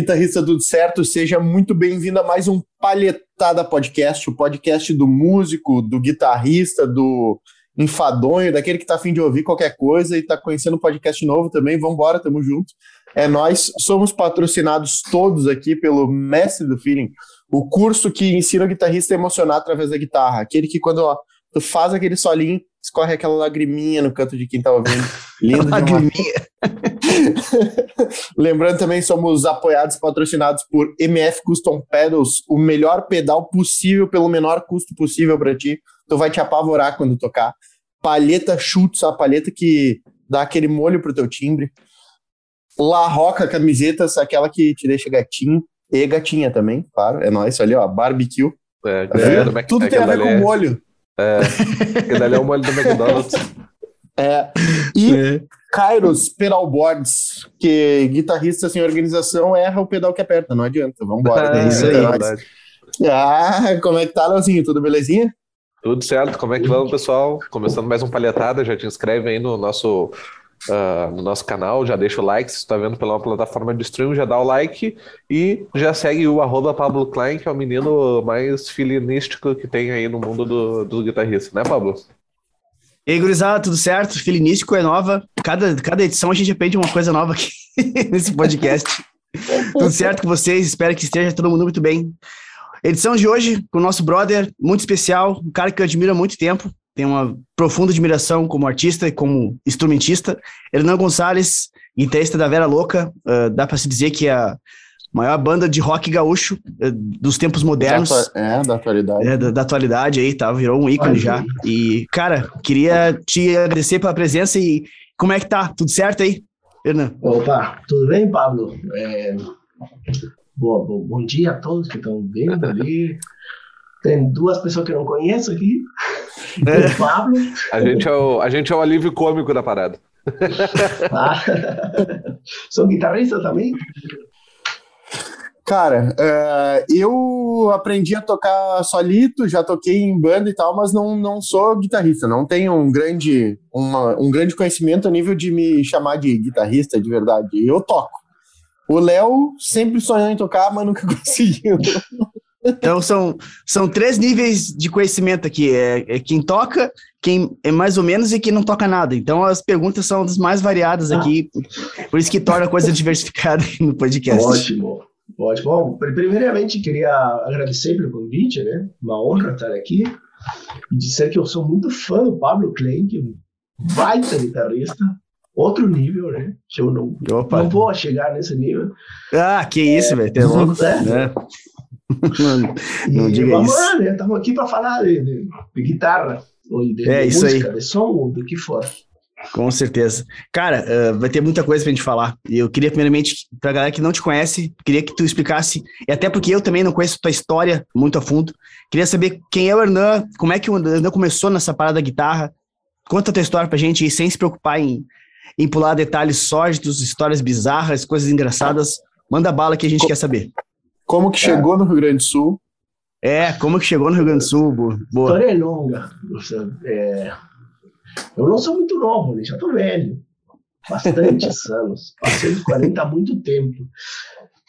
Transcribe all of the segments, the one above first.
Guitarrista, tudo certo? Seja muito bem-vindo a mais um Palhetada Podcast, o podcast do músico, do guitarrista, do enfadonho, daquele que tá afim de ouvir qualquer coisa e tá conhecendo um podcast novo também. Vambora, tamo junto. É nós, somos patrocinados todos aqui pelo Mestre do Feeling, o curso que ensina o guitarrista a emocionar através da guitarra. Aquele que quando ó, tu faz aquele solinho, escorre aquela lagriminha no canto de quem tá ouvindo. Lindo lagriminha. Lembrando também, somos apoiados e patrocinados por MF Custom Pedals, o melhor pedal possível pelo menor custo possível para ti. Tu vai te apavorar quando tocar. Palheta Schutz, a palheta que dá aquele molho pro teu timbre. La Roca Camisetas, aquela que te deixa gatinho. E gatinha também, claro. É nóis, ali, ó, barbecue. É, tá é, Tudo tem a ver com molho. É, que dali é o molho do McDonald's. É. E é. Kairos Pedalboards, que guitarrista sem organização erra o pedal que aperta, não adianta. Vamos embora. É, é isso aí. Ah, como é que tá, Leozinho? Tudo belezinha? Tudo certo, como é que vamos, pessoal? Começando mais um palhetada, já te inscreve aí no nosso, uh, no nosso canal, já deixa o like, se está vendo pela plataforma de stream, já dá o like e já segue o arroba Pablo Klein, que é o menino mais filinístico que tem aí no mundo do, do né, Pablo? E aí, gurizada, tudo certo? Filinístico é nova. Cada, cada edição a gente aprende uma coisa nova aqui nesse podcast. tudo certo com vocês? Espero que esteja todo mundo muito bem. Edição de hoje com o nosso brother, muito especial, um cara que eu admiro há muito tempo, tenho uma profunda admiração como artista e como instrumentista. Hernan Gonçalves, guitarrista da Vera Louca, uh, dá para se dizer que é a maior banda de rock gaúcho uh, dos tempos modernos. Da é, da atualidade. É, da, da, atualidade aí, tá? Virou um ícone já. E, cara, queria te agradecer pela presença e como é que tá? Tudo certo aí, Hernan? Opa, tudo bem, Pablo? É... Boa, bom, bom dia a todos que estão vendo ali. Tem duas pessoas que eu não conheço aqui. É. O Pablo. A gente, é o, a gente é o alívio cômico da parada. Ah, sou guitarrista também? Cara, uh, eu aprendi a tocar solito, já toquei em banda e tal, mas não, não sou guitarrista, não tenho um grande, uma, um grande conhecimento a nível de me chamar de guitarrista de verdade. Eu toco. O Léo sempre sonhou em tocar, mas nunca conseguiu. Então são, são três níveis de conhecimento aqui. É, é, quem toca, quem é mais ou menos e quem não toca nada. Então as perguntas são das mais variadas aqui, por isso que torna a coisa diversificada no podcast. Ótimo, ótimo. Bom, primeiramente queria agradecer pelo convite, né? Uma honra estar aqui e dizer que eu sou muito fã do Pablo Klein, que é um baita guitarrista, outro nível, né? Que eu não, não vou chegar nesse nível. Ah, que isso, é, velho. Tem louco. É. é. Não, não diga vamos isso. lá, né? Estamos aqui para falar de, de, de, guitarra, ou de, é, de música, aí. de som, ou do que for. Com certeza. Cara, uh, vai ter muita coisa pra gente falar. E eu queria, primeiramente, pra galera que não te conhece, queria que tu explicasse, e até porque eu também não conheço tua história muito a fundo, queria saber quem é o Hernan, como é que o Hernan começou nessa parada da guitarra. Conta a tua história pra gente e sem se preocupar em, em pular detalhes sórdidos, histórias bizarras, coisas engraçadas. Manda bala que a gente Co quer saber. Como que é. chegou no Rio Grande do Sul? É, como que chegou no Rio Grande do Sul? Boa. História é longa. É... Eu não sou muito novo, né? já tô velho. Bastantes anos. Passei dos 40 há muito tempo.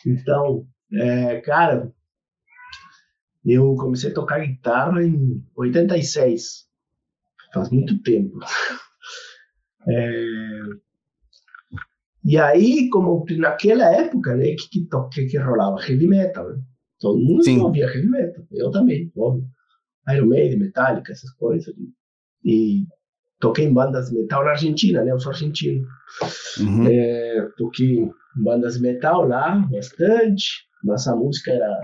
Então, é, cara, eu comecei a tocar guitarra em 86. Faz muito tempo. É, e aí, como naquela época, né, que, que, que rolava heavy metal, né? Todo mundo Sim. ouvia heavy metal, eu também, óbvio. Iron Maiden, Metallica, essas coisas. E toquei em bandas metal na Argentina, né? Eu sou argentino. Uhum. É, toquei em bandas metal lá, bastante. Mas a música era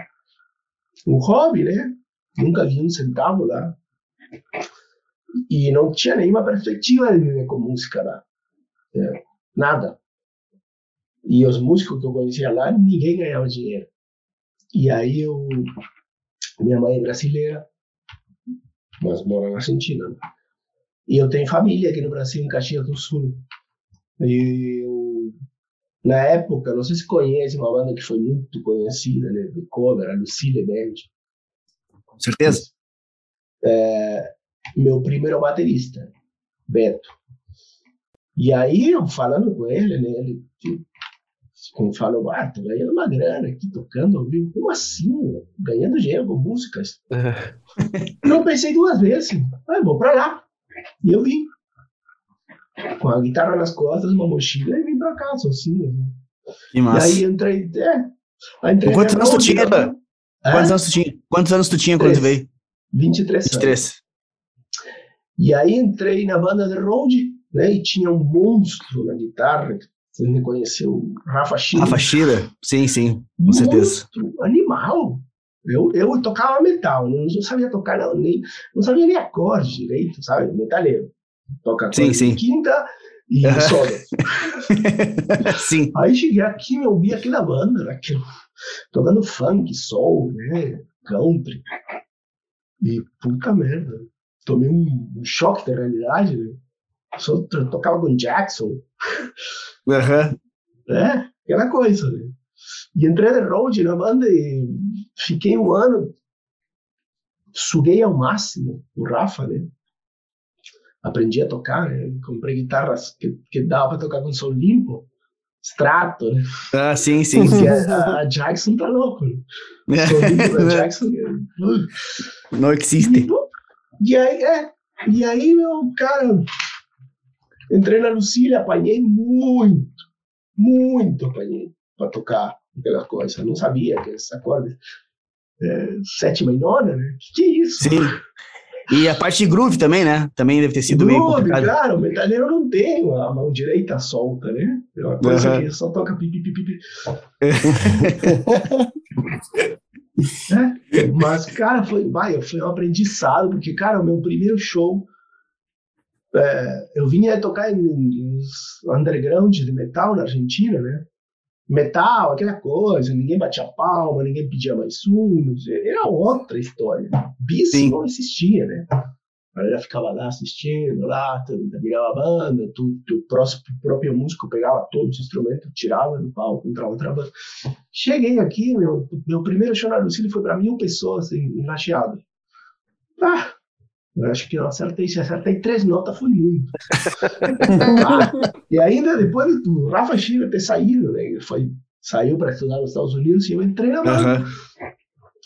um hobby, né? Nunca vi um centavo lá. E não tinha nenhuma perspectiva de viver com música lá. É, nada. E os músicos que eu conhecia lá, ninguém ganhava dinheiro. E aí eu. Minha mãe é brasileira, mas mora na Argentina. Né? E eu tenho família aqui no Brasil, em Caxias do Sul. E eu, na época, não sei se conhece uma banda que foi muito conhecida, né, de cover, a Lucille Band. Com certeza. É, meu primeiro baterista, Beto. E aí, eu falando com ele, né, ele tipo, como falou, ah, tô ganhando uma grana aqui tocando ao vivo. Como assim? Ganhando dinheiro com músicas? Não pensei duas vezes. Ah, vou pra lá. E eu vim. Com a guitarra nas costas, uma mochila, e vim pra cá, sozinho. Assim. Que massa. E aí entrei. É, aí entrei Quantos anos tu tinha? né? Quantos É? anos tu tinha? Quantos anos tu tinha quando tu veio? 23 anos. 23. E aí entrei na banda de road, né? E tinha um monstro na guitarra. Você me conheceu, o Rafa Chile. Rafa Shira? Sim, sim, com certeza. Monstro, animal. Eu, eu tocava metal, né? não sabia tocar, não, nem, não sabia nem acorde direito, sabe? Metaleiro. Toca Sim, sim. quinta e solo. sim. Aí cheguei aqui, me ouvi aquela banda, né, aquilo, tocando funk, soul, né? Country. E puta merda. Tomei um, um choque da realidade, né? Só to- tocava com Jackson, Aham. é, aquela coisa, né? E entrei de road na banda e fiquei um ano, suguei ao máximo o Rafa, né? Aprendi a tocar, né? Comprei guitarras que, que dava para tocar com som limpo, Strato, né? Ah, sim, sim. Porque a, a Jackson tá louco, né? O som limpo da Jackson é... uh. Não existe. E, e aí, é, e aí, meu, cara, entrei na Lucília, apanhei muito, muito apanhei para tocar aquela coisa. Não sabia que esses acordes é, sétima e nona, né? Que que é isso? Sim. E a parte de groove também, né? Também deve ter sido meio Groove, complicado. claro, o metaleiro não tem a mão direita solta, né? É uma coisa Aham. que só toca pipi, pipi, pipi. É, Mas, cara, foi, vai, foi um aprendizado, porque, cara, o meu primeiro show, é, eu vinha tocar em, em underground de metal na Argentina, né? Metal, aquela coisa, ninguém batia palma, ninguém pedia mais um, sei, era outra história. Bis Sim. não existia, né? A galera ficava lá assistindo, lá, tu- terminava a banda, tu, tu próximo, o próprio músico pegava todos os instrumentos, tirava do palco, entrava outra banda. Cheguei aqui, meu, meu primeiro show na Lucília foi para mil pessoas em Lajeado. Ah, eu acho que eu acertei, se acertei três notas, foi muito. E ainda depois do Rafa Schiller ter saído, né, ele foi, saiu para estudar nos Estados Unidos e eu entrei na banda. Aham.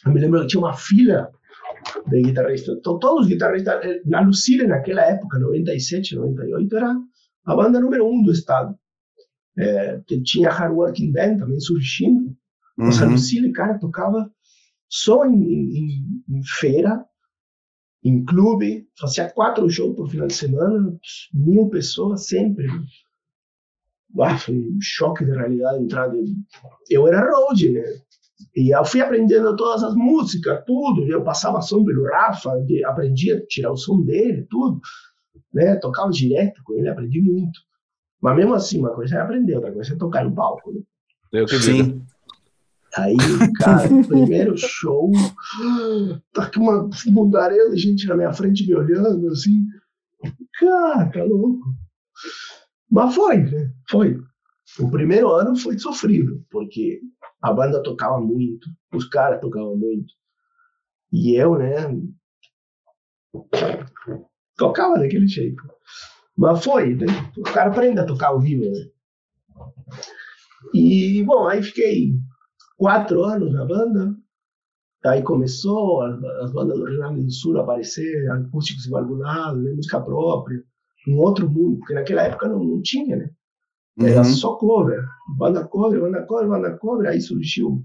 Eu me lembro que tinha uma filha de guitarristas, to- todos os guitarristas, eh, na Lucília naquela época, 97, 98, era a banda número um do estado. É, que tinha Hard Working Band também surgindo. Nossa, a Uhum. Lucília, cara, tocava só em, em- em feira, em clube, fazia quatro shows por final de semana, mil pessoas sempre. Ah, foi um choque de realidade entrar de... Eu era road, né? E eu fui aprendendo todas as músicas, tudo. Eu passava som pelo Rafa, aprendi a tirar o som dele, tudo. Né? Tocava direto com ele, aprendi muito. Mas mesmo assim, uma coisa é aprender, outra coisa é tocar no palco. Né? Eu. Sim. Aí, cara, primeiro show, tá com uma mundaréu de gente na minha frente me olhando, assim. Cara, tá louco. Mas foi, né? Foi. O primeiro ano foi sofrido, porque a banda tocava muito, os caras tocavam muito. E eu, né, tocava daquele jeito. Mas foi, né? O cara aprende a tocar ao vivo, né? E, bom, aí fiquei quatro anos na banda. Aí começou as, as bandas do Rio Grande do Sul a aparecer, acústicos e valvulados, né, música própria, um outro mundo, porque naquela época não, não tinha, né? Era Uhum. só cover, banda cover, banda cover, banda cover, aí surgiu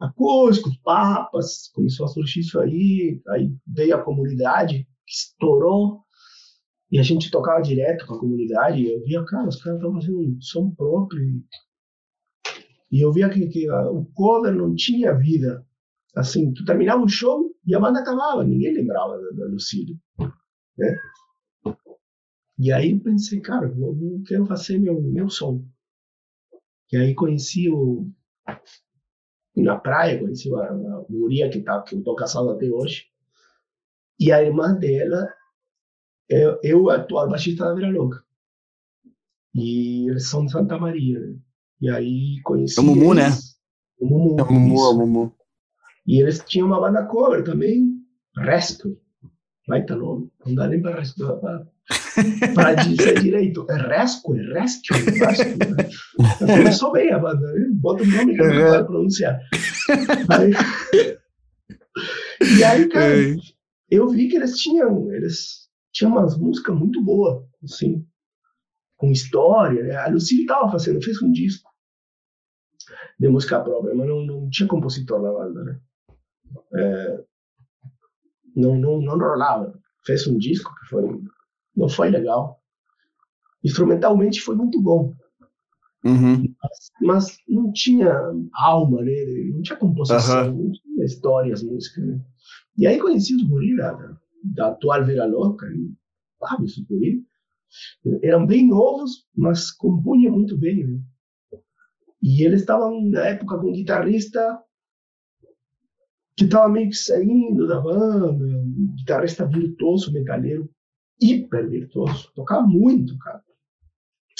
acústicos, papas, começou a surgir isso aí, aí veio a comunidade, que estourou, e a gente tocava direto com a comunidade, e eu via, cara, os caras estão fazendo um som próprio, e, eu via que, que a- o cover não tinha vida, assim, tu terminava o show e a banda acabava, ninguém lembrava da, da né? E aí eu pensei, cara, eu eu quero fazer meu, meu som. E aí conheci o. Na praia, conheci a, a guria que, tá, que eu tô casado até hoje. E a irmã dela é, é o atual baixista da Vera Louca. E eles são de Santa Maria, né? E aí conheci. É o Mumu, né? eles- O Mumu. É o Mumu, é o Mumu. E eles tinham uma banda cover também, Resto. Baita nome. Não dá nem para para dizer direito, é Resco, é Rescue, né? Começou bem a banda, né? bota o nome que não vai pronunciar. Aí, e aí, cara, eu vi que eles tinham, eles tinham umas músicas muito boas, assim, com história. Né? A Lucille estava fazendo, fez um disco de música própria, mas não, não tinha compositor na banda, né? É, não, não, não rolava. Fez um disco que foi não foi legal. Instrumentalmente foi muito bom. Uhum. Mas, mas, não tinha alma nele, não tinha composição, uhum. não tinha história, as músicas. Né? E aí conheci os guri da, da atual Vera Louca, e, ah, os guri eram bem novos, mas compunham muito bem. Né? E eles estavam, na época, com um guitarrista que estava meio que saindo da banda, um guitarrista virtuoso, metaleiro, hiper virtuoso, tocava muito, cara.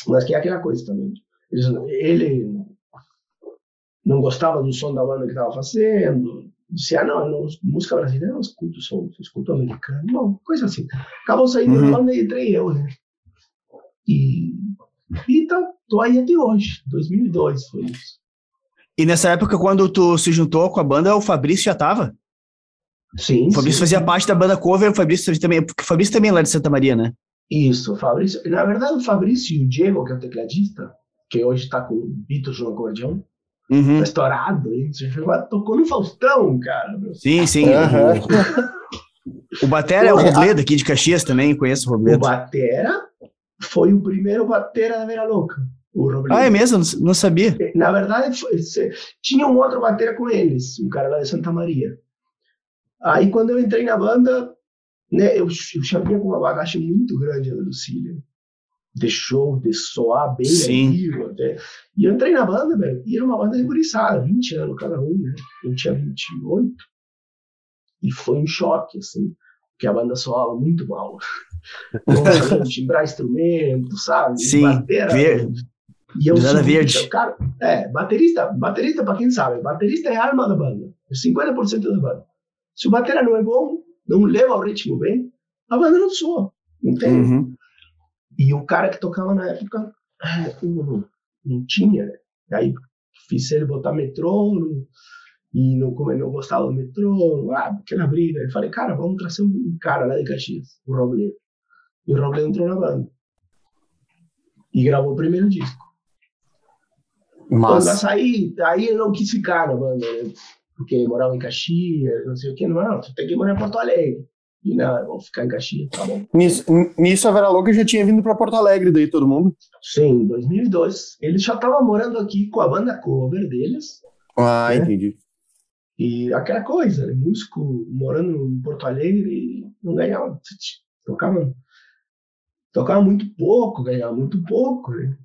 Mas que é aquela coisa também. Ele não gostava do som da banda que estava fazendo, dizia, ah, não, não, música brasileira não escuto som, eu escuto americano, não, coisa assim. Acabou saindo uhum. da banda e entrei eu, né? E, e tá, tô aí até hoje, 2002 foi isso. E nessa época, quando tu se juntou com a banda, o Fabrício já tava? Sim. O Fabrício sim. fazia parte da banda cover, o Fabrício também, porque o Fabrício também é lá de Santa Maria, né? Isso, o Fabrício. Na verdade, o Fabrício e o Diego, que é o tecladista, que hoje está com o Beatles no acordeão, uhum. tá estourado, hein? Tocou no Faustão, cara. Meu. Sim, sim. Uhum. O, o Batera é o Robledo aqui de Caxias também, conheço o Robledo. O Batera foi o primeiro Batera da Vera Louca. O ah, é mesmo? Não sabia. Na verdade, foi, tinha um outro Batera com eles, um cara lá de Santa Maria. Aí quando eu entrei na banda, né, eu, eu já vinha com uma bagagem muito grande da Lucília. De show, de soar bem Sim. até. E eu entrei na banda, velho, e era uma banda reguriçada, 20 anos cada um, né? Eu tinha 28. E foi um choque, assim, porque a banda soava muito mal. Não timbrar instrumento, sabe? Sim, ver... E eu subi, verde. então, Cara, é, baterista, baterista, pra quem sabe, baterista é a alma da banda. É 50% da banda. Se o batera não é bom, não leva o ritmo bem, a banda não soa. Entende? Uhum. E o cara que tocava na época não, não tinha, né? Aí fiz ele botar metrônomo, e não, como não gostava do metrônomo, ah, aquela briga. Eu falei, cara, vamos trazer um cara lá de Caxias, o Robledo. E o Robledo entrou na banda. E gravou o primeiro disco. Mas... Eu saí, aí eu não quis ficar na banda, né? porque morava em Caxias, não sei o que, não, não, tu tem que morar em Porto Alegre. E não, vamos ficar em Caxias, tá bom. Nisso, nisso a Vera Louca já tinha vindo para Porto Alegre, daí todo mundo? Sim, em 2002. Ele já estava morando aqui com a banda cover deles. Ah, né? entendi. E aquela coisa, né? músico morando em Porto Alegre, não ganhava, tocava, tocava muito pouco, ganhava muito pouco, né?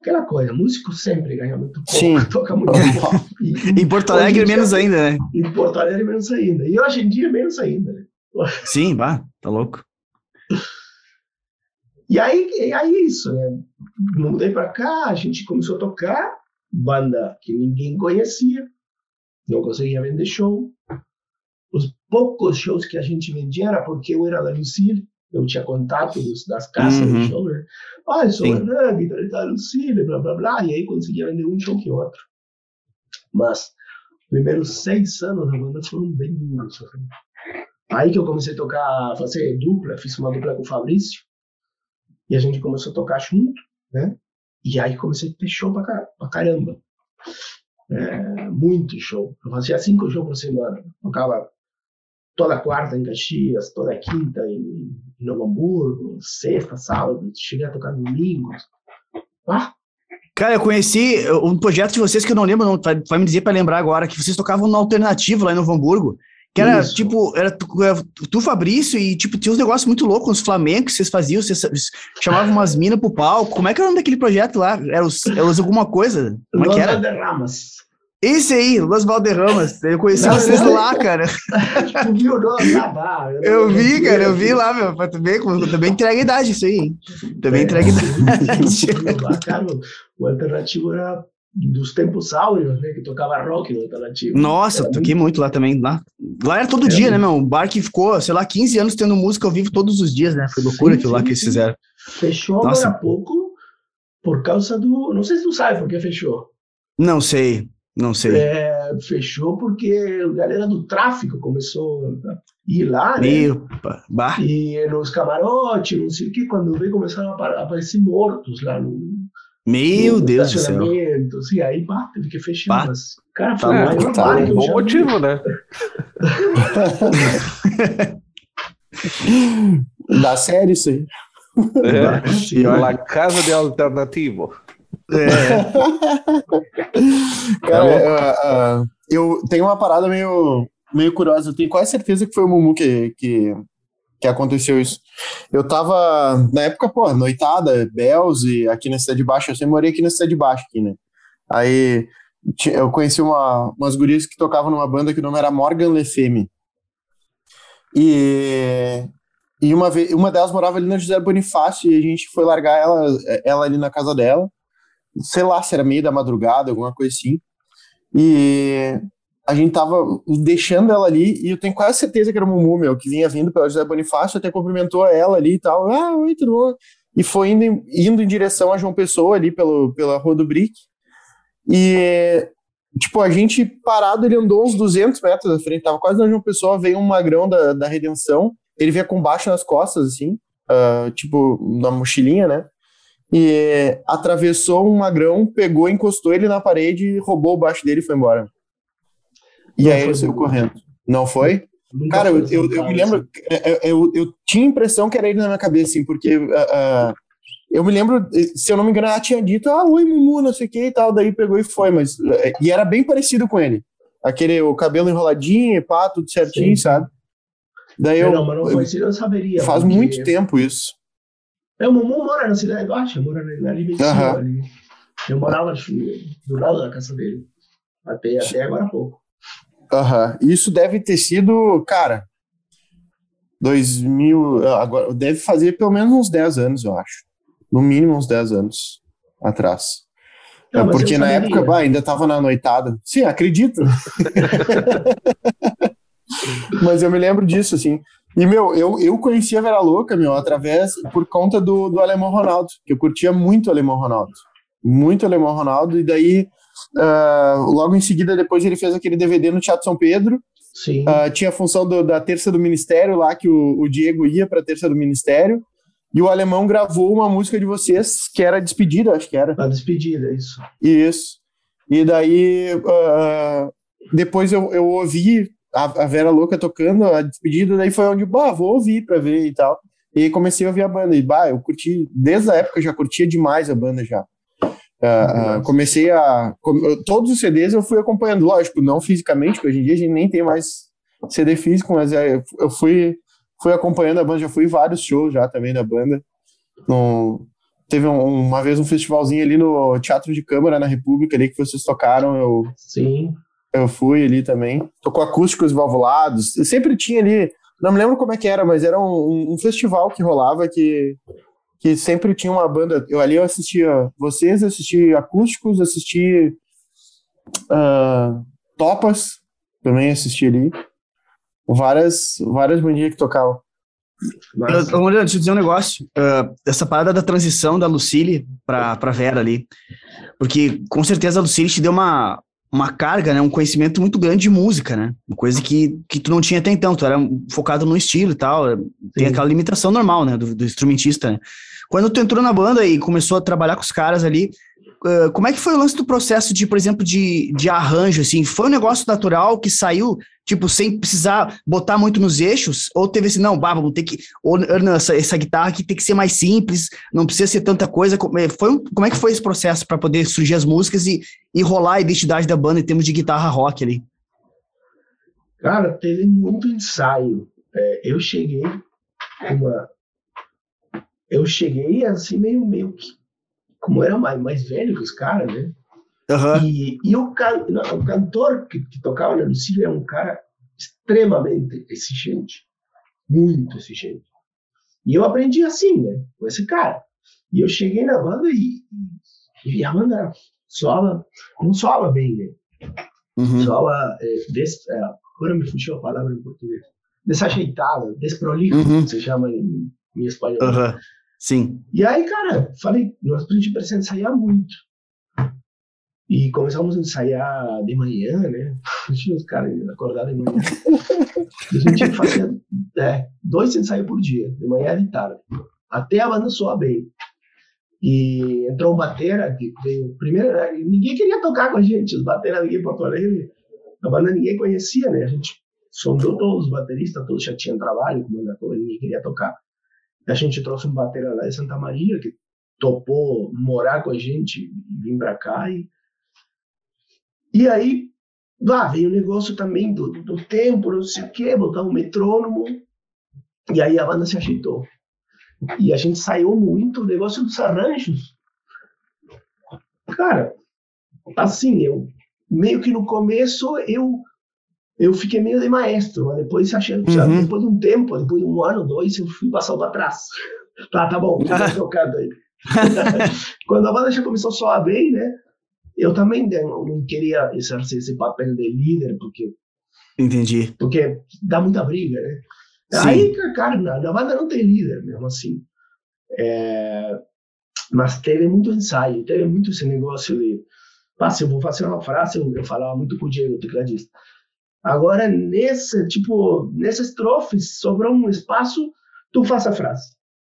Aquela coisa, músico sempre ganha muito pouco, Sim. toca muito pouco. E, Em Porto Alegre, em menos dia- ainda, né? Em Porto Alegre, menos ainda. E hoje em dia, menos ainda. Né? Sim, bah, tá louco. E aí, e aí é isso, né? Mudei pra cá, a gente começou a tocar, banda que ninguém conhecia, não conseguia vender show. Os poucos shows que a gente vendia era porque eu era da Lucille, eu tinha contato dos, das casas Uhum. de show, né? Ah, eu sou Sim. o Hernan, guitarrista da Lucille, blá, blá, blá, e aí conseguia vender um show que outro. Mas os primeiros seis anos da banda foram bem duros. assim. Aí que eu comecei a tocar, fazer dupla, fiz uma dupla com o Fabrício, e a gente começou a tocar junto, né? E aí comecei a ter show pra, pra caramba. É, muito show. Eu fazia cinco shows por semana. Tocava toda quarta em Caxias, toda quinta em, em Novo Hamburgo, sexta, sábado, cheguei a tocar domingo. Ah, Cara, eu conheci um projeto de vocês que eu não lembro, não, vai, me dizer pra lembrar agora, que vocês tocavam no alternativo lá em Novo Hamburgo. Que era Isso. tipo, era tu, era tu, Fabrício, e tipo, tinha uns negócios muito loucos, uns flamencos que vocês faziam, vocês chamavam umas minas pro palco. Como é que era o nome daquele projeto lá? Era os, era os alguma coisa? Como é que era? Valderramas. Esse aí, Los Valderramas. Eu conheci Não, vocês não. lá, cara. Tu viu o nome? Ah, bah, Eu vi, cara, eu vi. lá, meu. Como- também entrega idade isso aí, hein? Também entrega idade. Lá, cara, o alternativo era dos tempos áureos, né? Que tocava rock no alternativo. Nossa, Era toquei muito lá também. Lá. Lá era todo é, dia, né, meu? O bar que ficou, sei lá, 15 anos tendo música ao vivo todos os dias, né? Foi loucura sim, aquilo sim, lá que eles fizeram. Fechou Nossa. agora há pouco por causa do. Não sei se tu sabe por que fechou. Não sei, não sei. É, fechou porque a galera do tráfico começou a ir lá, né? Epa, bah. E nos camarotes, não sei o que, quando veio começaram a aparecer mortos lá no. Meu no Deus do céu. E aí, bah, teve que fechar. Mas, cara, foi tá, um, tá, um bom motivo, né? da série, isso aí. É, La Casa de Alternativo. É. Cara, uh, uh, eu tenho uma parada meio, meio curiosa. Eu tenho quase certeza que foi o Mumu que, que, que aconteceu isso. Eu tava, na época, pô, noitada, Belze, aqui na Cidade Baixa. Eu sempre morei aqui na Cidade Baixa, aqui, né? Aí eu conheci uma, umas gurias que tocavam numa banda que o nome era Morgan Le Femme. E e uma, vez, uma delas morava ali na José Bonifácio e a gente foi largar ela, ela ali na casa dela. Sei lá se era meio da madrugada, alguma coisa assim. E a gente tava deixando ela ali e eu tenho quase certeza que era o Mumu, meu, que vinha vindo pela José Bonifácio, até cumprimentou ela ali e tal. Ah, oi, tudo bom? E foi indo, indo em direção a João Pessoa ali pelo, pela Rua do Brick. E, tipo, a gente parado, ele andou uns 200 metros da frente, tava quase na João Pessoa, veio um magrão da, da Redenção ele vinha com baixo nas costas, assim, uh, tipo, na mochilinha, né? E atravessou um magrão, pegou, encostou ele na parede, roubou o baixo dele e foi embora. E Não aí ele saiu correndo. Não foi? Cara, eu, eu, eu me lembro, eu, é, é, eu, eu, tinha a impressão que era ele na minha cabeça, assim, porque uh, eu me lembro, se eu não me engano, ela tinha dito, ah, oi, Mumu, não sei o que e tal, daí pegou e foi, mas, e era bem parecido com ele. Aquele, o cabelo enroladinho, pá, tudo certinho, Sim. sabe? Daí eu, não, mas não conheci, eu saberia. Faz porque... muito tempo isso. É, o Mumu mora na cidade baixa, mora ali bem uhum. ali. Eu morava do lado da casa dele. Até, até agora há pouco. Aham. Uhum. Isso deve ter sido, cara, 2000. Agora, deve fazer pelo menos uns 10 anos, eu acho. No mínimo uns 10 anos atrás. Não, é porque na época bah, ainda tava na noitada. Sim, acredito. Mas eu me lembro disso, assim. E, meu, eu, eu conheci a Vera Louca, meu, através, por conta do, do Alemão Ronaldo, que eu curtia muito o Alemão Ronaldo. Muito o Alemão Ronaldo, e daí, uh, logo em seguida, depois ele fez aquele DVD no Teatro São Pedro. Sim. Uh, tinha a função do, da Terça do Ministério lá, que o, o Diego ia para a Terça do Ministério. E o alemão gravou uma música de vocês, que era Despedida, acho que era. A Despedida, isso. Isso. E daí, uh, depois eu, eu ouvi a, a Vera Louca tocando a despedida, daí foi onde, bah, vou ouvir pra ver e tal. E comecei a ouvir a banda. E, bah, eu curti, desde a época eu já curtia demais a banda já. Uh, uh, comecei a. Com, todos os CDs eu fui acompanhando, lógico, não fisicamente, porque hoje em dia a gente nem tem mais CD físico, mas é, eu fui, fui acompanhando a banda, já fui vários shows já também da banda. No, teve um, uma vez um festivalzinho ali no Teatro de Câmara na República ali que vocês tocaram. Eu, Sim. Eu fui ali também. Tocou acústicos valvulados. Eu sempre tinha ali. Não me lembro como é que era, mas era um, um festival que rolava que, que sempre tinha uma banda. Eu ali eu assistia vocês, assisti acústicos, assisti uh, Topas, também assisti ali. Várias, várias bandinhas que tocavam. Mas... Murilo, deixa eu dizer um negócio. Uh, essa parada da transição da Lucille pra, pra Vera ali. Porque com certeza a Lucille te deu uma, uma carga, né, um conhecimento muito grande de música, né? Uma coisa que, que tu não tinha até então, tu era focado no estilo e tal, tem Sim. aquela limitação normal, né, do, do, instrumentista, né? Quando tu entrou na banda e começou a trabalhar com os caras ali, uh, como é que foi o lance do processo de, por exemplo, de, de arranjo, assim? Foi um negócio natural que saiu tipo, sem precisar botar muito nos eixos, ou teve assim, não, bah, vamos ter que, ou não, essa, essa guitarra aqui tem que ser mais simples, não precisa ser tanta coisa. É, foi, como é que foi esse processo para poder surgir as músicas e, e rolar a identidade da banda em termos de guitarra rock ali? Cara, teve muito ensaio. É, eu cheguei uma. Eu cheguei assim, meio, meio que. Como era mais, mais velho que os caras, né? Uhum. E, e o, can, o, cantor que, que tocava na Lucília é um cara extremamente exigente, muito exigente. E eu aprendi assim, né, com esse cara. E eu cheguei na banda e, e a banda soava, não soava bem, né? Uhum. Soava, é, des, é, agora me fugiu a palavra em português. Desajeitada, desprolixo, uhum. se chama em, em espanhol. Uhum. Sim. E aí, cara, falei, nós a gente precisa ensaiar muito. E começamos a ensaiar de manhã, né? Os caras acordados de manhã. A gente fazia é, dois ensaios por dia, de manhã e de tarde. Até a banda soar bem. E entrou um batera que veio primeiro, né? ninguém queria tocar com a gente, os bateras aqui em Porto Alegre, a banda ninguém conhecia, né? A gente sondou todos os bateristas, todos já tinham trabalho com banda toda, ninguém queria tocar. A gente trouxe um batera lá de Santa Maria que topou morar com a gente e vir para cá e e aí lá veio o negócio também do, do tempo, não sei o quê, botar um metrônomo e aí a banda se ajeitou. E a gente saiu muito, o negócio dos arranjos. Cara, assim, eu meio que no começo eu eu fiquei meio de maestro, mas depois achei, uhum. depois de um tempo, depois de um ano, dois, eu fui passar para trás. Tá, tá bom, tá tocando aí. Quando a banda já começou a soar bem, né? Eu também não, queria exercer esse papel de líder, porque. Entendi. Porque dá muita briga, né? Sim. Aí, cara, na, banda não tem líder mesmo assim. É, mas teve muito ensaio, teve muito esse negócio de. Ah, se eu vou fazer uma frase, eu, eu falava muito com o Diego, tecladista. Agora, nesse, tipo, nessas estrofes, sobrou um espaço, tu faz a frase.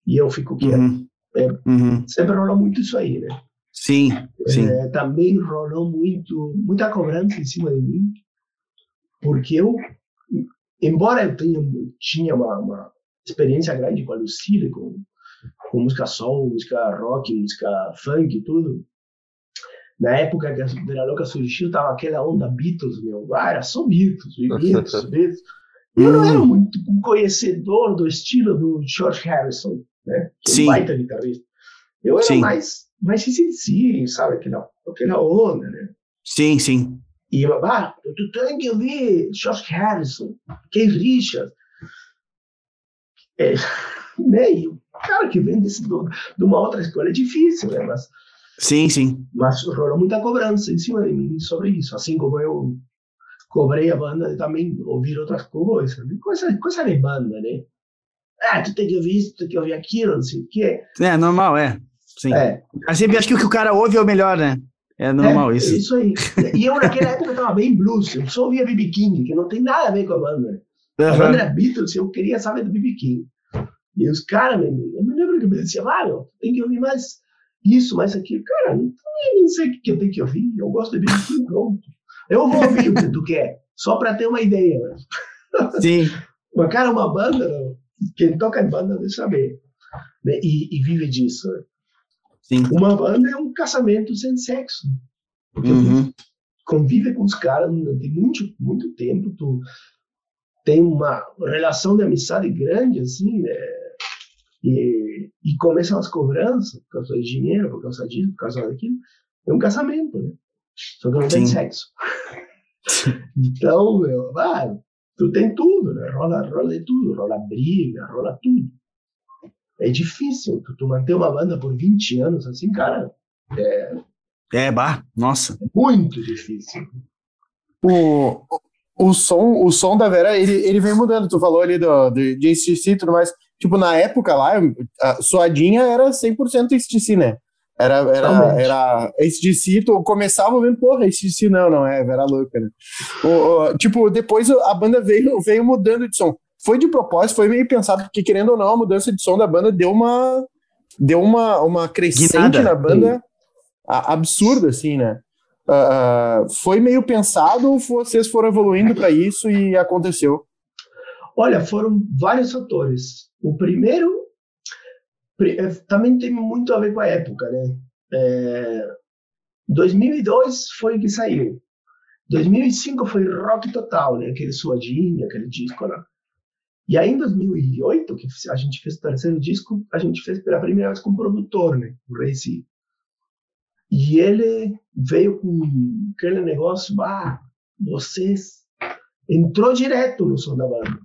E eu fico quieto. Uhum. É, uhum. Sempre rolou muito isso aí, né? Sim, sim. É, também rolou muito, muita cobrança em cima de mim, porque eu embora eu tenha tinha uma, uma experiência grande com a Lucille, com, com música soul, música rock, música funk e tudo, na época que a Vera Louca surgiu, tava aquela onda Beatles, meu, ah, era só Beatles, Beatles, Beatles. Eu não era muito conhecedor do estilo do George Harrison, né? Que Sim. é um baita guitarrista. Eu era sim. mais, mais si, sabe? Aquela, aquela onda, né? Sim, sim. E, ah, tu tem que ouvir George Harrison, Keith Richards. É, né? E o cara que vem desse, do, de uma outra escola é difícil, né? Mas, sim, sim. Mas rolou muita cobrança em cima de mim sobre isso. Assim como eu cobrei a banda de também ouvir outras coisas. Né? Coisa, coisa de banda, né? Ah, tu tem que ouvir isso, tu tem que ouvir aquilo, não sei o quê. É, normal, é. Sim. É. Eu sempre acho que o que o cara ouve é o melhor, né? É normal é, isso. Isso aí. E eu naquela época tava bem blues, eu só ouvia B.B. King, que não tem nada a ver com a banda. Uhum. A banda era Beatles, eu queria saber do B.B. King. E os caras, eu me lembro que me diziam, ah, meu, tem que ouvir mais isso, mais aquilo. Cara, não, não sei o que eu tenho que ouvir, eu gosto de B.B. King, pronto. Eu vou ouvir o que tu quer, só para ter uma ideia. Sim. Mas, cara, uma banda, quem toca em banda deve saber. Né? E, e vive disso. Né? Sim. Uma banda é um casamento sem sexo. Porque uhum. tu convive com os caras durante muito, muito tempo, tu tem uma relação de amizade grande, assim, né? E, e começam as cobranças por causa de dinheiro, por causa disso, por causa daquilo. É um casamento, né? Só que não tem sexo. então, meu, vai, tu tem tudo, né? Rola, rola de tudo, rola briga, rola tudo é difícil. Tu, tu manter uma banda por 20 anos, assim, cara, é. É, bah, nossa. É muito difícil. O, o, som, o som da Vera, ele, ele vem mudando. Tu falou ali do, do, de STC e tudo mais. Tipo, na época lá, a Suadinha era 100% STC, né? Era, era, era SDC, tu começava ouvindo, porra, SDC não, não é, Vera Louca, né? O, o, tipo, depois a banda veio, veio mudando de som foi de propósito, foi meio pensado, porque querendo ou não, a mudança de som da banda deu uma deu uma, uma crescente Guinada. na banda a, absurda, assim, né? Uh, foi meio pensado ou vocês foram evoluindo para isso e aconteceu? Olha, foram vários fatores. O primeiro é, também tem muito a ver com a época, né? É, 2002 foi que saiu. 2005 foi rock total, né? Aquele suadinho, aquele disco lá. E aí, em 2008, que a gente fez o terceiro disco, a gente fez pela primeira vez com o produtor, né? O Ray C. E ele veio com aquele negócio, ah, vocês... Entrou direto no som da banda.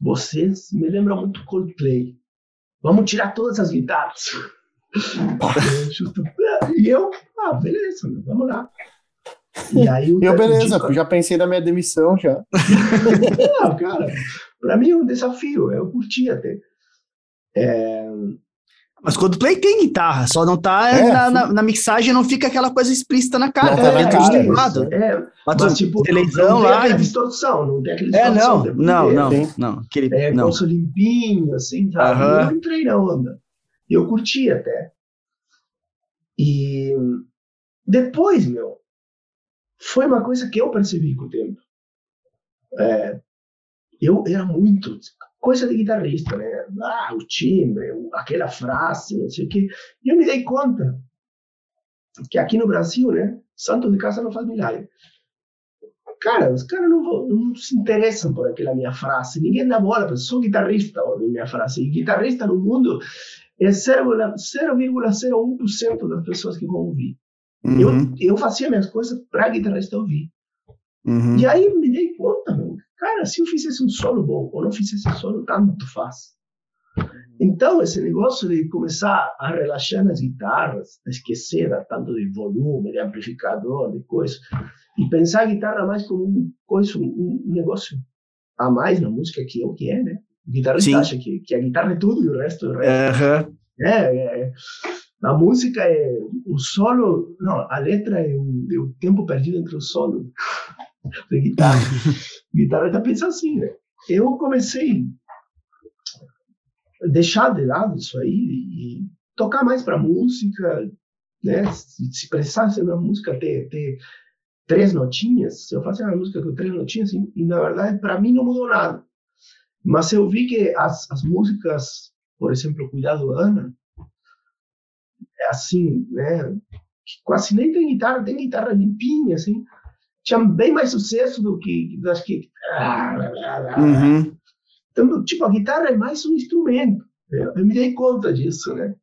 Vocês me lembram muito Coldplay. Vamos tirar todas as guitarras. e eu, ah, beleza, vamos lá. E aí eu, beleza, disco... já pensei na minha demissão já. Não, cara, para mim é um desafio, eu curti até. É... Mas quando play tem guitarra, só não tá é, na, na, na, mixagem, não fica aquela coisa explícita na cara. Não tá é, cara, é, lado. é, mas, tipo, televisão não lá. Tem distorção, não tem aquele É, não, não, não, não, aquele, é, não. limpinho, assim, sabe? Uhum. Eu entrei na onda. Eu curti até. E depois, meu, foi uma coisa que eu percebi com o tempo. É, eu era muito coisa de guitarrista, né? Ah, o timbre, aquela frase, não sei o quê. E eu me dei conta que aqui no Brasil, né? Santo de casa não faz milagre. Cara, os caras não, não, se interessam por aquela minha frase. Ninguém dá bola, eu sou guitarrista, ó, minha frase. E guitarrista no mundo é 0,01% das pessoas que vão ouvir. Uhum. Eu, eu fazia minhas coisas para guitarrista ouvir. Uhum. E aí me dei conta, meu, cara, se eu fizesse um solo bom ou não fizesse solo, tanto faz. Então, esse negócio de começar a relaxar nas guitarras, esquecer tanto de volume, de amplificador, de coisa, e pensar a guitarra mais como um, coisa, um, um negócio a mais na música, que é o que é, né? O guitarrista Sim. acha que, que a guitarra é tudo e o resto é o resto. Uhum. É, é, a música é o solo, não, a letra é o, é o tempo perdido entre o solo de guitarra. guitarra tá pensando assim, né? Eu comecei a deixar de lado isso aí e tocar mais para música, né? Se, se precisasse uma música ter, ter três notinhas, se eu fazia uma música com três notinhas, e, e na verdade para mim não mudou nada. Mas eu vi que as, as músicas, por exemplo, Cuidado Ana, é assim, né? Quase nem tem guitarra, tem guitarra limpinha, assim. Tinha bem mais sucesso do que das que. Uhum. Então, tipo, a guitarra é mais um instrumento. Eu, eu me dei conta disso, né?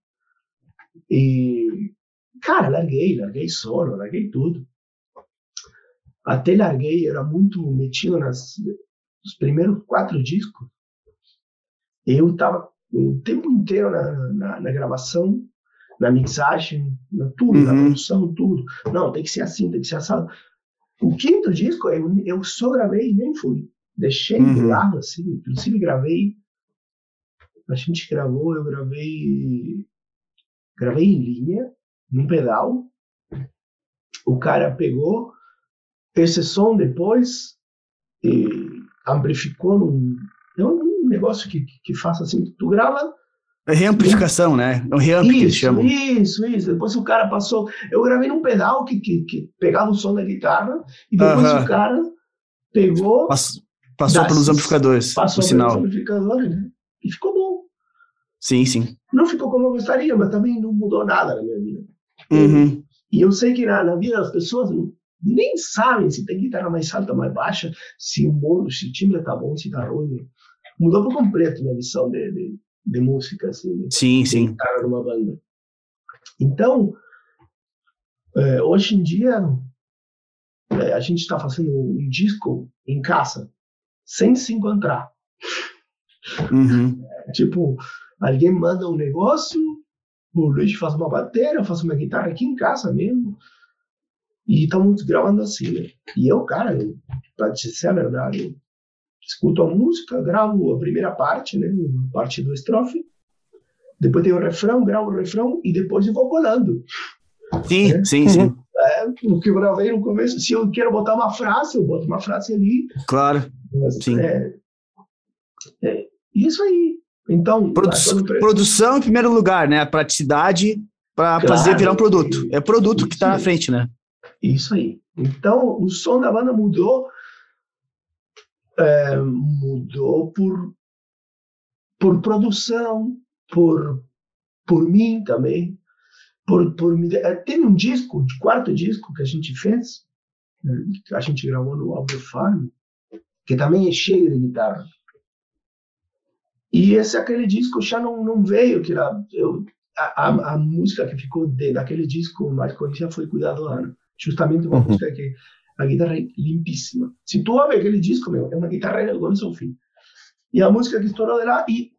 E, cara, larguei, larguei solo, larguei tudo. Até larguei, era muito metido nas, nos primeiros quatro discos. Eu estava o tempo inteiro na, na, na, gravação, na mixagem, na tudo, uhum. na produção, tudo. Não, tem que ser assim, tem que ser assado. O quinto disco eu, eu só gravei e nem fui. Deixei uhum. de lado, assim. Inclusive gravei. A gente gravou, eu gravei. Gravei em linha, num pedal. O cara pegou esse som depois e amplificou num, um negócio que, que faça assim, tu grava. É reamplificação, né? É um reamp isso, que eles chamam. Isso, isso. Depois o cara passou. Eu gravei num pedal que, que, que pegava o som da guitarra e depois uh -huh. o cara pegou. Passou, passou pelos amplificadores. Passou pelos sinal. amplificadores, né? E ficou bom. Sim, sim. Não ficou como eu gostaria, mas também não mudou nada na minha vida. Uhum. E eu sei que na, na vida das pessoas nem sabem se tem guitarra mais alta, mais baixa, se o, modo, se o timbre tá bom, se tá ruim mudou por completo minha visão de, de, de música, assim. Sim, sim. Estar numa banda. Então, é, hoje em dia, é, a gente está fazendo um disco em casa, sem se encontrar. Uhum. É, tipo, alguém manda um negócio, o Luiz faz uma bateria, eu faço uma guitarra aqui em casa mesmo. E estamos gravando assim, né? E eu, cara, para dizer a verdade, escuto a música, gravo a primeira parte, né, a parte do estrofe, depois tem o refrão, gravo o refrão e depois eu vou colando. Sim, né? sim, sim. É, o que eu gravei no começo, se eu quero botar uma frase, eu boto uma frase ali. Claro, Mas, sim. É, é, isso aí. Então, Produ produção em primeiro lugar, né? A praticidade para claro, fazer virar um produto. É produto que está na frente, né? Isso aí. Então, o som da banda mudou é, mudou por, por produção, por, por mim também. Por, por, é, teve um disco, de quarto disco que a gente fez, que a gente gravou no Albert Farm, que também é cheio de guitarra. E esse aquele disco já não, não veio, que era, eu, a, a, a, música que ficou de, daquele disco mais conhecida foi Cuidado Ana. Justamente uma uhum. música que a guitarra é limpíssima. Se tu ouve aquele disco, meu, é uma guitarra do começo ao fim. E a música que estourou de lá, e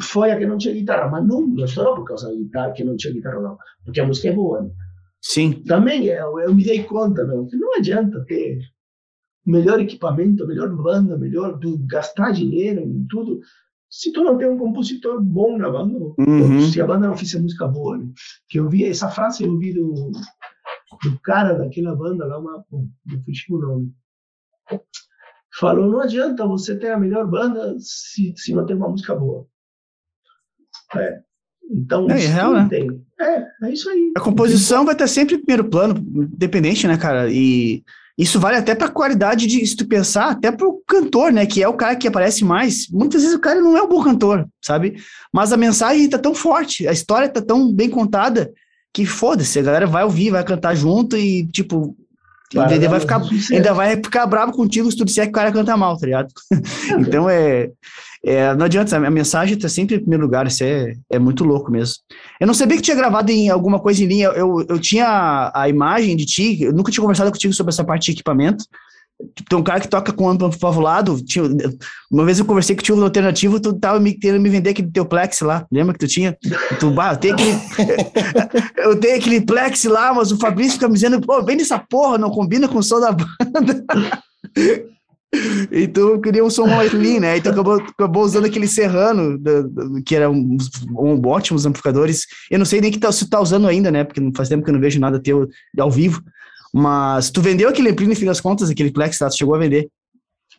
foi a que não tinha guitarra, mas não, não estourou por causa da guitarra, que não tinha guitarra, não. Porque a música é boa. Né? Sim. Também eu, eu me dei conta, meu, que não adianta ter melhor equipamento, melhor banda, melhor tu gastar dinheiro em tudo, se tu não tem um compositor bom na banda, Uhum. se a banda não fizer música boa, né? Que eu vi essa frase, eu vi do, do cara daquela banda lá, uma, não fugi o nome. Falou, não adianta você ter a melhor banda se, se não tem uma música boa. É. Então, É, é se real, né? tem- É, é isso aí. A composição vai estar sempre em primeiro plano, independente, né, cara? E isso vale até pra qualidade de, se tu pensar, até pro cantor, né? Que é o cara que aparece mais. Muitas vezes o cara não é um bom cantor, sabe? Mas a mensagem tá tão forte, a história tá tão bem contada, que foda-se, a galera vai ouvir, vai cantar junto e, tipo, ainda dar vai ficar, ainda vai ficar bravo contigo se tu disser que o cara canta mal, tá ligado? Então é, é, não adianta, a mensagem tá sempre em primeiro lugar, isso é, é muito louco mesmo. Eu não sabia que tinha gravado em alguma coisa em linha, eu, eu tinha a imagem de ti, eu nunca tinha conversado contigo sobre essa parte de equipamento. Tipo, Tem um cara que toca com amplo valvulado, tinha, uma vez eu conversei contigo no alternativo, tu tava me, querendo me vender aquele teu plex lá, lembra que tu tinha? Tu, bah, eu tenho aquele, eu tenho aquele plex lá, mas o Fabrício fica me dizendo, pô, vem nessa porra, não combina com o som da banda. Então queria um som mais clean, né? Então acabou, acabou usando aquele Serrano, que era um, um ótimos amplificadores. Eu não sei nem que tá, se tá usando ainda, né? Porque faz tempo que eu não vejo nada teu ao vivo. Mas tu vendeu aquele ampli no fim das contas, aquele Plex lá, tu chegou a vender.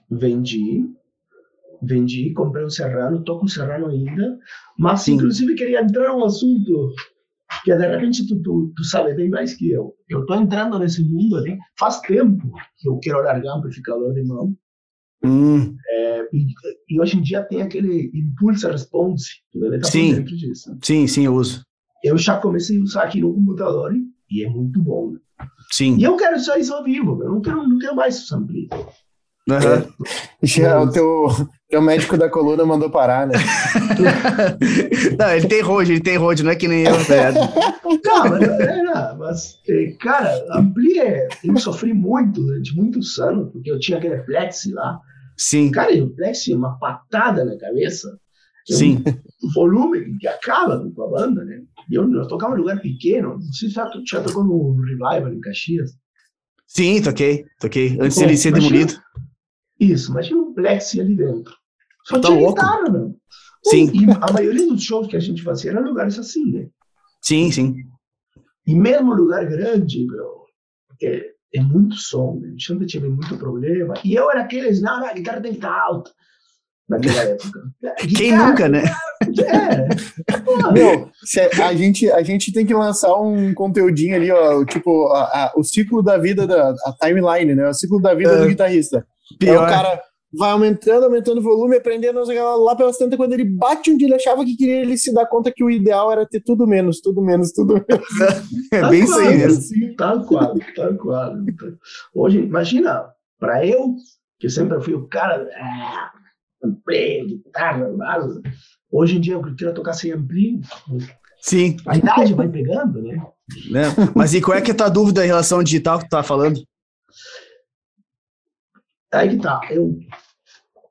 Vendi, vendi, comprei um Serrano, tô com o Serrano ainda, mas Sim. inclusive queria entrar num assunto que de repente tu, tu, tu sabe bem mais que eu. Eu tô entrando nesse mundo ali, faz tempo que eu quero largar amplificador de mão, Hum, e, e hoje em dia tem aquele Impulse Response, tu deve estar Sim. dentro disso. sim, sim, eu uso. Eu já comecei a usar aqui no computador e é muito bom. né? Sim. E eu quero só isso ao vivo, eu não quero, não quero mais esse ampli. Aham. Já o teu, teu médico da coluna mandou parar, né? não, ele tem road, ele tem road, não é que nem eu, tá ligado? Não, mas, é, não, mas é, cara, é. Eu sofri muito durante muitos anos, porque eu tinha aquele plexi lá. Sim, Cara, e o plexi é uma patada na cabeça. É um sim. volume que acaba com a banda, né? Eu, eu tocava em lugar pequeno. Não sei se já, já tocou no Revival em Caxias. Sim, toquei, toquei. Antes Bom, dele ser imagina- demolido. Isso, imagina um plexi ali dentro. Só Tá tinha louco. guitarra, meu. Sim. E a maioria dos shows que a gente fazia eram lugares assim, né? Sim, sim. E mesmo lugar grande, meu, é, é muito som, né? sempre tive muito problema. E eu era aqueles, não, não, a guitarra tem que estar alta. Naquela época. Quem Guitarra, nunca, né? É. Pô, Meu, cê- a, gente, a gente tem que lançar um conteúdinho ali, ó, tipo, a- a- o ciclo da vida, da a timeline, né? O ciclo da vida É. do guitarrista. É Pior. o cara vai aumentando, aumentando o volume, aprendendo lá, pelas tantas, quando ele bate onde ele achava que queria, ele se dá conta que o ideal era ter tudo menos, tudo menos, tudo menos. É bem isso aí mesmo. assim, Tal qual, tal qual. Hoje, imagina, para eu, que sempre fui o cara, ah, ampli, guitarra, base. hoje em dia eu quero tocar sem ampli, Sim. a idade vai pegando, né? né? Mas e qual é que é a tua dúvida em relação ao digital que tu tá falando? Aí que tá, eu,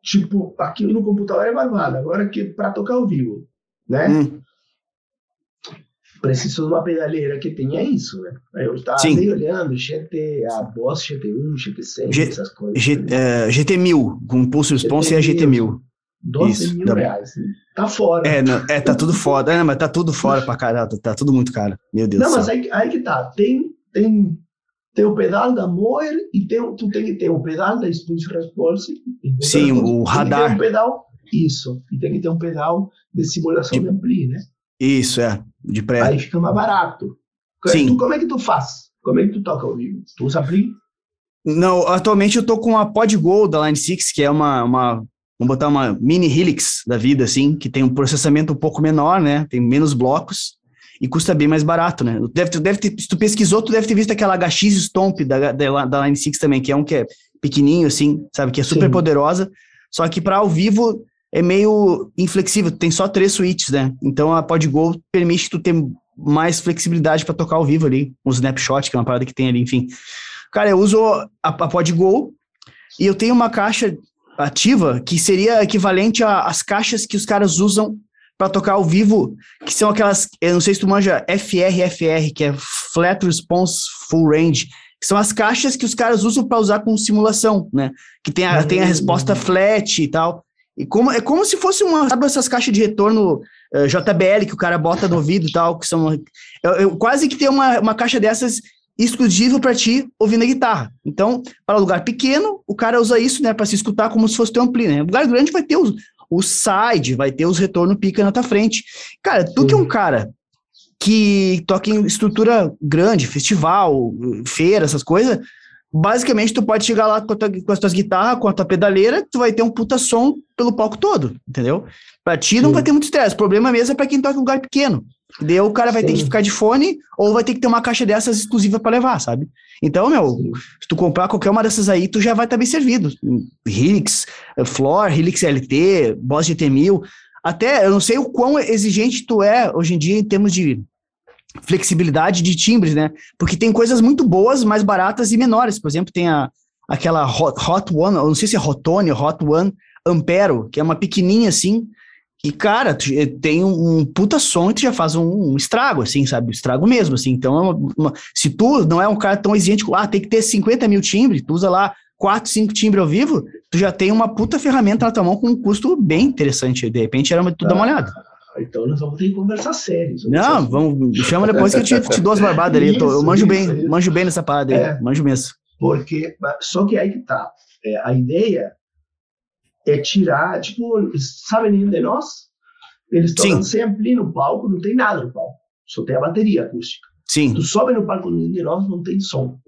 tipo, aquilo no computador é barbado, agora que para tocar ao vivo, né? Hum, Preciso de uma pedaleira que tenha isso, né? Eu estava Sim. olhando, GT, a Boss GT1, GT100, G- essas coisas. G- né? é, GT1000, com pulso response é GT1000. 12 isso, mil dá- reais. Tá fora. É, não, é, tá tudo foda. É, mas tá tudo fora pra caralho. Tá, tá tudo muito caro. Meu Deus Não, do mas aí, aí que tá. Tem, tem, tem o pedal da Moer e tem, tu tem que ter o pedal da Impulse Response. Sim, o tem que ter radar. um pedal, isso. E tem que ter um pedal de simulação De- de ampli, né? Isso, é. De pré. Aí fica mais barato. Sim. Tu, como é que tu faz? Como é que tu toca ao vivo? Tu usa ampli? Não, atualmente eu tô com a PodGo da Line 6, que é uma, uma. Vamos botar uma mini Helix da vida, assim, que tem um processamento um pouco menor, né? Tem menos blocos e custa bem mais barato, né? Deve, tu deve ter, se tu pesquisou, tu deve ter visto aquela HX Stomp da, da, da Line 6 também, que é um que é pequenininho, assim, sabe? Que é super Sim. poderosa. Só que para ao vivo é meio inflexível, tem só três switches, né? Então a PodGo permite tu ter mais flexibilidade para tocar ao vivo ali, um snapshot, que é uma parada que tem ali, enfim. Cara, eu uso a, a PodGo e eu tenho uma caixa ativa que seria equivalente às caixas que os caras usam para tocar ao vivo, que são aquelas, eu não sei se tu manja FRFR, que é Flat Response Full Range, que são as caixas que os caras usam para usar com simulação, né? Que tem a, tem a resposta flat e tal. E como, é como se fosse uma, sabe essas caixas de retorno uh, eh, JBL que o cara bota no ouvido e tal, que são. Eu, eu quase que tem uma, uma caixa dessas exclusivo para ti ouvindo a guitarra. Então, para lugar pequeno, o cara usa isso, né, para se escutar como se fosse teu ampli, né? Lugar grande vai ter os, o side, vai ter os retorno pica na tua frente. Cara, tu Sim. que é um cara que toca em estrutura grande, festival, feira, essas coisas, basicamente tu pode chegar lá com, tua, com, as tuas guitarras, com a tua pedaleira, tu vai ter um puta som pelo palco todo, entendeu? Pra ti Sim. não vai ter muito estresse. O problema mesmo é pra quem toca em lugar pequeno. Daí o cara vai Sim. ter que ficar de fone ou vai ter que ter uma caixa dessas exclusiva para levar, sabe? Então, meu, Sim. se tu comprar qualquer uma dessas aí, tu já vai estar tá bem servido. Helix, Floor, Helix LT, Boss GT1000. Até, eu não sei o quão exigente tu é hoje em dia em termos de flexibilidade de timbres, né? Porque tem coisas muito boas, mais baratas e menores. Por exemplo, tem a, aquela Hot, Hot One, eu não sei se é Hotone, Hot One Ampero, que é uma pequenininha assim, e, cara, eh, tem um, um, puta som e tu já faz um, um, estrago, assim, sabe? Estrago mesmo, assim. Então, é uma, uma, se tu não é um cara tão exigente, ah, tem que ter 50 mil timbres, tu usa lá 4, 5 timbres ao vivo, tu já tem uma puta ferramenta na tua mão com um custo bem interessante. De repente, era tu dar uma olhada. Então nós vamos ter que conversar sério. Não, vamos, chama depois que eu te, te dou as barbadas ali. Isso, eu manjo isso, bem, isso. manjo bem nessa parada aí, é, manjo mesmo. Porque, só que aí que tá. É, a ideia é tirar, tipo, sabe nenhum de nós? Eles tocam sem ampli no palco, não tem nada no palco, só tem a bateria acústica. Sim. Tu sobe no palco de nós, não tem som.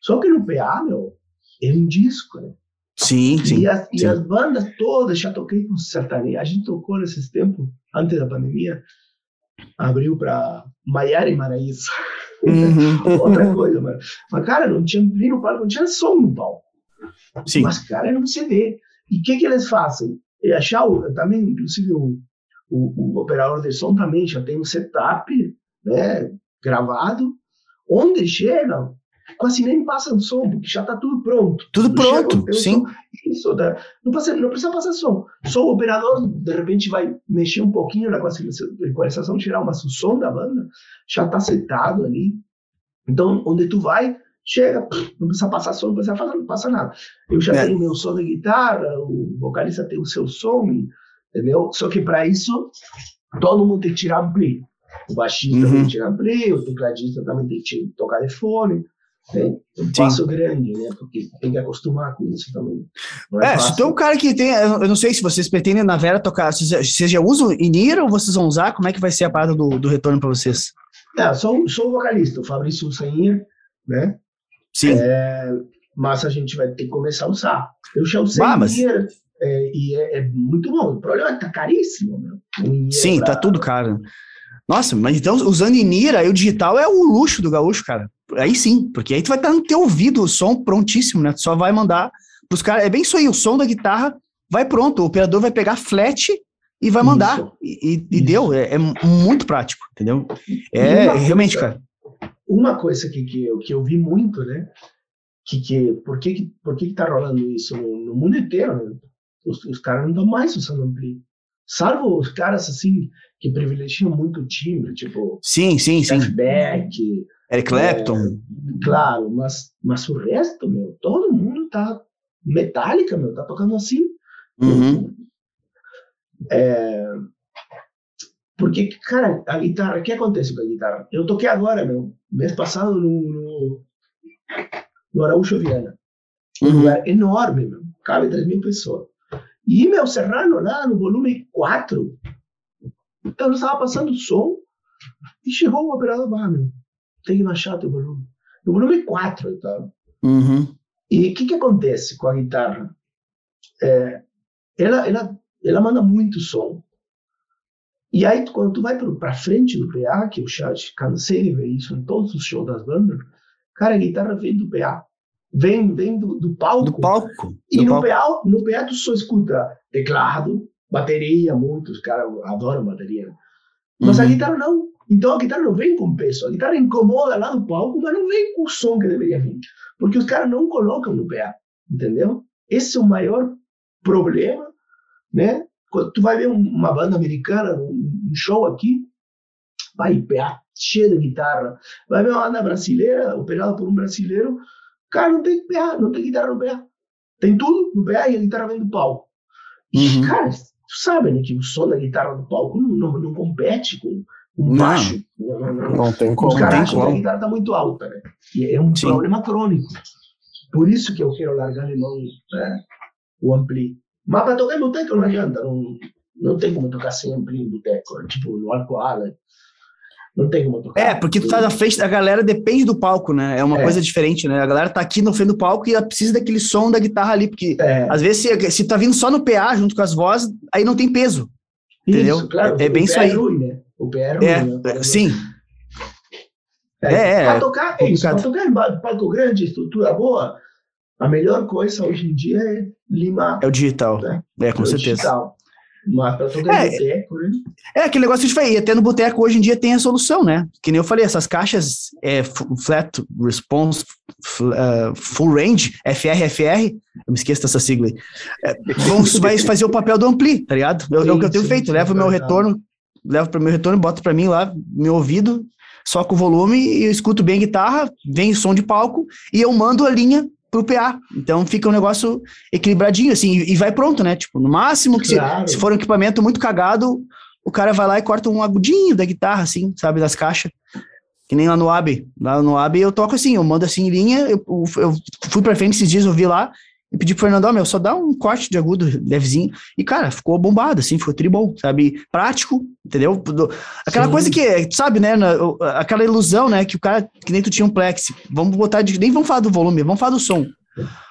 Só que no PA, meu, é um disco, né? Sim, sim. E as, sim. E as bandas todas, já toquei com sertanejo, a gente tocou nesses tempos, antes da pandemia, abriu para Maiara e Maraíza. Uhum. Outra coisa, mano. Mas, cara, não tinha ampli no palco, não tinha som no palco. Sim. Mas, cara, era um CD. E o que, que eles fazem? E achar, também, inclusive, o, o, o, operador de som também já tem um setup né, gravado, onde chega, quase nem passa o som, porque já está tudo pronto. Tudo pronto, sim. Isso, tá, não, precisa, não precisa passar som. Só o operador, de repente, vai mexer um pouquinho na equalização, tirar mas o som da banda já está setado ali. Então, onde tu vai, chega, não precisa passar som, não precisa fazer, não passa nada. Eu já é. tenho meu som de guitarra, o vocalista tem o seu som, entendeu? Só que para isso, todo mundo tem que tirar ampli. O baixista uhum. tem que tirar ampli, o tecladista também tem que tocar de fone. Né? Um passo grande, né? Porque tem que acostumar com isso também. é, é se tu é um cara que tem. Eu não sei se vocês pretendem na Vera tocar. Vocês já usam Inir ou vocês vão usar? Como é que vai ser a parada do, do retorno para vocês? Não, sou, sou o vocalista, o Fabrício usa Inir, né? Sim. É, mas a gente vai ter que começar a usar. Eu já usei ah, mas... Inir, é, e é, é, muito bom. O problema é que tá caríssimo, meu. Sim, pra... tá tudo caro. Nossa, mas então usando Inir, aí o digital é o luxo do gaúcho, cara. Aí sim, porque aí tu vai estar no teu ouvido o som prontíssimo, né? Tu só vai mandar pros caras. É bem isso aí, o som da guitarra vai pronto, o operador vai pegar flat e vai mandar. Isso. E, e deu, é, é, muito prático, entendeu? É realmente, coisa, cara. Uma coisa que, que, eu, que eu vi muito, né? Que, que, por que, por que, que tá rolando isso no, no mundo inteiro, né? Os, os caras não estão mais usando ampli. Salvo os caras assim que privilegiam muito o timbre, tipo. Sim, sim, sim. Beck, Eric Clapton. É, claro, mas, mas o resto, meu, todo mundo tá. Metálica, meu, tá tocando assim. Uhum. É, porque, cara, a guitarra, o que acontece com a guitarra? Eu toquei agora, meu, mês passado no, no, no Araújo Viana. Um uhum. lugar enorme, meu, cabe 3 mil pessoas. E meu Serrano lá no volume 4. Então eu estava passando som e chegou o operador lá, meu. Tem baixar teu volume. No volume 4 eu estava. Uhum. E o que, que acontece com a guitarra? É, ela, ela, ela manda muito som. E aí, quando tu vai para frente do PA, que eu já cansei de ver isso em todos os shows das bandas, cara, a guitarra vem do PA vem, vem do, do palco. Do palco. E do no, palco. PA, no PA tu só escuta teclado, bateria, muitos caras adoram bateria. Mas uhum. a guitarra não. Então a guitarra não vem com peso. A guitarra incomoda lá no palco, mas não vem com o som que deveria vir. Porque os caras não colocam no PA. Entendeu? Esse é o maior problema, né? Quando tu vai ver uma banda americana, um show aqui, vai PA cheio de guitarra. Vai ver uma banda brasileira, operada por um brasileiro, cara, não tem PA, não tem guitarra no PA. Tem tudo no PA e a guitarra vem do palco. Uhum. Cara, sabem né, que o som da guitarra do palco não, não, não compete com baixo. Não, não, não, não tem como. Os caras acham que a guitarra está muito alta, né? E é um Sim. problema crônico. Por isso que eu quero largar de mão né, o ampli. Mas para tocar em boteco não adianta, não, não tem como tocar sem ampli em boteco, né? tipo no arco-ala. Não tem como tocar. É, porque tu tá na frente, a galera depende do palco, né? É uma é. coisa diferente, né? A galera tá aqui no frente do palco e ela precisa daquele som da guitarra ali, porque é. às vezes se, se tá vindo só no PA junto com as vozes, aí não tem peso. Isso, entendeu? Claro, é, bem isso aí. É ruim, né? O PA é ruim. É, né? Sim. É, é, para tocar, é isso, para tocar em palco grande, estrutura boa, a melhor coisa hoje em dia é limar. É o digital. Né? É, com é certeza. Digital. Mas tocar é, boteco, né? É, aquele negócio te falei, até no boteco hoje em dia tem a solução, né? Que nem eu falei, essas caixas é, flat response, uh, full range, FRFR, eu me esqueço dessa sigla aí, é, vão, vai fazer o papel do ampli, tá ligado? É, o que eu tenho feito, levo meu retorno, levo para meu retorno, boto para mim lá, meu ouvido, só com o volume e eu escuto bem a guitarra, vem o som de palco e eu mando a linha pro PA. Então fica um negócio equilibradinho, assim, e vai pronto, né? Tipo, no máximo que claro. se, se, for um equipamento muito cagado, o cara vai lá e corta um agudinho da guitarra, assim, sabe, das caixas. Que nem lá no AB. Lá no AB eu toco assim, eu mando assim em linha, eu, eu fui pra frente esses dias, eu vi lá, e pedi pro Fernando, oh, meu, só dá um corte de agudo levezinho. E, cara, ficou bombado, assim, ficou tribom, sabe? Prático, entendeu? Aquela Sim. coisa que, sabe, né? Aquela ilusão, né? Que o cara, que nem tu tinha um plex. Vamos botar de. Nem vamos falar do volume, vamos falar do som.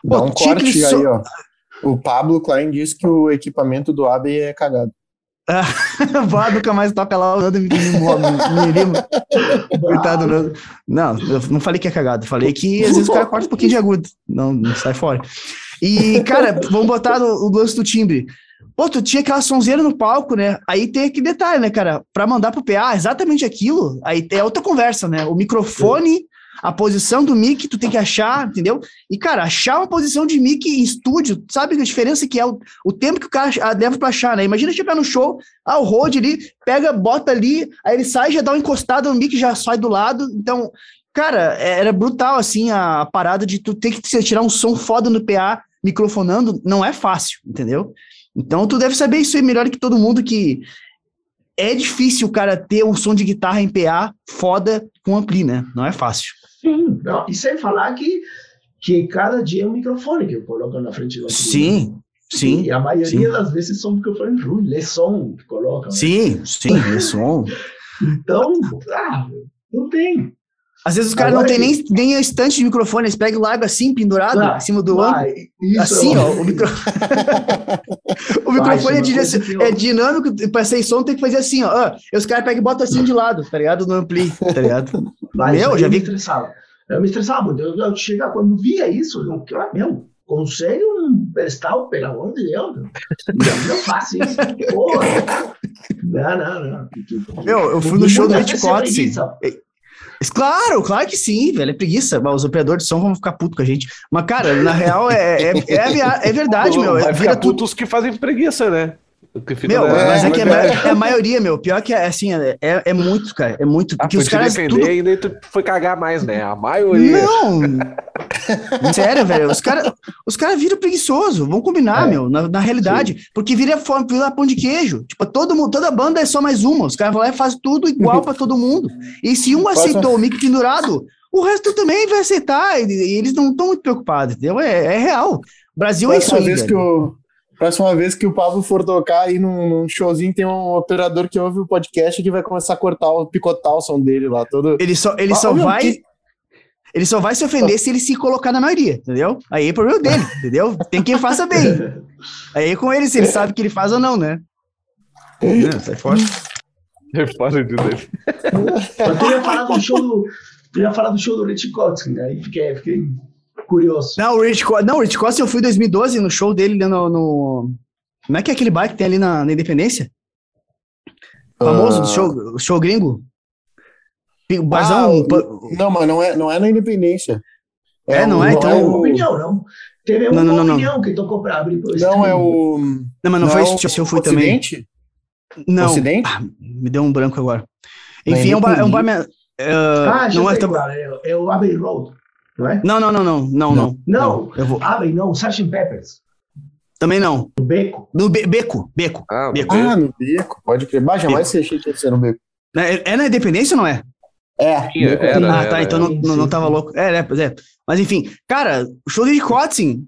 Dá Pô, um corte aí, so... ó. O Pablo Klein disse que o equipamento do AB é cagado. Vá nunca mais toca lá o me, Coitado, Nando. Não, eu não falei que é cagado. Falei que às vezes o cara corta um pouquinho de agudo. Não, não sai fora. E, cara, vamos botar no, o lance do timbre. Pô, tu tinha aquela sonzeira no palco, né? Aí tem aquele detalhe, né, cara? Pra mandar pro PA exatamente aquilo, aí é outra conversa, né? O microfone, a posição do mic, tu tem que achar, entendeu? E, cara, achar uma posição de mic em estúdio, sabe a diferença que é o, o tempo que o cara leva pra achar, né? Imagina chegar no show, ah, o Rode ali, pega, bota ali, aí ele sai, já dá uma encostada no mic, já sai do lado. Então, cara, era brutal, assim, a, a parada de tu ter que tirar um som foda no PA microfonando não é fácil, entendeu? Então tu deve saber isso aí melhor que todo mundo que é difícil o cara ter um som de guitarra em PA foda com ampli, né? Não é fácil. Sim, não, e sem falar que, que cada dia é um microfone que eu coloco na frente do ampli. Sim, sim. E a maioria sim. das vezes são microfones ruins, lê som que colocam. Né? Sim, sim, lê som. então, ah, não tem. Às vezes os caras não tem nem, nem a estante de microfone, eles pegam lago assim, pendurado, ah, em cima do ombro. Assim, é ó. O, micro... o microfone é, é, dinâmico, para ser som tem que fazer assim, ó. Ah, e os caras pegam e botam assim de lado, tá ligado? No ampli, tá ligado? Mas meu, já vi. Me estressava. Eu me estressava muito. Eu, eu chegava, quando via isso, eu, ah, meu, consegue um pedestal, pelo amor de Deus. Não, faço isso. Porra. Não, não, não. Meu, eu fui no show do Cotts. Claro, claro que sim, velho. É preguiça. Os operadores de som vão ficar putos com a gente. Mas, cara, na real, é, é, é, é verdade, meu. Vai ficar putos que fazem preguiça, né? Meu, é, mas é que é, é, a maioria, meu. Pior que é assim, é, é muito, cara. É muito. Porque ah, os caras. defender tudo... ainda tu foi cagar mais, né? A maioria. Não! Sério, velho. Os caras os cara viram preguiçoso. Vamos combinar, é. meu, na, na realidade. Sim. Porque vira, vira pão de queijo. Tipo, todo mundo, toda banda é só mais uma. Os caras vão lá e fazem tudo igual pra todo mundo. E se um aceitou o mic pendurado, o resto também vai aceitar. E, e eles não estão muito preocupados, entendeu? É, é real. O Brasil Próxima é isso aí. Vez que eu Próxima vez que o Pablo for tocar aí num, num, showzinho, tem um operador que ouve o podcast que vai começar a cortar, picotar o som dele lá. Todo... Ele só, ele ah, só vai. Que... Ele só vai se ofender se ele se colocar na maioria, entendeu? Aí é problema dele, entendeu? Tem quem faça bem. Aí é com ele, se ele sabe que ele faz ou não, né? não, sai fora. É fora de dele. Eu queria falar do show do. Eu ia falar do show do Rich Kotzkin, aí fiquei, fiquei curioso. Não, o Rich, não, o Rich Costa eu fui em 2012 no show dele no, no. Como é que é aquele bar que tem ali na, na Independência? Famoso, uh... show, show gringo? O barzão. Ah, não, mas não é, não é na Independência. É, é não é? Então... É uma opinião, não. Teve uma não, não, opinião não. que tocou pra abrir. Não, é o. Não, mas não, não foi é esse show, eu fui Ocidente? também. Não. Ocidente? Ah, me deu um branco agora. Enfim, é um bar. É um bar uh, ah, já não sei é, qual, é, é o Abbey Road, não é? Não, não, não, não, não, não. Não, eu vou... Abbey não, Sgt. Peppers. Também não. No Beco? No be Beco, Beco. Ah, beco. ah, no Beco, pode crer. Mas jamais você achei que ia ser no Beco. É, é na Independência ou não é? É. Era, ah, tá, então não, não, não tava louco. É, é, pois é. Mas enfim, cara, o show de Kotzin,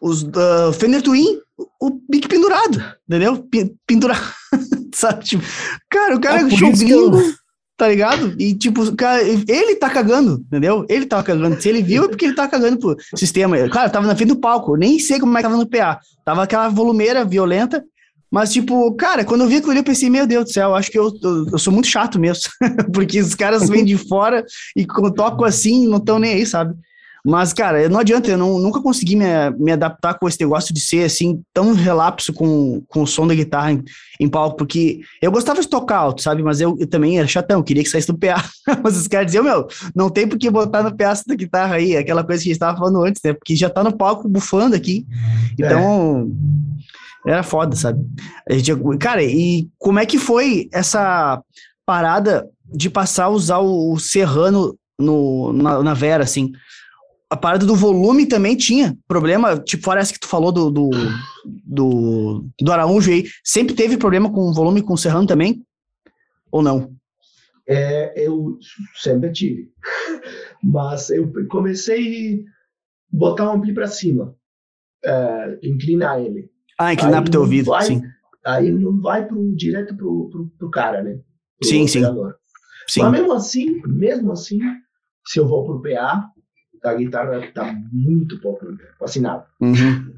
os uh, Fender Twin, o bico pendurado, entendeu? Pendurado, sabe? Tipo, cara, o cara é, show gringo. Tá ligado? E tipo, cara, ele tá cagando, entendeu? Ele tava cagando. Se ele viu é porque ele tava cagando pro sistema. Claro, tava na frente do palco, nem sei como é que tava no PA. Tava aquela volumeira violenta, mas, tipo, cara, quando eu vi aquilo ali, eu pensei, meu Deus do céu, acho que eu, eu, eu sou muito chato mesmo. porque os caras vêm de fora e toco assim, não estão nem aí, sabe? Mas, cara, não adianta, eu não, nunca consegui me, me adaptar com esse negócio de ser, assim, tão relapso com, com o som da guitarra em, em palco, porque eu gostava de tocar alto, sabe? Mas eu, eu também era chatão, queria que saísse do PA. Mas os caras diziam, meu, não tem por que botar no PA essa guitarra aí, aquela coisa que a gente estava falando antes, né? Porque já tá no palco bufando aqui. Então, é. era foda, sabe? Gente, cara, e como é que foi essa parada de passar a usar o Serrano no, na, na Vera, assim? A parada do volume também tinha problema, tipo, fora essa que tu falou do, do, do, do Araújo aí, sempre teve problema com o volume com o Serrano também? Ou não? É, eu sempre tive. Mas eu comecei a botar o ampli para cima, é, inclinar ele. Ah, inclinar para o teu ouvido, vai, sim. Aí não vai pro, direto pro, pro, pro cara, né? Pro sim, sim. sim. Mas mesmo assim, mesmo assim, se eu vou pro PA, a guitarra está muito pouco fascinado. Uhum.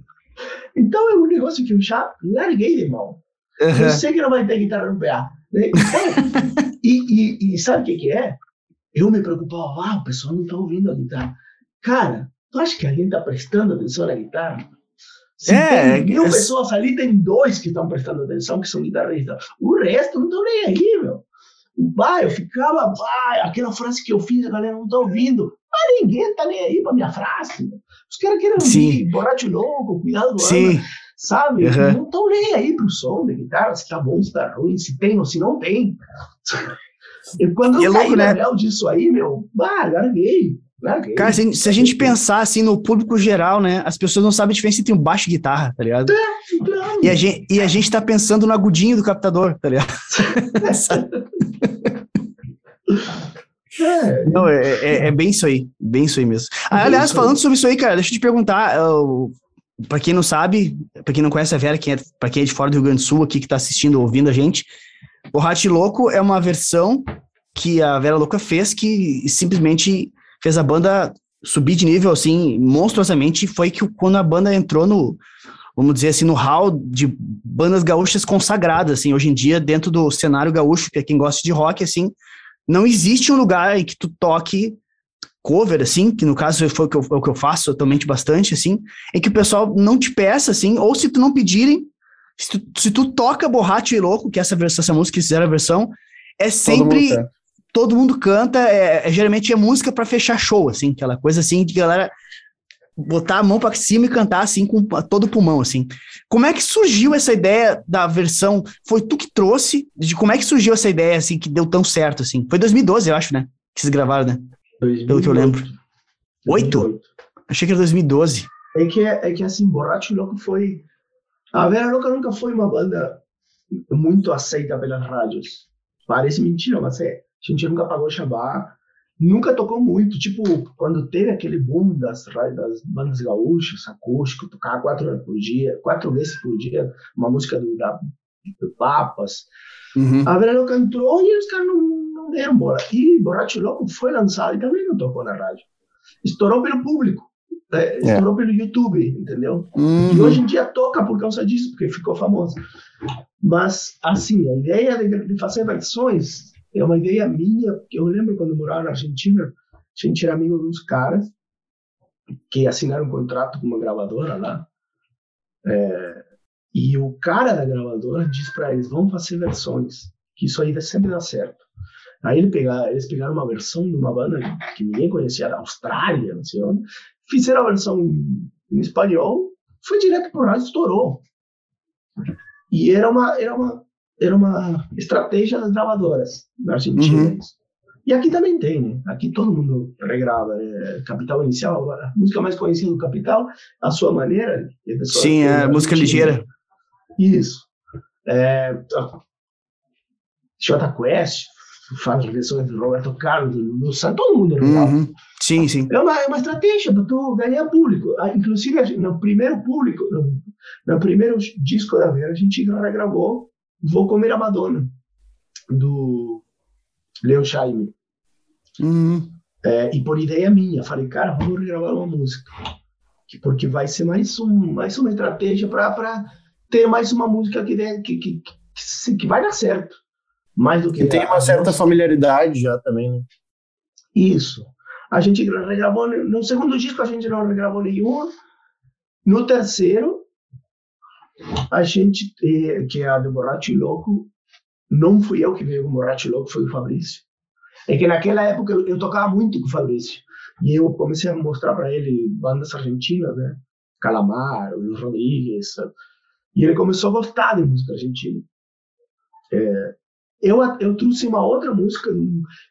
Então é um negócio que eu já larguei de mão. Uhum. Eu sei que não vai ter guitarra no PA. Né? Então, e, e, e, sabe o que, que é? Eu me preocupava, ah, o pessoal não está ouvindo a guitarra. Cara, tu acha que alguém está prestando atenção na guitarra? Se é, tem mil é... pessoas ali, tem dois que estão prestando atenção, que são guitarristas. O resto não estão nem aí, meu. Bah, eu ficava, bah, aquela frase que eu fiz, a galera não está ouvindo. Mas ninguém tá nem aí pra minha frase. Os caras querem ouvir Borate Louco, Cuidado do Sim. Ana, sabe? Uhum. Não estão nem aí pro som da guitarra, se tá bom, se tá ruim, se tem ou se não tem. E quando e eu é caí né? disso aí, meu, bah, larguei. larguei. Cara, se, se, a gente pensar assim no público geral, né? As pessoas não sabem a diferença entre um baixo e guitarra, tá ligado? É, claro. e, a gente, e a gente tá pensando no agudinho do captador, tá ligado? É, não, é, é, é, bem isso aí, bem isso aí mesmo. Ah, aliás, falando sobre isso aí, cara, deixa eu te perguntar, uh, para quem não sabe, para quem não conhece a Vera, quem é, para quem é de fora do Rio Grande do Sul aqui que tá assistindo, ouvindo a gente, o Hat Louco é uma versão que a Vera Louca fez que simplesmente fez a banda subir de nível assim monstruosamente, foi que quando a banda entrou no vamos dizer assim, no hall de bandas gaúchas consagradas, assim, hoje em dia, dentro do cenário gaúcho, que é quem gosta de rock, assim, não existe um lugar em que tu toque cover, assim, que no caso foi o que eu, o que eu faço atualmente bastante, assim, em que o pessoal não te peça, assim, ou se tu não pedirem, se tu, se tu toca Borracho e Louco, que é essa, versão, essa música que fizeram a versão, é sempre... Todo mundo, todo mundo canta, é, é, geralmente é música para fechar show, assim, aquela coisa assim de galera botar a mão para cima e cantar assim com todo o pulmão, assim. Como é que surgiu essa ideia da versão? Foi tu que trouxe? De como é que surgiu essa ideia assim que deu tão certo assim? Foi 2012, eu acho, né? Que vocês gravaram, né? 2008. Pelo que eu lembro. Oito? Achei que era 2012. É que é que assim, Borracho Louco foi a Vera Louca nunca foi uma banda muito aceita pelas rádios. Parece mentira, mas é. A gente nunca pagou Shabá nunca tocou muito. Tipo, quando teve aquele boom das, das bandas gaúchas, acústico, tocar quatro horas por dia, quatro vezes por dia, uma música do, da, do Papas. Uhum. A Verano cantou e os caras não, não deram bola. E Borracho Louco foi lançado e também não tocou na rádio. Estourou pelo público. É, é. estourou é. pelo YouTube, entendeu? Uhum. E hoje em dia toca por causa disso, porque ficou famoso. Mas, assim, a ideia de, de fazer versões é uma ideia minha, que eu lembro quando eu morava na Argentina, a gente era amigo de uns caras que assinaram um contrato com uma gravadora lá. É, e o cara da gravadora disse para eles: vamos fazer versões, que isso aí sempre dar certo. Aí ele eles pegaram uma versão de uma banda que ninguém conhecia, da Austrália, não sei onde, fizeram a versão em, em espanhol, foi direto pro rádio, estourou. E era uma, era uma era uma estratégia das gravadoras na Argentina. Uhum. E aqui também tem, né? Aqui todo mundo regrava. Né? Capital Inicial, a música mais conhecida do Capital, a sua maneira. Sim, é a música ligeira. Isso. É, J Quest faz versões de Roberto Carlos, do Santos, todo mundo regrava. Uhum. Sim, sim. É uma, é uma estratégia para tu ganhar público. Ah, inclusive, no primeiro público, no, no primeiro disco da Vera, a gente regravou Vou Comer a Madonna, do Leo Jaime. Uhum. É, e por ideia minha, falei, cara, vamos regravar uma música. Porque vai ser mais, um, mais uma estratégia para ter mais uma música que, que, que, que, que vai dar certo. Mais do que. E tem uma certa nossa... familiaridade já também, né? Isso. A gente regravou. No segundo disco a gente não regravou nenhuma. No terceiro, a gente, eh, que é a do Borracho Louco, não fui eu que veio com Borracho Louco, foi o Fabrício. É que naquela época eu, eu tocava muito com o Fabrício. E eu comecei a mostrar para ele bandas argentinas, né? Calamar, Luiz Rodrigues. E ele começou a gostar de música argentina. É, eu, eu trouxe uma outra música.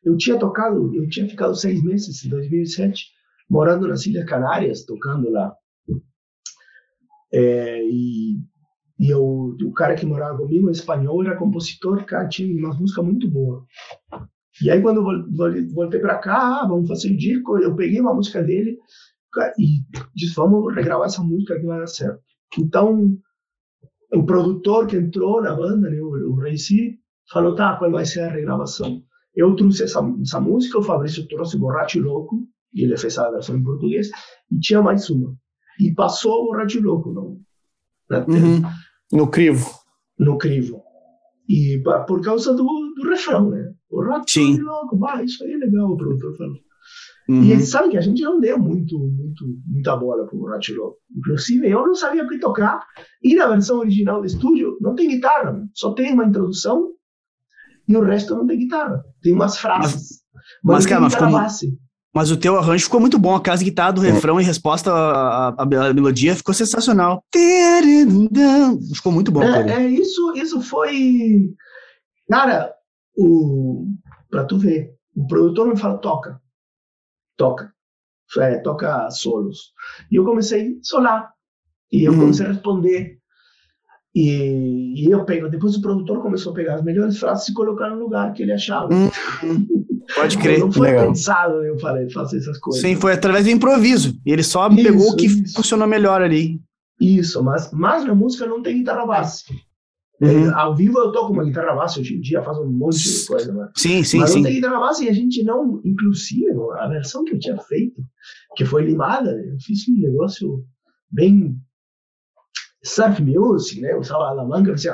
Eu tinha tocado, eu tinha ficado seis meses, em 2007, morando nas Ilhas Canárias, tocando lá. É, e e eu, o cara que morava comigo, espanhol, era compositor, cara, tinha uma música muito boa. E aí, quando eu voltei para cá, ah, vamos fazer o disco, eu peguei uma música dele e disse, vamos regravar essa música que vai dar certo. Então, o produtor que entrou na banda, né, o, o Reici, falou, tá, qual vai ser a regravação? Eu trouxe essa, essa música, o Fabrício trouxe Borracho Louco, e ele fez a versão em português, e tinha mais uma. E passou o Borracho Louco, não? Uhum. No crivo. No crivo. E por causa do, do refrão, né? O rock Sim. louco, bah, isso aí é legal, o produtor falou. Uhum. E sabe que a gente não deu muito, muito, muita bola pro Rock Louco. Inclusive, eu não sabia o que tocar. E na versão original do estúdio, não tem guitarra, só tem uma introdução e o resto não tem guitarra. Tem umas frases. Mas, mas, cara, ficou, base. Mas o teu arranjo ficou muito bom. A casa guitarra do refrão em resposta à, à, à, melodia ficou sensacional. Ficou muito bom. É, é, isso, isso foi. Cara, o... pra tu ver, o produtor me fala: toca, toca, é, toca solos. E eu comecei a solar. E eu uhum. comecei a responder. E, e, eu pego. Depois o produtor começou a pegar as melhores frases e colocar no lugar que ele achava. Uhum. Pode crer. Não foi Legal. pensado eu falei, fazer essas coisas. Sim, foi através do improviso. E ele só isso, pegou o que isso. funcionou melhor ali. Isso, mas, mas na música não tem guitarra base. Uhum. É, ao vivo eu toco uma guitarra base hoje em dia, faço um monte de coisa. Mas, sim, sim, mas sim. não tem guitarra base e a gente não, inclusive, a versão que eu tinha feito, que foi limada, eu fiz um negócio bem surf music, né? Usava a alavanca, fazia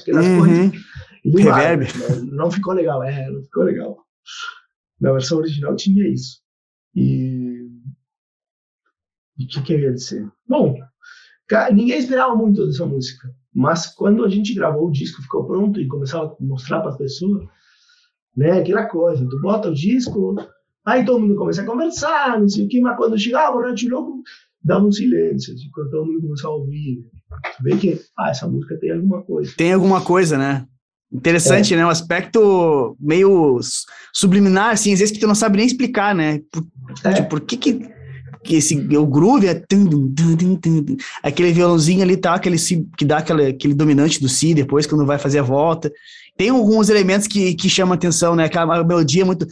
aquelas uhum. coisas. Reverb. Não, não ficou legal, é, não ficou legal. Na versão original tinha isso. E. E o que, que eu ia dizer? Bom, ninguém esperava muito dessa música. Mas quando a gente gravou o disco, ficou pronto e começava a mostrar para as pessoas, né? Aquela coisa, tu bota o disco, aí todo mundo começa a conversar, não sei o que, mas quando chegava o Rádio Louco, dava um silêncio, quando todo mundo começava a ouvir. Vê que, ah, essa música tem alguma coisa. Tem alguma coisa, né? Interessante, é. né? Um aspecto meio subliminar, assim, às vezes que tu não sabe nem explicar, né? Por, é. tipo, por que que, que esse, o groove é... Aquele violãozinho ali tá, aquele que dá aquele, aquele dominante do si depois, quando vai fazer a volta. Tem alguns elementos que, que chamam atenção, né? Aquela melodia é muito...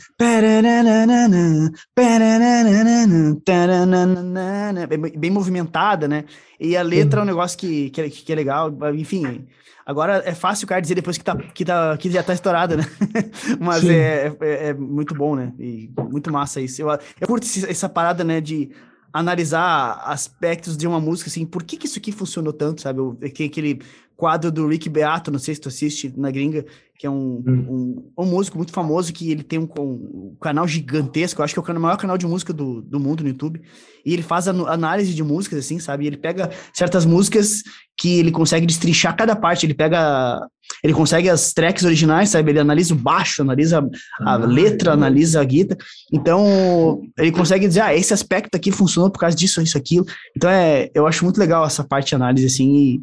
Bem movimentada, né? E a letra é um negócio que, que, que é legal, enfim... Agora é fácil o cara dizer depois que, tá, que, tá, que já tá estourada, né? Mas é, é, é, muito bom, né? E muito massa isso. Eu, eu curto essa parada, né, de analisar aspectos de uma música, assim, por que que isso aqui funcionou tanto, sabe? Tem aquele quadro do Rick Beato, não sei se tu assiste na gringa, que é um, hum. um, um, músico muito famoso que ele tem um, um, canal gigantesco, acho que é o maior canal de música do, do mundo no YouTube, e ele faz análise de músicas, assim, sabe? E ele pega certas músicas que ele consegue destrinchar cada parte, ele pega, ele consegue as tracks originais, sabe? Ele analisa o baixo, analisa a ah, letra, analisa a guitarra, então ele consegue dizer, ah, esse aspecto aqui funcionou por causa disso, isso, aquilo, então é, eu acho muito legal essa parte de análise, assim, e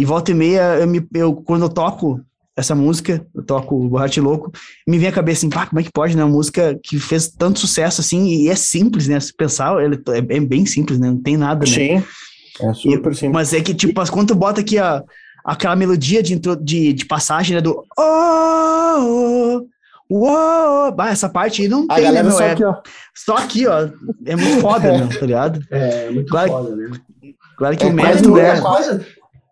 E volta e meia, eu, me, eu quando eu toco essa música, eu toco o Borrate Louco, me vem a cabeça assim, pá, como é que pode, né? Uma música que fez tanto sucesso assim, e é simples, né? Se pensar, ele é, é bem simples, né? Não tem nada, né? Sim, é super simples. Mas é que, tipo, quando tu bota aqui a, aquela melodia de, intro, de, de passagem, né? Do oh, oh, oh, bah, essa parte aí não A tem, né, galera meu? só É- aqui, ó. só aqui, ó. É muito foda, né? Tá ligado? É muito Claro- foda, né? Claro que É o quase um- é. Coisas-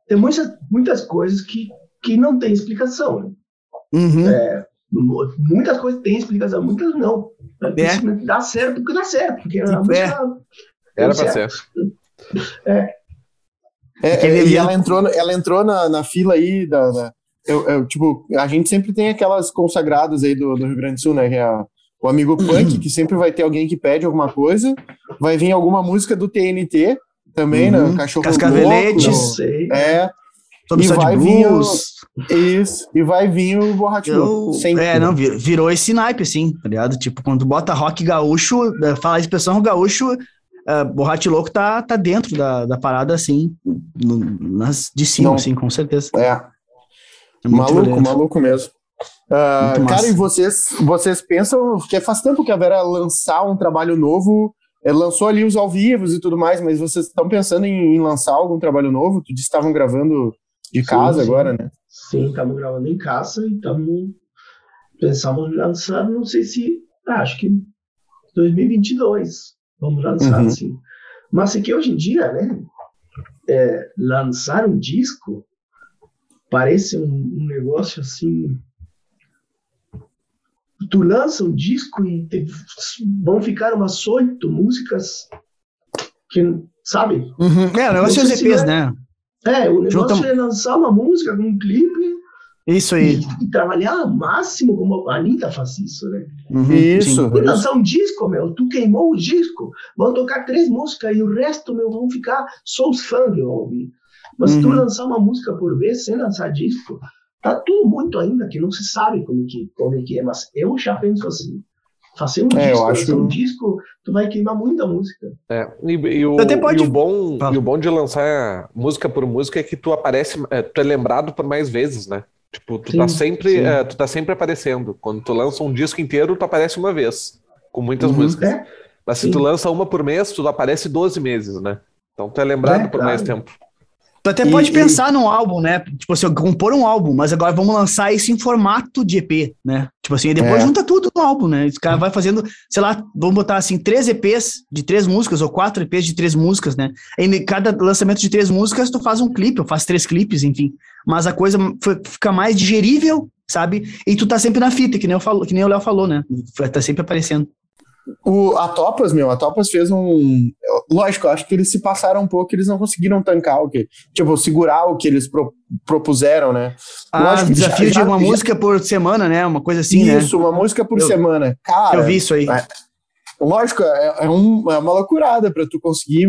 tem muitas, muitas coisas que, que não tem explicação. Né? Uhum. Mu- Muitas coisas têm explicação, muitas não. É. Dá certo porque dá certo. Porque a Tipo, música Era certo. ser. É, Aquele é, e ela entrou, ela entrou na, na fila aí da. da- eu, eu, tipo, a gente sempre tem aquelas consagradas aí do, do Rio Grande do Sul, né? Que é a- o amigo punk, que sempre vai ter alguém que pede alguma coisa. Vai vir alguma música do TNT também, Uhum. né? Cachorro Cascaveletes. Louco. É, Sobre E vai vir blues. isso. E vai vir o borrachudo. É, não, vir- virou esse naipe, assim, tá ligado? Tipo, quando bota rock gaúcho, eh, fala a expressão gaúcho, uh, Borrate Louco tá, tá dentro da, da parada, assim, no- nas, de cima, Não. assim, com certeza. É, É maluco, violento. maluco mesmo. Massa. cara, e vocês, vocês pensam que faz tempo que a Vera lançar um trabalho novo, lançou ali os ao vivos e tudo mais, mas vocês estão pensando em, em lançar algum trabalho novo? Tu disse que estavam gravando de Sim, casa sim. agora, né? Sim, estamos gravando em casa e estamos. Pensamos em lançar, não sei se. ah, acho que 2022 vamos lançar, Uhum. assim. Mas é que hoje em dia, né? é, lançar um disco parece um, um negócio assim. Tu lança um disco e te- vão ficar umas oito músicas que, sabe? Uhum. É, o negócio é os Não sei se EPs, é- né? É, o negócio Junta- é lançar uma música com um clipe Isso aí. e, e trabalhar ao máximo como a Anitta faz isso, né? Uhum, Isso. sim. Tu lançar um disco, meu, tu queimou o disco, vão tocar três músicas e o resto, meu, vão ficar só os fãs que vão ouvir. Mas se tu Uhum. lançar uma música por vez, sem lançar disco, tá tudo muito ainda que não se sabe como que, como que é. Mas eu já penso assim, fazer um É, disco, acho- um disco, tu vai queimar muita música. É, e, e o, até pode- e o bom, Fala. e o bom de lançar música por música é que tu aparece, é, tu é lembrado por mais vezes, né? Tipo, tu Sim, tá sempre, é, tu tá sempre aparecendo. Quando tu lança um disco inteiro, tu aparece uma vez, com muitas Uhum. músicas. É, Mas se sim. tu lança uma por mês, tu aparece 12 meses, né? Então tu é lembrado É, por mais claro. tempo. Tu até E- pode e- pensar num álbum, né? Tipo assim, compor um álbum, mas agora vamos lançar isso em formato de EP, né? Tipo assim, e depois É. junta tudo no álbum, né? Esse cara vai fazendo, sei lá, vamos botar assim, três EPs de três músicas, ou quatro EPs de três músicas, né? E em cada lançamento de três músicas, tu faz um clipe, ou faz três clipes, enfim. Mas a coisa fica mais digerível, sabe? E tu tá sempre na fita, que nem, eu falo, que nem o Léo falou, né? Tá sempre aparecendo. O, a Topas, meu, a Topas fez um. Lógico, eu acho que eles se passaram um pouco, eles não conseguiram tancar o que. Tipo, segurar o que eles pro- propuseram, né? Ah, Lógico desafio já- de uma já- música por semana, né? Uma coisa assim, né? Isso, uma música por Eu- semana. Cara, Eu vi isso aí. é, lógico, é, é um- é uma loucurada pra tu conseguir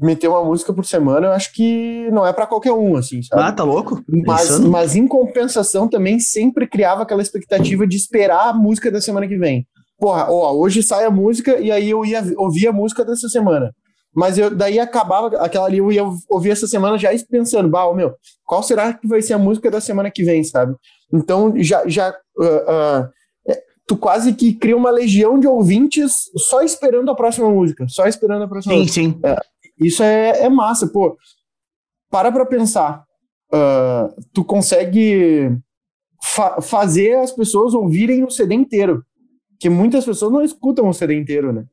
meter uma música por semana. Eu acho que não é pra qualquer um, assim, sabe? Ah, tá louco? Mas, mas em compensação também sempre criava aquela expectativa de esperar a música da semana que vem. Porra, ó, hoje sai a música e aí eu ia ouvir a música dessa semana. Mas eu, daí acabava aquela ali, eu ia ouvir essa semana já pensando, bah, meu, qual será que vai ser a música da semana que vem, sabe? Então já, já ah, é, tu quase que cria uma legião de ouvintes só esperando a próxima música, só esperando a próxima Sim, música. sim. Isso é, é massa, pô. Para pra pensar. Ah, tu consegue fa- fazer as pessoas ouvirem o CD inteiro. Que muitas pessoas não escutam o CD inteiro, né?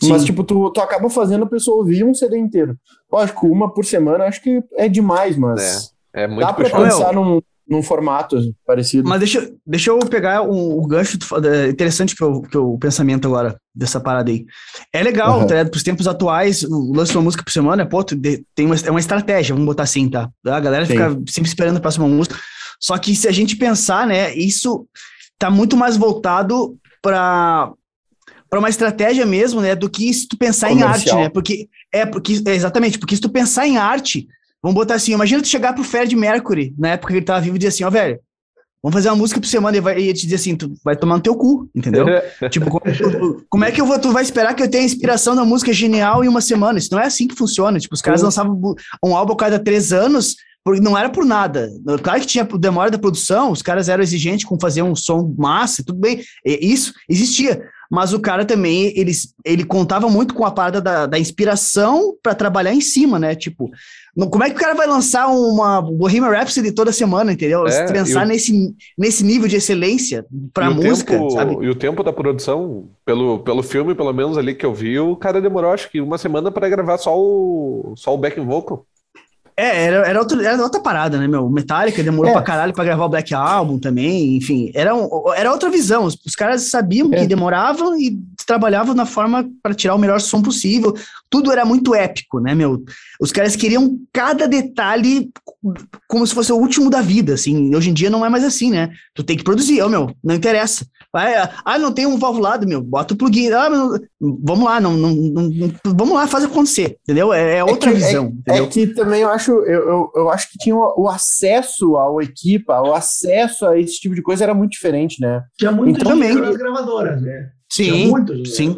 Sim. Mas, tipo, tu, tu acaba fazendo a pessoa ouvir um CD inteiro. Lógico, uma por semana acho que é demais, mas É muito dá pra puxado. pensar num, num formato parecido. Mas deixa, deixa eu pegar o, o gancho é interessante que, eu, que eu- o pensamento agora dessa parada aí. É legal, Uhum. tá ligado? Pros tempos atuais, o lance de uma música por semana, pô, tu de- tem uma, é uma estratégia, vamos botar assim, tá? A galera Sim. fica sempre esperando a próxima música. Só que se a gente pensar, né, isso tá muito mais voltado para para uma estratégia mesmo, né, do que se tu pensar em arte, Comercial. né? Porque é porque é, exatamente, porque se tu pensar em arte, vamos botar assim, imagina tu chegar pro Fred Mercury, na época que ele tava vivo e dizer assim, ó, velho, vamos fazer uma música por semana e vai e te dizer assim, tu vai tomar no teu cu, entendeu? tipo, como, como é que eu vou, tu vai esperar que eu tenha inspiração da música genial em uma semana? Isso não é assim que funciona. Tipo, os caras lançavam um álbum a cada três anos porque não era por nada. Claro que tinha demora da produção, os caras eram exigentes com fazer um som massa, tudo bem, isso existia. Mas o cara também, ele, ele contava muito com a parada da, da inspiração para trabalhar em cima, né? Tipo, como é que o cara vai lançar uma Bohemian Rhapsody toda semana, entendeu? É, Se pensar o... nesse, nesse nível de excelência pra música, tempo, sabe? E o tempo da produção, pelo, pelo filme, pelo menos ali que eu vi, o cara demorou acho que uma semana para gravar só o, só o backing vocal. É, era, era, outro, era outra parada, né, meu? Metallica demorou é. pra caralho pra gravar o Black Album também, enfim. Era, um, era outra visão. Os, os caras sabiam é. que demoravam e trabalhavam na forma para tirar o melhor som possível. Tudo era muito épico, né, meu? Os caras queriam cada detalhe como se fosse o último da vida, assim. Hoje em dia não é mais assim, né? Tu tem que produzir, ó, meu, não interessa. Vai, ah, não tem um valvulado, meu, bota o plugin. Ah, não, vamos lá, não, não, não, vamos lá, faz acontecer, entendeu? É, é outra é que, visão. É, é, que também eu acho, eu, eu, eu, acho que tinha o, o, acesso ao equipa, o acesso a esse tipo de coisa era muito diferente, né? Tinha muito então, também gravadoras, né? Sim, muitos, sim.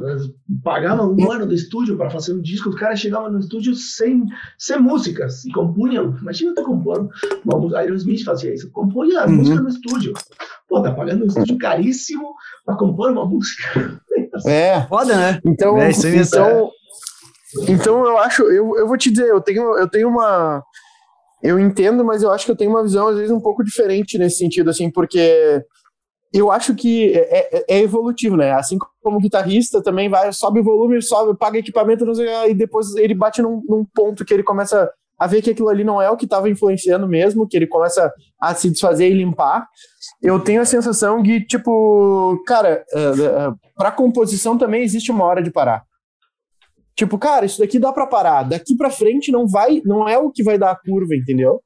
Pagavam um ano de estúdio para fazer um disco, os caras chegavam no estúdio sem, sem músicas e compunham. Imagina tu compor. Vamos, Aerosmith fazia isso, compunha a uhum. música no estúdio. Pô, tá pagando um estúdio caríssimo para compor uma música. É. Foda, né? Então, é, então, então eu acho, eu, eu vou te dizer, eu tenho, eu tenho uma. Eu entendo, mas eu acho que eu tenho uma visão, às vezes, um pouco diferente nesse sentido, assim, porque eu acho que é, é, é, evolutivo, né? Assim como o guitarrista também vai, sobe o volume, sobe, paga equipamento, não sei, e depois ele bate num, num ponto que ele começa a ver que aquilo ali não é o que estava influenciando mesmo, que ele começa a se desfazer e limpar. Eu tenho a sensação de, tipo, cara, uh, uh, para composição também existe uma hora de parar. Tipo, cara, isso daqui dá para parar. Daqui para frente não vai, não é o que vai dar a curva, entendeu?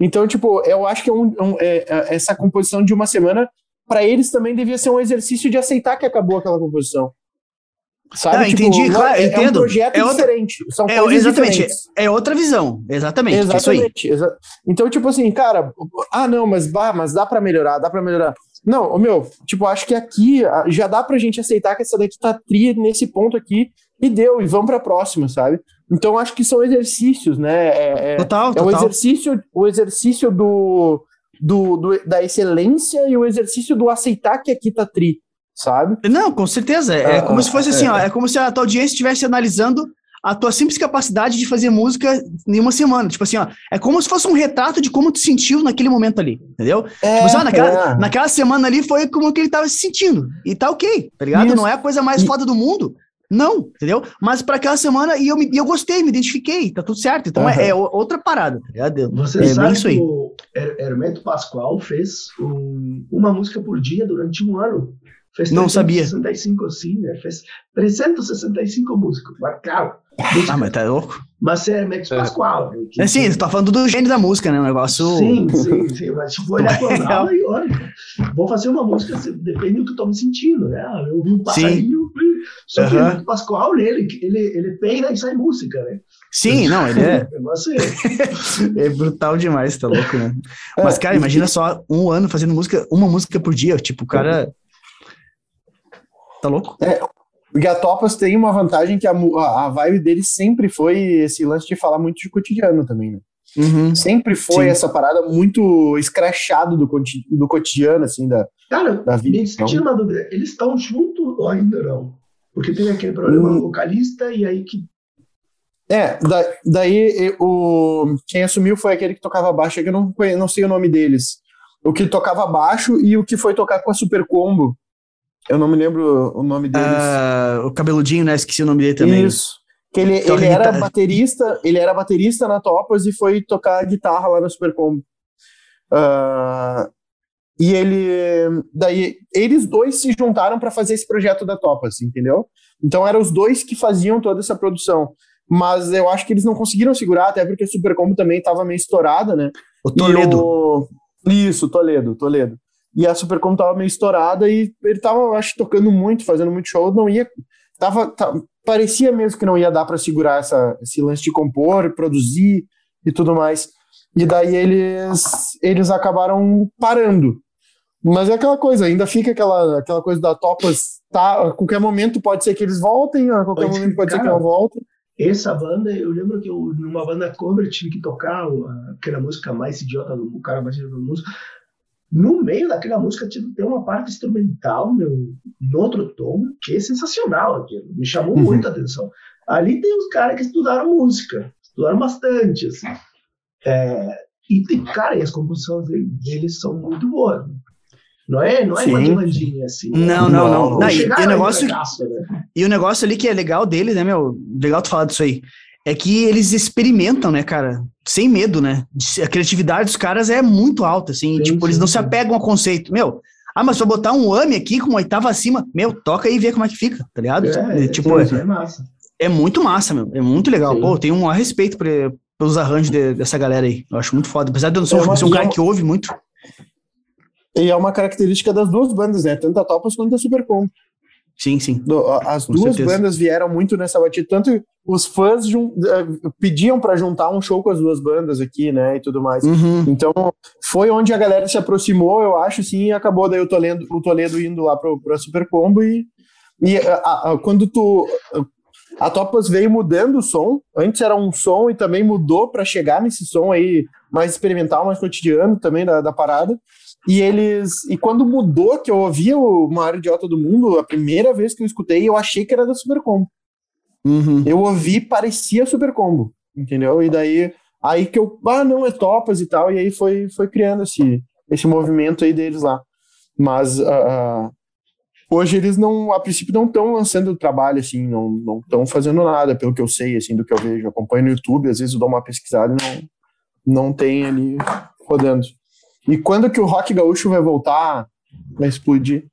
Então, tipo, eu acho que é um, um, é, é, essa composição de uma semana para eles também devia ser um exercício de aceitar que acabou aquela composição. Sabe? Ah, tipo, entendi, claro, é, entendo. É um projeto é outra, diferente. São é, coisas exatamente, diferentes. É outra visão. Exatamente. É exatamente. Exa então, tipo assim, cara, ah, não, mas, bah, mas dá para melhorar, dá para melhorar. Não, o meu, tipo, acho que aqui já dá pra gente aceitar que essa daqui tá tria nesse ponto aqui e deu, e vamos pra próxima, sabe? Então, acho que são exercícios, né? É, é, total, total. É o exercício, o exercício do, do, do, da excelência e o exercício do aceitar que aqui tá tri, sabe? Não, com certeza. É, ah, como se fosse assim, é. ó, é como se a tua audiência estivesse analisando a tua simples capacidade de fazer música em uma semana. Tipo assim, ó, é como se fosse um retrato de como tu sentiu naquele momento ali, entendeu? É, tipo assim, ó, naquela, é. naquela semana ali foi como que ele tava se sentindo. E tá ok, tá ligado? Isso. Não é a coisa mais foda do mundo. Não, entendeu? Mas para aquela semana e eu, me, eu gostei, me identifiquei, tá tudo certo. Então uhum. é, é, outra parada, tá? Você é sabe isso aí. que o Hermeto Pascoal fez um, uma música por dia durante um ano. Fez Não sabia. 365, sim, né? Fez 365 músicas, marcado. Ah, mas tá louco? Mas é Hermeto é. Pascoal. Né? É sim, você tá falando do gênio da música, né? Um negócio. Sim, sim, sim. Mas tipo, olhar pra e olha, vou fazer uma música, depende do que eu tô me sentindo, né? Eu ouvi um passarinho. Sim só que uhum. o Pascoal, ele, ele, ele peina e sai música, né? Sim, não, ele é. é brutal demais, tá louco, né? É, Mas, cara, imagina só um ano fazendo música, uma música por dia. Tipo, o cara. Tá louco? É, o Gatopas tem uma vantagem que a, a vibe dele sempre foi esse lance de falar muito de cotidiano também, né? Uhum. Sempre foi Sim. essa parada muito escrachado do, do cotidiano, assim, da, Cara, da vida. Me então. uma dúvida, eles estão juntos ou ainda não? Porque tem aquele problema hum. vocalista e aí que. É, da, daí o, quem assumiu foi aquele que tocava baixo, que eu não, não sei o nome deles. O que tocava baixo e o que foi tocar com a Super Combo. Eu não me lembro o nome deles. Uh, o cabeludinho, né? Esqueci o nome dele também. Isso. Que ele, ele era baterista, ele era baterista na Topas e foi tocar guitarra lá na Super Combo. Uh, e ele. Daí, eles dois se juntaram para fazer esse projeto da Topas, entendeu? Então eram os dois que faziam toda essa produção. Mas eu acho que eles não conseguiram segurar, até porque a Supercombo também estava meio estourada, né? O Toledo. O... Isso, Toledo, Toledo. E a Supercombo estava meio estourada e ele estava, acho, tocando muito, fazendo muito show, não ia. Tava, tava parecia mesmo que não ia dar para segurar essa, esse lance de compor, produzir e tudo mais. E daí eles, eles acabaram parando. Mas é aquela coisa, ainda fica aquela, aquela coisa da Topas, tá? A qualquer momento pode ser que eles voltem, a qualquer momento pode cara, ser que não voltem. essa banda, eu lembro que eu, numa banda cover tinha que tocar aquela música mais idiota do cara mais idiota do mundo. No meio daquela música tem uma parte instrumental, meu, no outro tom, que é sensacional aquilo. Me chamou uhum. muita atenção. Ali tem os caras que estudaram música, estudaram bastante, assim. É, e tem, cara, e as composições deles são muito boas. Né? Não é, não é uma demandinha assim. Não, não, não. não. não e, o negócio, né? e o negócio ali que é legal deles, né, meu? Legal tu falar disso aí. É que eles experimentam, né, cara? Sem medo, né? A criatividade dos caras é muito alta, assim. Sim, tipo, sim, eles não sim. se apegam ao conceito. Meu, ah, mas se eu botar um AMI aqui com uma oitava acima, meu, toca aí e vê como é que fica, tá ligado? É, é tipo, é, é, massa. É muito massa, meu. É muito legal. Pô, tem um maior respeito pra, pelos arranjos de, dessa galera aí. Eu acho muito foda. Apesar de eu não ser, é um cara que ouve muito. E é uma característica das duas bandas, né? Tanto a Topas quanto a Supercom. Sim, sim. As Com duas certeza. bandas vieram muito nessa batida. Tanto os fãs uh, pediam para juntar um show com as duas bandas aqui, né? E tudo mais. Uhum. Então, foi onde a galera se aproximou, eu acho, assim, e acabou daí o Toledo, o Toledo indo lá para a Super Combo. E, e a, a, quando tu. A Topas veio mudando o som. Antes era um som e também mudou para chegar nesse som aí mais experimental, mais cotidiano também da, da parada. E eles. E quando mudou, que eu ouvi o maior idiota do mundo, a primeira vez que eu escutei, eu achei que era da Super Combo. Uhum. Eu ouvi, parecia Super Combo, entendeu? E daí. Aí que eu. Ah, não, é Topas e tal. E aí foi, foi criando esse, esse movimento aí deles lá. Mas. Uh, hoje eles não, a princípio, não estão lançando trabalho, assim, não estão fazendo nada, pelo que eu sei, assim, do que eu vejo. Eu acompanho no YouTube, às vezes eu dou uma pesquisada e não, não tem ali rodando. E quando que o rock gaúcho vai voltar a explodir?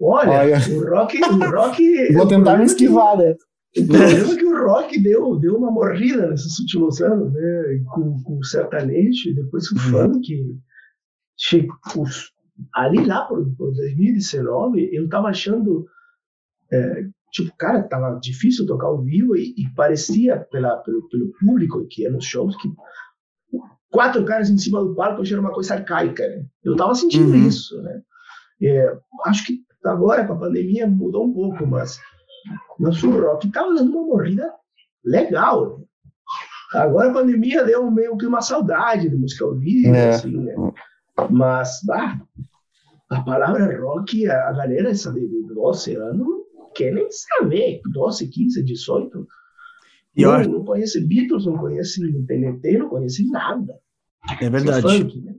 Olha, Olha. o rock. O rock Vou tentar me esquivar, né? O problema é que o rock deu, deu uma morrida nesses últimos anos, né? Com, com o sertanejo e depois o funk. Chegou, ali lá por, por 2019, eu tava achando. É, tipo, cara, tava difícil tocar ao vivo e, e parecia pela, pelo, pelo público que ia nos shows que quatro caras em cima do palco, achei uma coisa arcaica. Né? Eu tava sentindo uhum. isso, né? É, acho que agora com a pandemia mudou um pouco, mas, mas o rock tava dando uma morrida legal. Né? Agora a pandemia deu meio que uma saudade de música ao vivo, é. assim, né? Mas, bah, a palavra rock, a, galera essa de, de 12 anos, quer nem saber, 12, 15, 18, e não, não conhece Beatles, não conhece TNT, não conhece nada. É verdade. Funk, né?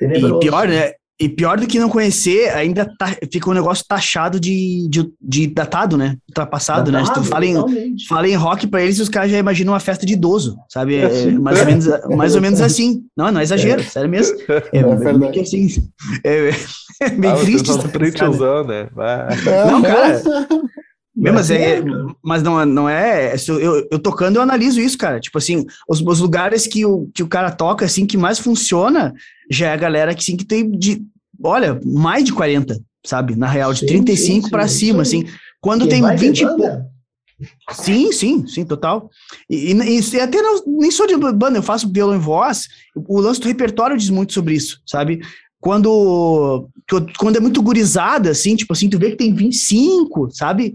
é e pior, né? E pior do que não conhecer, ainda tá, fica um negócio taxado de, de, de datado, né? Ultrapassado, datado, né? Se tu fala em, fala em rock pra eles, os caras já imaginam uma festa de idoso, sabe? É, é mais, ou menos, mais ou menos assim. Não, não é exagero, é. sério mesmo. É, é verdade. Assim, é, é bem ah, triste. Tá né? Não, cara. Mesmo, mas, é, é mas não, não é. Eu, eu tocando, eu analiso isso, cara. Tipo assim, os, os lugares que o, que o cara toca, assim, que mais funciona, já é a galera que, assim, que tem de. Olha, mais de 40, sabe? Na real, de sim, 35 para cima, assim. Quando tem 20 e pouco. Sim, sim, sim, total. E, e, e, até não, nem sou de banda, eu faço violão em voz. O lance do repertório diz muito sobre isso, sabe? Quando, quando é muito gurizada, assim, tipo assim, tu vê que tem 25, sabe?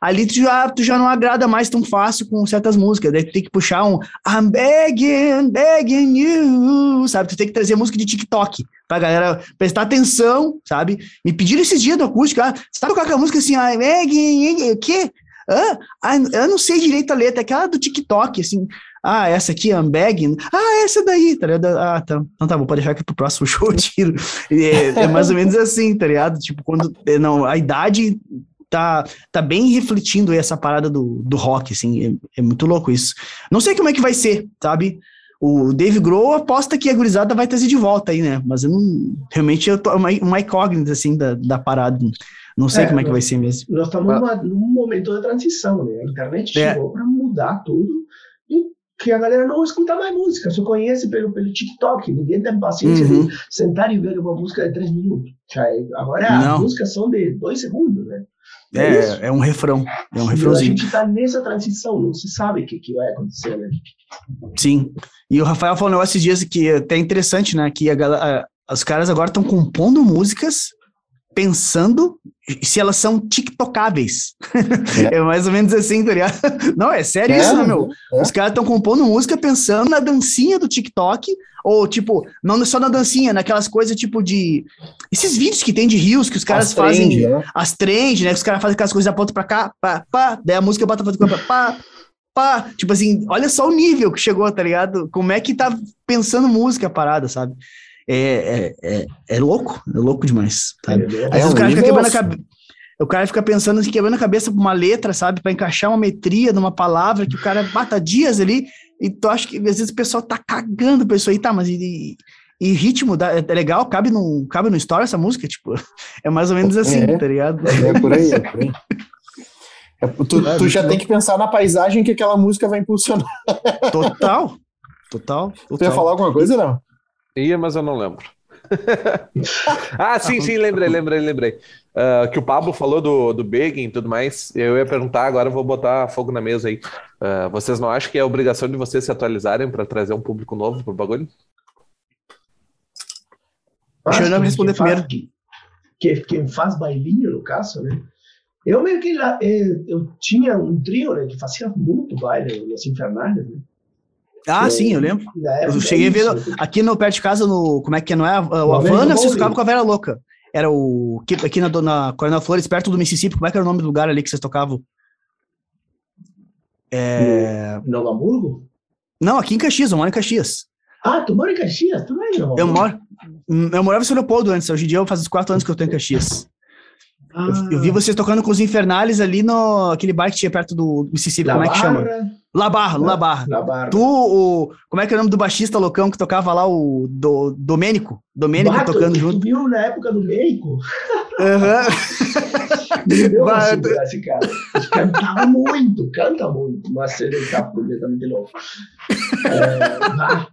Ali tu já, tu já não agrada mais tão fácil com certas músicas. Daí tu tem que puxar um I'm begging, begging you, sabe? Tu tem que trazer música de TikTok pra galera prestar atenção, sabe? Me pediram esses dias do acústico, ah, sabe qual é a música assim, I'm begging, o quê? Ah, eu não sei direito a letra, aquela do TikTok, assim. Ah, essa aqui, Ambeg. Ah, essa daí, tá ligado? Ah, tá. Então tá pode deixar que pro próximo show eu tiro. É, é, mais ou menos assim, tá ligado? Tipo, quando. É, não, a idade tá, tá bem refletindo essa parada do, do rock, assim. É, é, muito louco isso. Não sei como é que vai ser, sabe? O Dave Grohl aposta que a gurizada vai trazer de volta aí, né? Mas eu não. Realmente eu tô uma, uma incógnita, assim, da, da parada. Não sei é, como é que vai ser mesmo. Nós estamos numa, num momento de transição, né? A internet é. chegou para mudar tudo que a galera não escuta mais música, só conhece pelo, pelo TikTok. Ninguém tem paciência uhum. de sentar e ver uma música de três minutos. Agora não. as músicas são de dois segundos, né? É, é, é um refrão, é um refrãozinho. A gente está nessa transição, não se sabe o que, que vai acontecer, né? Sim. E o Rafael falou um negócio esses dias que é até interessante, né? Que a galera, os caras agora estão compondo músicas pensando se elas são tiktocáveis. É. é mais ou menos assim, tá ligado? Não, é sério é, isso, né, meu? É. Os caras estão compondo música pensando na dancinha do TikTok, ou tipo, não só na dancinha, naquelas coisas tipo de. Esses vídeos que tem de rios que os caras as fazem. Trend, né? As trends, né? Que os caras fazem aquelas coisas da ponta pra cá, pá, pá, daí a música bota pra pá, pá. Tipo assim, olha só o nível que chegou, tá ligado? Como é que tá pensando música a parada, sabe? É, é, é, é, louco, é louco demais. Sabe? É, Às vezes o cara fica quebrando a cabeça. O cara fica pensando assim, quebrando a cabeça por uma letra, sabe? para encaixar uma metria numa palavra que o cara bata dias ali. E tu acha que às vezes o pessoal tá cagando pra isso aí, tá? Mas e, e ritmo da, é legal, cabe no, cabe no story essa música, tipo, é mais ou menos assim, é, tá ligado? É, por aí, é por aí. É, tu, é, tu já tem que pensar na paisagem que aquela música vai impulsionar. Total, total. total. Tu ia falar alguma coisa, não? Ia, mas eu não lembro. ah, sim, sim, lembrei, lembrei, lembrei. Uh, que o Pablo falou do, do begging e tudo mais. Eu ia perguntar, agora eu vou botar fogo na mesa aí. Uh, vocês não acham que é obrigação de vocês se atualizarem para trazer um público novo pro bagulho? Deixa eu não responder primeiro. Que, que, quem faz bailinho, no caso, né? Eu meio que lá, eu, eu tinha um trio, né, que fazia muito baile nas infernais, né? Ah, sim, eu lembro. Eu cheguei a ver aqui no perto de casa, no. Como é que é, não é? O Havana, vocês tocavam com a Vera Louca. Era o. Aqui na, na Coronel Flores, perto do Mississippi, como é que era o nome do lugar ali que vocês tocavam? É... Novo Hamburgo? Não, aqui em Caxias, eu moro em Caxias. Ah, tu mora em Caxias? Tu não é Eu moro. Eu morava em São Leopoldo antes, hoje em dia eu faz quatro anos que eu tô em Caxias. Ah. Eu, eu, vi vocês tocando com os Infernales ali no aquele bar que tinha perto do Mississippi, La como é que chama? Barra, La Barra. La Barra. Tu, o, como é que é o nome do baixista loucão que tocava lá, o do, Domênico? Domênico Bato, tocando tu, junto. Tu viu na época do Meico? Aham. Uhum. esse cara. Cantava muito, canta muito, mas ele tá completamente louco. É, Bah,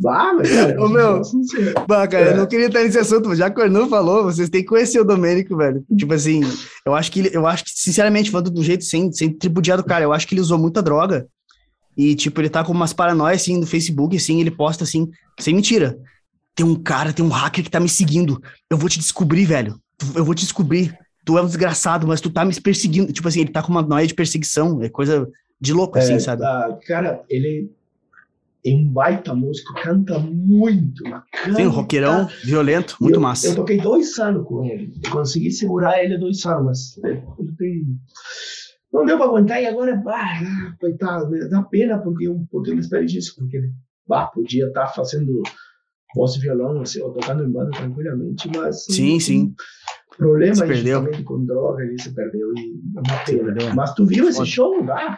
mas cara, Ô, meu, bah, cara, é. eu não queria estar nesse assunto, mas já que o falou, vocês têm que conhecer o Domênico, velho. Tipo assim, eu acho que ele, eu acho que, sinceramente, falando do jeito sem, sem tripudiar do cara, eu acho que ele usou muita droga. E, tipo, ele tá com umas paranoias, assim, no Facebook, assim, ele posta, assim, sem mentira. Tem um cara, tem um hacker que tá me seguindo. Eu vou te descobrir, velho. Eu vou te descobrir. Tu é um desgraçado, mas tu tá me perseguindo. Tipo assim, ele tá com uma noia de perseguição. É coisa de louco, assim, é, sabe? Uh, cara, ele é um baita músico, canta muito. Canta. Sim, um roqueirão, violento, muito eu, massa. Eu toquei dois anos com ele. Consegui segurar ele dois anos, mas ele tem... não deu para aguentar e agora, ah, coitado, dá pena porque eu não esperei disso, porque ele bah, podia estar tá fazendo voz e violão, assim, ou tocando em banda tranquilamente, mas. Sim, sim. Problema justamente com droga, ele se perdeu e é uma pena. Mas tu viu esse show lá?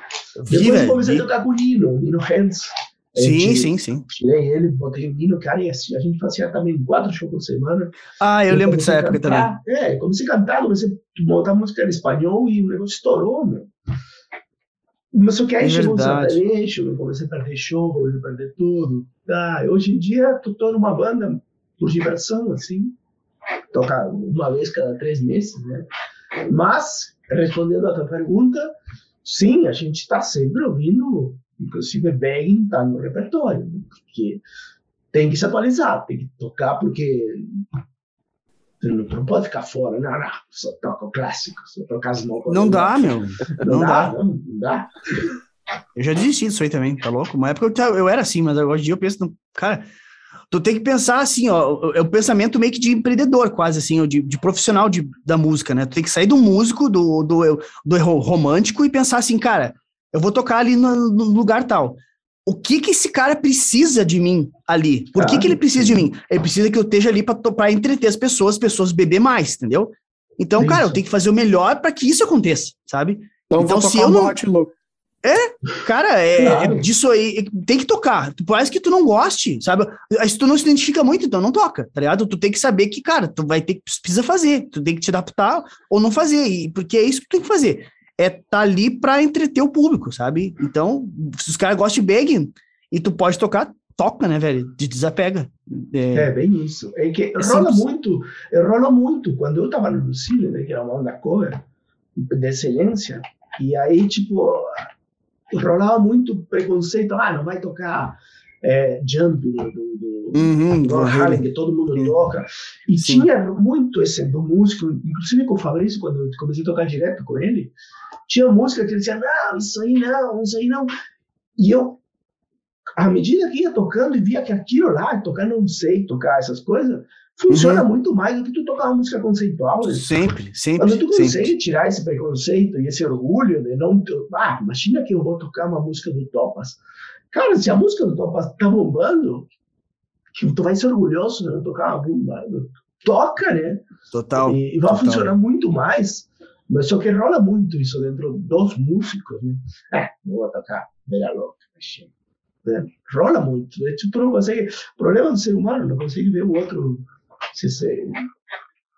Depois comecei a tocar com o Nino, Nino Hans. Sim, sim, sim. Tirei ele, botei o Nino, cara, e assim, a gente fazia também quatro shows por semana. Ah, eu, eu lembro dessa época cantar, também. É, comecei a cantar, comecei a montar música em espanhol e o negócio estourou, meu. Mas só que aí é chegou verdade. certo eu comecei a perder show, comecei a perder tudo. Ah, hoje em dia, tô, tô numa banda por diversão, assim, tocar uma vez cada três meses, né? Mas, respondendo a tua pergunta, sim, a gente está sempre ouvindo Inclusive, begging está no repertório, né? porque tem que se atualizar, tem que tocar, porque não, não pode ficar fora, não, não, só toca o clássico, só toca as novas. Não dá, meu. Não, não dá, dá. Não, não, dá. Eu já desisti disso aí também, tá louco? Uma época eu, eu era assim, mas agora de dia eu penso, cara, tu tem que pensar assim, ó, é o pensamento meio que de empreendedor, quase assim, de, de profissional de, da música, né? Tu tem que sair do músico, do, do, do romântico e pensar assim, cara, eu vou tocar ali no, no lugar tal. O que que esse cara precisa de mim ali? Por que, que ele precisa de mim? Ele precisa que eu esteja ali para entreter as pessoas, as pessoas beber mais, entendeu? Então, cara, eu tenho que fazer o melhor para que isso aconteça, sabe? Então, então se eu não é, cara, é, claro. é, disso aí, tem que tocar. Por mais que tu não goste, sabe? Se tu não se identifica muito, então não toca, tá ligado? Tu tem que saber que, cara, tu vai ter que precisa fazer, tu tem que te adaptar ou não fazer, e, porque é isso que tu tem que fazer é tá ali para entreter o público, sabe? Então, se os caras gostam de begging e tu pode tocar, toca, né, velho? De desapega. É, é bem isso. É que é rola simples. muito, rola muito. Quando eu tava no Lucille, né, que era uma onda cover de excelência, e aí, tipo, rolava muito preconceito. Ah, não vai tocar é, Jump do, do, uhum, do Halen, que todo mundo toca. E Sim. tinha muito esse do músico, inclusive com o Fabrício, quando eu comecei a tocar direto com ele, tinha música que ele dizia, não, isso aí não, isso aí não. E eu, à medida que ia tocando e via que aquilo lá, tocar não sei tocar essas coisas, funciona uhum. muito mais do que tu tocar uma música conceitual. Né? Sempre, sempre. Quando tu consegue sempre. tirar esse preconceito e esse orgulho de não. Ah, imagina que eu vou tocar uma música do Topas. Cara, se a música do Topas tá bombando, tu vai ser orgulhoso de tocar uma bomba. Toca, né? Total. E, e vai total. funcionar muito mais. Mas só que rola muito isso dentro dos músicos, né? É, não vou tocar Vera Louca, né? Rola muito. Né? Tu não consegue. O problema do ser humano, não consegue ver o outro se, se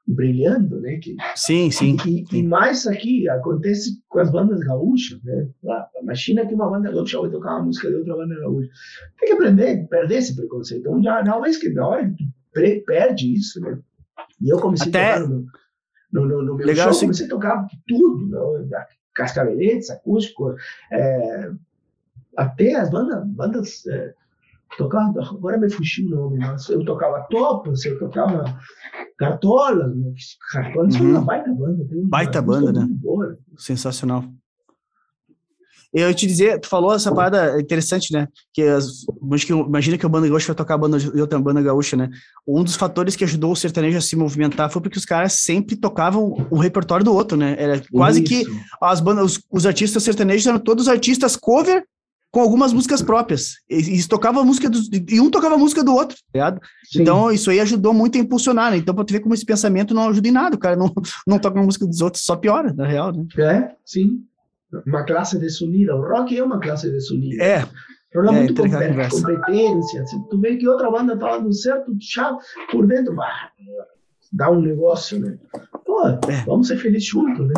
brilhando, né? Que, sim, sim. E, e, mais aqui acontece com as bandas gaúchas, né? Ah, imagina que uma banda gaúcha vai tocar uma música de outra banda gaúcha. Tem que aprender, perder esse preconceito. Então, já, na vez que na hora que tu perde isso, né? E eu comecei Até... a tocar no meu, no, no, no meu Legal, show, sim. comecei a tocar tudo, cascaveletes, acústico, é, até as bandas, bandas é, tocava, agora me fugiu o nome, mas eu tocava Topas, eu tocava Cartola, Cartola uhum. uma baita banda. baita banda, né? Boa. Né? Sensacional. Eu te dizer, tu falou essa parada interessante, né? Que, as, imagina que o banda gaúcha vai tocar a banda de outra banda gaúcha, né? Um dos fatores que ajudou o sertanejo a se movimentar foi porque os caras sempre tocavam o repertório do outro, né? Era quase Isso. que as bandas, os, os artistas sertanejos eram todos artistas cover com algumas músicas próprias. E, tocava a música do, e um tocava a música do outro, tá ligado? Então, isso aí ajudou muito a impulsionar, né? Então, pra tu ver como esse pensamento não ajuda em nada, o cara não, não toca a música dos outros, só piora, na real, né? É, sim. Uma classe desunida. O rock é uma classe desunida. É. Rola é, muito competência. Se tu vê que outra banda tá dando certo, já por dentro, bah, dá um negócio, né? Pô, é. vamos ser felizes juntos, né?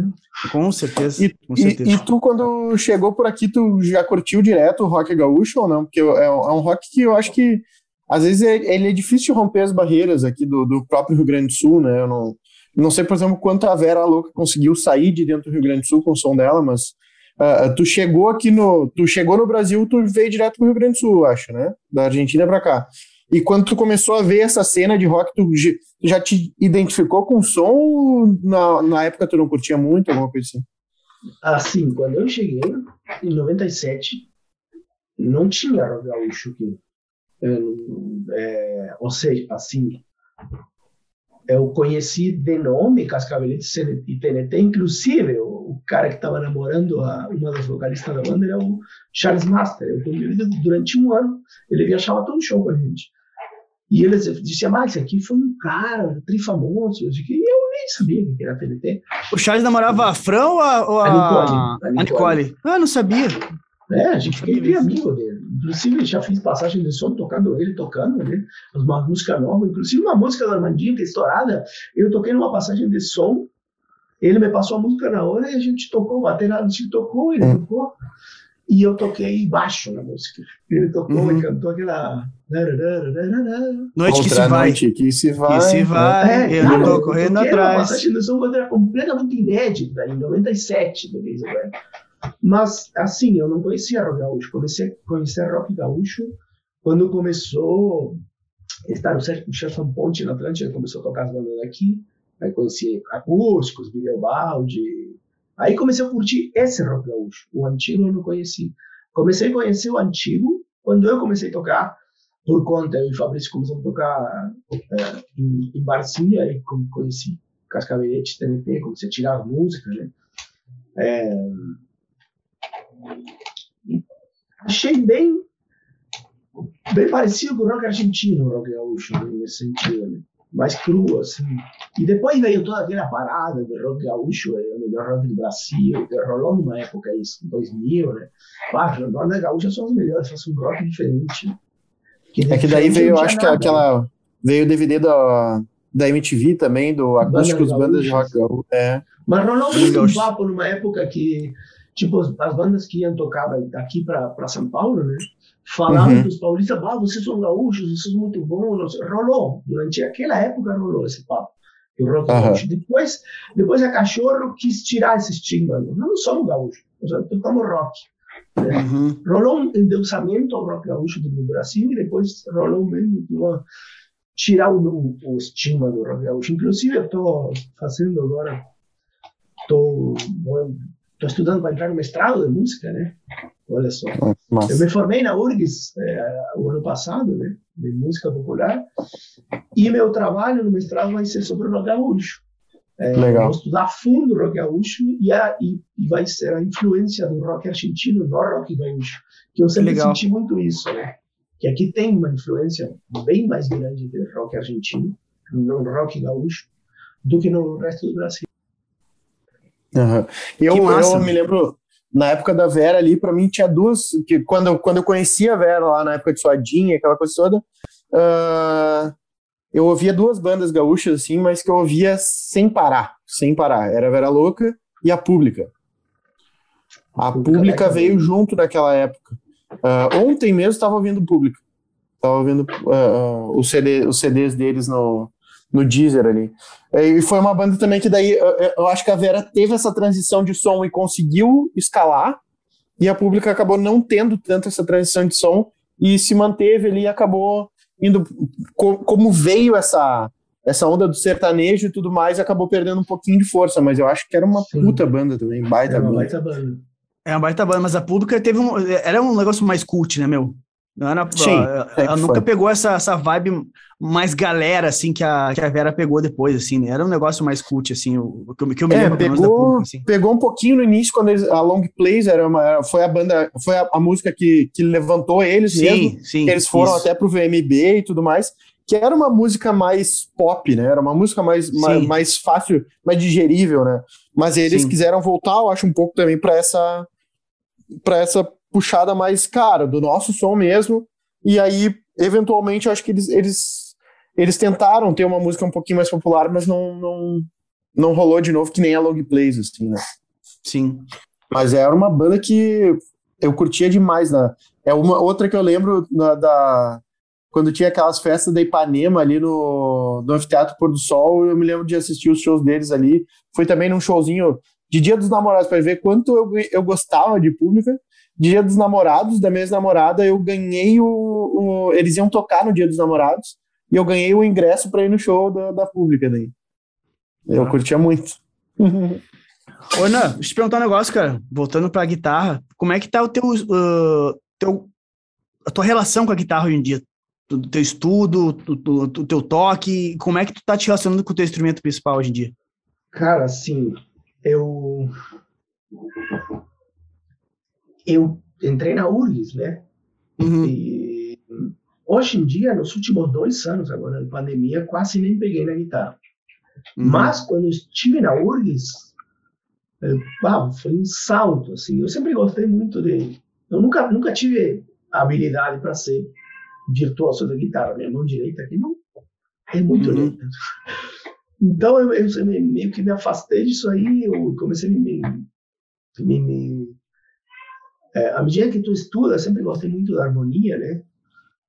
Com certeza, e, com certeza. E, e, tu, quando chegou por aqui, tu já curtiu direto o rock gaúcho ou não? Porque é, é um rock que eu acho que, às vezes, é, ele é difícil romper as barreiras aqui do, do próprio Rio Grande do Sul, né? Eu não, não sei, por exemplo, quanto a Vera Louca conseguiu sair de dentro do Rio Grande do Sul com o som dela, mas uh, tu chegou aqui no... Tu chegou no Brasil, tu veio direto pro Rio Grande do Sul, acho, né? Da Argentina para cá. E quando tu começou a ver essa cena de rock, tu já te identificou com o som ou na, na época tu não curtia muito, alguma coisa assim? Assim, quando eu cheguei, em 97, não tinha gaúcho aqui. É, é, ou seja, assim, eu conheci de nome Cascaveletes e TNT, inclusive o, cara que estava namorando a, uma das vocalistas da banda era o Charles Master. Eu conheci durante um ano, ele viajava todo show com a gente. E eles diziam, mas esse aqui foi um cara trifamoso, e eu nem sabia que era TNT. O Charles namorava a Fran ou a, ou a... a Nicole? A Nicole. Ah, não sabia. É, a gente bem amigo dele. Inclusive, já fiz passagem de som tocando ele, tocando né? uma música nova. Inclusive, uma música do Armandinho, que é estourada, eu toquei numa passagem de som. Ele me passou a música na hora e a gente tocou, bateria, a gente tocou, ele hum. tocou. E eu toquei baixo na música. Ele tocou uhum. e cantou aquela. Noite que se vai. Noite que se vai. Que se vai. É, eu não tô correndo atrás. Uma passagem de som completamente inédita, em 97, beleza, velho. Mas, assim, eu não conhecia rock gaúcho. Comecei a conhecer rock gaúcho quando começou estar o Sérgio Ponte na Atlântica, começou a tocar as bandas daqui. Aí conheci acústicos, Balde. Aí comecei a curtir esse rock gaúcho. O antigo eu não conheci. Comecei a conhecer o antigo quando eu comecei a tocar por conta. Eu e o Fabrício começamos a tocar é, em, em barzinho, aí conheci Cascavelete, TNT, comecei a tirar música, né? É, achei bem bem parecido com o rock argentino, o rock gaúcho, nesse sentido, né? mais cru, assim. E depois veio toda aquela parada do rock gaúcho, é o melhor rock do Brasil, que rolou numa época isso, 2000, né? Ah, as bandas gaúchas são as melhores, fazem um rock diferente. Que é que daí veio, eu acho nada, que aquela. Né? Veio o DVD da, da MTV também, do Acústicos Bandas de Rock Gaúcho. É. Mas rolou muito um papo numa época que tipo, as bandas que iam tocar daqui para São Paulo, né? Falavam uhum. dos paulistas, ah, vocês são gaúchos, vocês são muito bons. Rolou, durante aquela época rolou esse papo. O rock uhum. gaúcho. Depois, depois a Cachorro quis tirar esse estigma. Nós não somos gaúchos, nós tocamos rock. Né? Uhum. Rolou um endeusamento ao rock gaúcho no Brasil e depois rolou mesmo uma, tirar o, o estigma do rock gaúcho. Inclusive, eu estou fazendo agora, estou estudando para entrar no mestrado de música, né? Olha só. Nossa. Eu me formei na URGS é, o ano passado, né? De música popular. E meu trabalho no mestrado vai ser sobre o rock gaúcho. É, Legal. Vou estudar a fundo o rock gaúcho e, a, e, e, vai ser a influência do rock argentino no rock gaúcho. Que eu sempre Legal. senti muito isso, né? Que aqui tem uma influência bem mais grande do rock argentino, no rock gaúcho, do que no resto do Brasil. Uhum. Eu, eu me lembro, na época da Vera ali, para mim tinha duas, que quando, eu, quando eu conhecia a Vera lá na época de Suadinha, aquela coisa toda, uh, eu ouvia duas bandas gaúchas, assim, mas que eu ouvia sem parar, sem parar. Era a Vera Louca e a Pública. A Pública veio junto naquela época. Uh, ontem mesmo estava ouvindo Pública. Estava ouvindo uh, uh, os, CD, os CDs deles no, no Deezer ali. E foi uma banda também que daí eu, eu acho que a Vera teve essa transição de som e conseguiu escalar, e a Pública acabou não tendo tanto essa transição de som e se manteve ali e acabou indo como veio essa essa onda do sertanejo e tudo mais, acabou perdendo um pouquinho de força, mas eu acho que era uma Sim. puta banda também, baita, banda. baita banda. É uma baita banda, mas a pública teve um. Era um negócio mais cult, né, meu? Não era, Sim, ela, ela nunca pegou essa, essa vibe mais galera, assim, que a, que a Vera pegou depois, assim, né? Era um negócio mais cult, assim, o, que, eu, que eu me é, lembro pegou, da pública, assim. Pegou um pouquinho no início, quando eles, a Long Plays era uma, foi a banda, foi a, a música que, que levantou eles sim, mesmo, sim, eles foram isso. até pro VMB e tudo mais, que era uma música mais pop, né? Era uma música mais, mais, mais, fácil, mais digerível, né? Mas eles sim. quiseram voltar, eu acho, um pouco também para essa para essa puxada mais, cara, do nosso som mesmo. E aí, eventualmente, eu acho que eles, eles, eles tentaram ter uma música um pouquinho mais popular, mas não, não, não rolou de novo, que nem a Log Plays, assim, né? Sim. Mas era uma banda que eu curtia demais, né? É uma outra que eu lembro da, da quando tinha aquelas festas da Ipanema ali no, no Anfiteatro Pôr do Sol, eu me lembro de assistir os shows deles ali. Foi também num showzinho de Dia dos Namorados, para ver quanto eu, eu gostava de pública. Dia dos Namorados, da minha ex-namorada, eu ganhei o, o, Eles iam tocar no Dia dos Namorados e eu ganhei o ingresso para ir no show da, da pública daí. Eu ah. curtia muito. Ô, Ana, deixa eu te perguntar um negócio, cara. Voltando pra guitarra, como é que tá o teu, uh, teu a tua relação com a guitarra hoje em dia? O teu estudo, o teu toque, como é que tu tá te relacionando com o teu instrumento principal hoje em dia? Cara, assim, eu eu entrei na URGS, né? Uhum. E hoje em dia, nos últimos dois anos agora de pandemia, quase nem peguei na guitarra. Uhum. Mas quando estive na URGS, eu, ah, foi um salto, assim. Eu sempre gostei muito de... Eu nunca, nunca tive habilidade para ser virtuoso da guitarra. Minha mão direita aqui não é muito uhum. lenta. Então eu, eu, meio que me afastei disso aí, eu comecei a me, me, me é, à medida que tu estuda, sempre gostei muito da harmonia, né?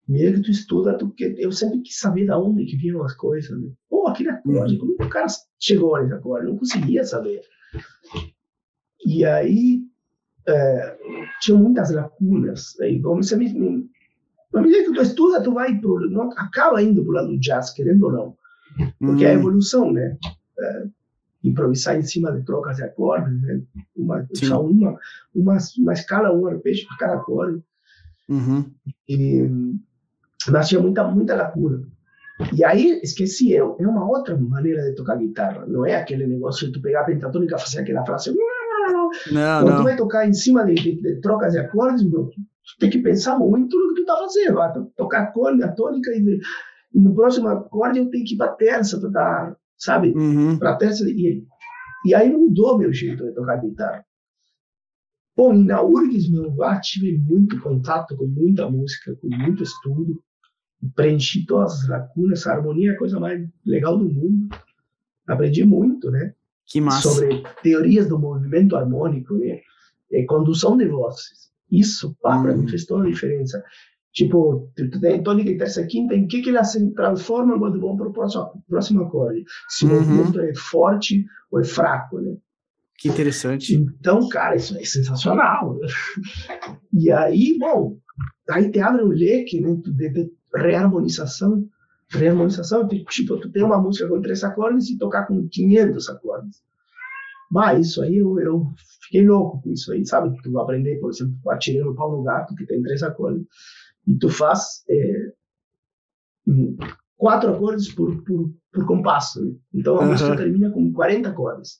À medida que tu estuda, tu, eu sempre quis saber da onde que vinham as coisas, né? Pô, aquele acorde, como é que o cara chegou nesse acorde? Eu não conseguia saber. E aí, é, tinha muitas lacunas. Aí a me, me à medida que tu estuda, tu vai pro, não, acaba indo pro lado do jazz, querendo ou não. Porque é a uhum. evolução, né? É, improvisar em cima de trocas de acordes, né? uma, usar uma, uma, uma escala, um arpejo para cada acorde. Uhum. E, mas tinha muita, muita lacuna. E aí, esqueci, é, é uma outra maneira de tocar guitarra. Não é aquele negócio de tu pegar a pentatônica e fazer aquela frase. Não, Quando não. tu vai tocar em cima de, de, de trocas de acordes, tu tem que pensar muito no que tu tá fazendo. Vai tocar a, cor, a tônica e, e no próximo acorde eu tenho que ir para terça para dar sabe? Uhum. Para terça e, e aí mudou meu jeito de tocar guitarra. Bom, e na URGS, meu, ah, tive muito contato com muita música, com muito estudo, preenchi todas as lacunas, a harmonia é a coisa mais legal do mundo. Aprendi muito, né? Que massa. Sobre teorias do movimento harmônico, né? E condução de vozes. Isso, pá, para mim uhum. fez toda a diferença. Tipo, tem tônica e terça quinta, em que, que elas se transformam quando vão para o próximo, próximo acorde? Se o uhum. movimento é forte ou é fraco, né? Que interessante. Então, cara, isso é sensacional. E aí, bom, aí te abre um leque né, de, de reharmonização. Reharmonização, tipo, tu tem uma música com três acordes e tocar com 500 acordes. Mas isso aí eu, eu fiquei louco com isso aí, sabe? Tu aprender, por exemplo, atirei no pau no gato, que tem três acordes, e tu faz é, quatro acordes por, por, por compasso. Né? Então a uhum. música termina com 40 acordes.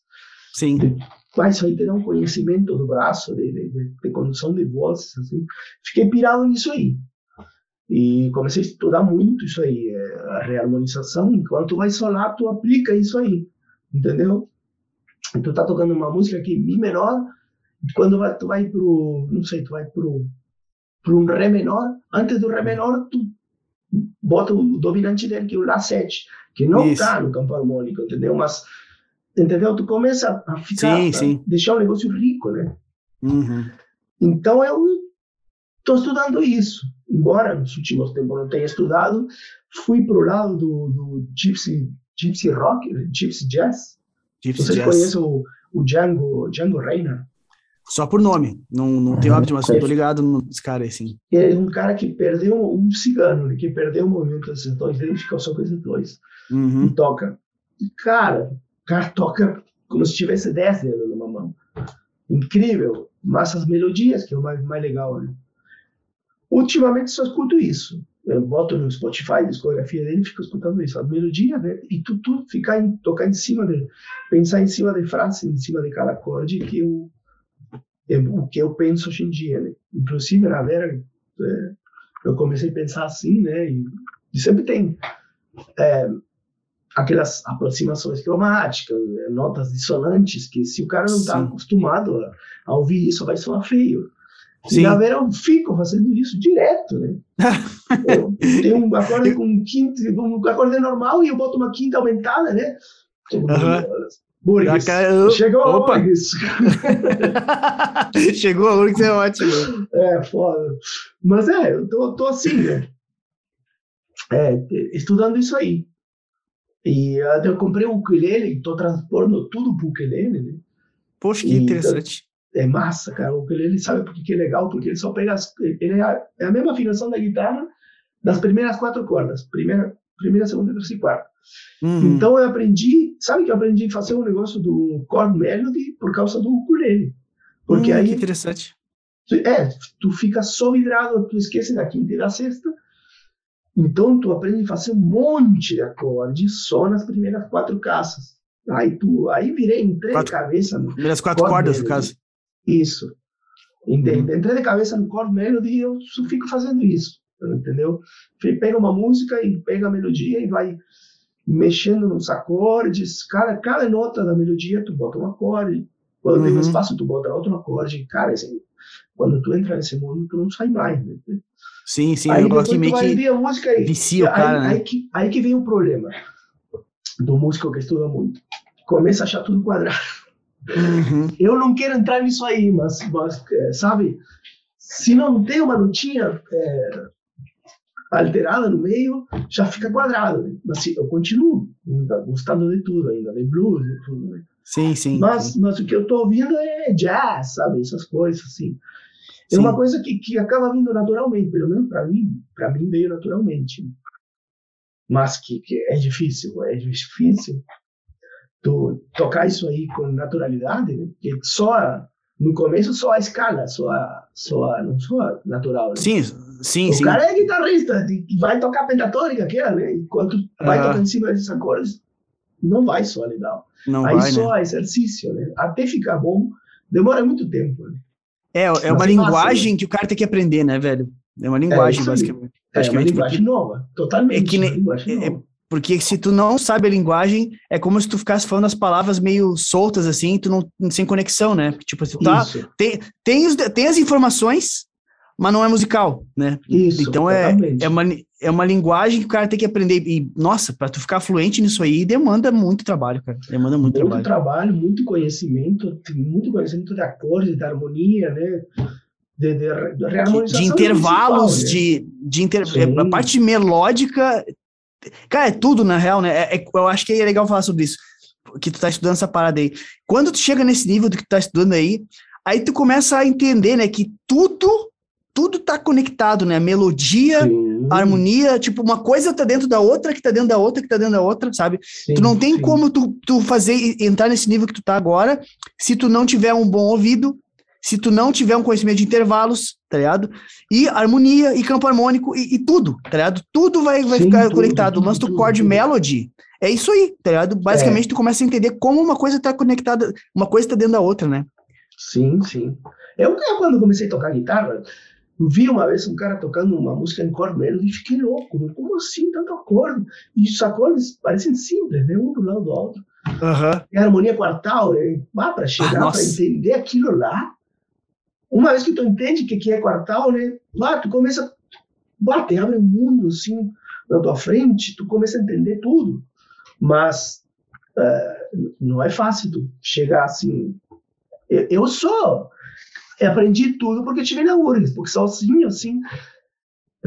Sim. Mas isso aí te dá um conhecimento do braço, de, de, de, de condução de vozes, assim. Fiquei pirado nisso aí. E comecei a estudar muito isso aí, é, a reharmonização. Enquanto vai solar, tu aplica isso aí, entendeu? Tu tá tocando uma música aqui, Mi menor, quando vai, tu vai pro, não sei, tu vai pro, pro um Ré menor, antes do Ré menor, tu bota o dominante dele, que é o Lá7, que não Isso. tá no campo harmônico, entendeu? Mas, entendeu? Tu começa a ficar, sim, sim. deixar o negócio rico, né? Uhum. Então eu estou estudando isso. Embora nos últimos tempos não tenha estudado, fui pro lado do, do Gypsy, Gypsy Rock, Gypsy Jazz. Gypsy Vocês Jazz. conhecem o, o Django, Django Reiner? Só por nome. Não, não tenho hábito, mas estou ligado nos caras, assim. É um cara que perdeu um cigano, né, que perdeu o movimento dos setores dele, ficou só com esses dois. Uhum. E toca. E, cara, o cara toca como se tivesse 10 dedos numa mão. Incrível. Mas as melodias, que é o mais, mais legal, né? Ultimamente só escuto isso. Eu boto no Spotify a discografia dele e fico escutando isso. As melodias, né? E tu, tu ficar em, tocar em cima de. Pensar em cima de frase, em cima de cada acorde, que eu é o que eu penso hoje em dia, né? Inclusive, na Vera, é, eu comecei a pensar assim, né? E, e sempre tem é, aquelas aproximações cromáticas, é, notas dissonantes, que se o cara não está acostumado a, a, ouvir isso, vai soar feio. Sim. E na Vera eu fico fazendo isso direto, né? eu tenho um acorde com um quinto, um acorde normal e eu boto uma quinta aumentada, né? Uhum. Burgues. Chegou Opa. a Burgues. Chegou a Burgues, é ótimo. É, foda. Mas é, eu tô, tô assim, né? É, estudando isso aí. E até eu comprei um ukulele e tô transportando tudo pro ukulele, né? Poxa, que e, interessante. É massa, cara. O ukulele sabe por que é legal? Porque ele só pega... As, ele é a, é a mesma afinação da guitarra das primeiras quatro cordas. Primeira, primeira segunda, terceira e quarta. Uhum. Então eu aprendi, sabe que eu aprendi a fazer um negócio do chord melody por causa do ukulele. Porque hum, aí. Que interessante. É, tu fica só vidrado, tu esquece da quinta e da sexta. Então tu aprende a fazer um monte de acordes só nas primeiras quatro casas. Aí tu, aí virei, entrei quatro, de cabeça no. Primeiras quatro cordas, no caso. Isso. Entrei, uhum. entrei de cabeça no chord melody e eu fico fazendo isso. Entendeu? Pega uma música e pega a melodia e vai mexendo nos acordes, cada, cada nota da melodia tu bota um acorde, quando uhum. tem um espaço tu bota outro acorde, cara, assim, quando tu entra nesse mundo tu não sai mais, né? Sim, sim, aí eu gosto meio que música aí, vicia o cara, aí, né? aí, que, aí que vem o problema do músico que estuda muito, começa a achar tudo quadrado. Uhum. Eu não quero entrar nisso aí, mas, mas é, sabe, se não tem uma notinha é, alterada no meio, já fica quadrado. Né? Mas eu continuo gostando de tudo ainda, de blues e tudo. Né? Sim, sim. Mas, sim. mas o que eu estou ouvindo é jazz, sabe? Essas coisas assim. É sim. uma coisa que, que acaba vindo naturalmente, pelo menos para mim, para mim veio naturalmente. Mas que, que é difícil, é difícil tu tocar isso aí com naturalidade, né? Porque só no começo só a escala, só a, só a, não só natural. Né? Sim, sim, o sim. Cara é guitarrista, vai tocar pentatônica, que é? Enquanto vai tocar em cima desses acordes, não vai soar legal. Não Aí vai, só né? exercício, né? Até ficar bom, demora muito tempo. Né? É, é uma linguagem que o cara tem que aprender, né, velho? É uma linguagem, é basicamente. É, uma linguagem porque... nova, totalmente. É que nem, é, porque se tu não sabe a linguagem, é como se tu ficasse falando as palavras meio soltas, assim, tu não, sem conexão, né? Tipo, tu tá, tem, tem, os, tem as informações, mas não é musical, né? Isso, então é, é, uma, é uma linguagem que o cara tem que aprender. E, nossa, para tu ficar fluente nisso aí, demanda muito trabalho, cara. Demanda muito, muito trabalho. trabalho, muito conhecimento, muito conhecimento de acordes, de harmonia, né? De, de, de, de intervalos, né? de, de inter... a parte melódica Cara, é tudo, na real, né? É, é, eu acho que é legal falar sobre isso. que tu tá estudando essa parada aí. Quando tu chega nesse nível do que tu tá estudando aí, aí tu começa a entender, né, que tudo tudo tá conectado, né? Melodia, sim. harmonia, tipo, uma coisa tá dentro da outra, que tá dentro da outra, que tá dentro da outra, sabe? Sim, tu não tem sim. como tu, tu fazer, entrar nesse nível que tu tá agora, se tu não tiver um bom ouvido, se tu não tiver um conhecimento de intervalos, tá ligado? E harmonia, e campo harmônico, e, e tudo, tá ligado? Tudo vai, vai ficar tudo, conectado. Lance do chord melody é isso aí, tá ligado? Basicamente, é. tu começa a entender como uma coisa tá conectada, uma coisa tá dentro da outra, né? Sim, sim. Eu, eu quando comecei a tocar guitarra, vi uma vez um cara tocando uma música em chord melody e fiquei louco, né? como assim tanto acorde? E os acordes parecem simples, né? um do lado do outro. Uhum. E a harmonia quartal, né? ah, para chegar, ah, para entender aquilo lá. Uma vez que tu entende o que é quartal, né? Lá, tu começa a bater, abre um mundo assim na tua frente, tu começa a entender tudo. Mas uh, não é fácil tu chegar assim. Eu, eu sou eu aprendi tudo porque tive na URGS, porque sozinho, assim,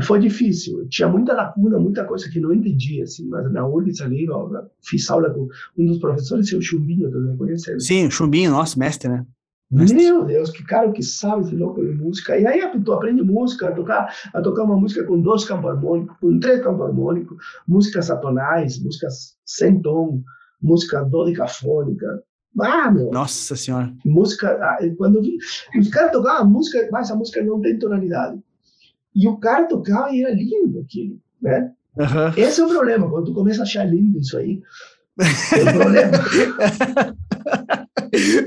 foi difícil. Tinha muita lacuna, muita coisa que não entendia, assim, mas na URGS ali, eu fiz aula com um dos professores, o Chumbinho, tu conhece? Sim, o Chumbinho, nosso mestre, né? Mestre. Meu Deus, que cara que sabe esse louco de música. E aí tu aprende música, a tocar, a tocar uma música com dois campos harmônicos, com três campos harmônicos, músicas atonais, músicas sem tom, música dodecafônica, ah, meu. Nossa senhora. Música, ah, quando vi, os caras tocavam música, mas a música não tem tonalidade. E o cara tocava e era lindo aquilo, né? Uhum. Esse é o problema, quando tu começa a achar lindo isso aí, é o problema.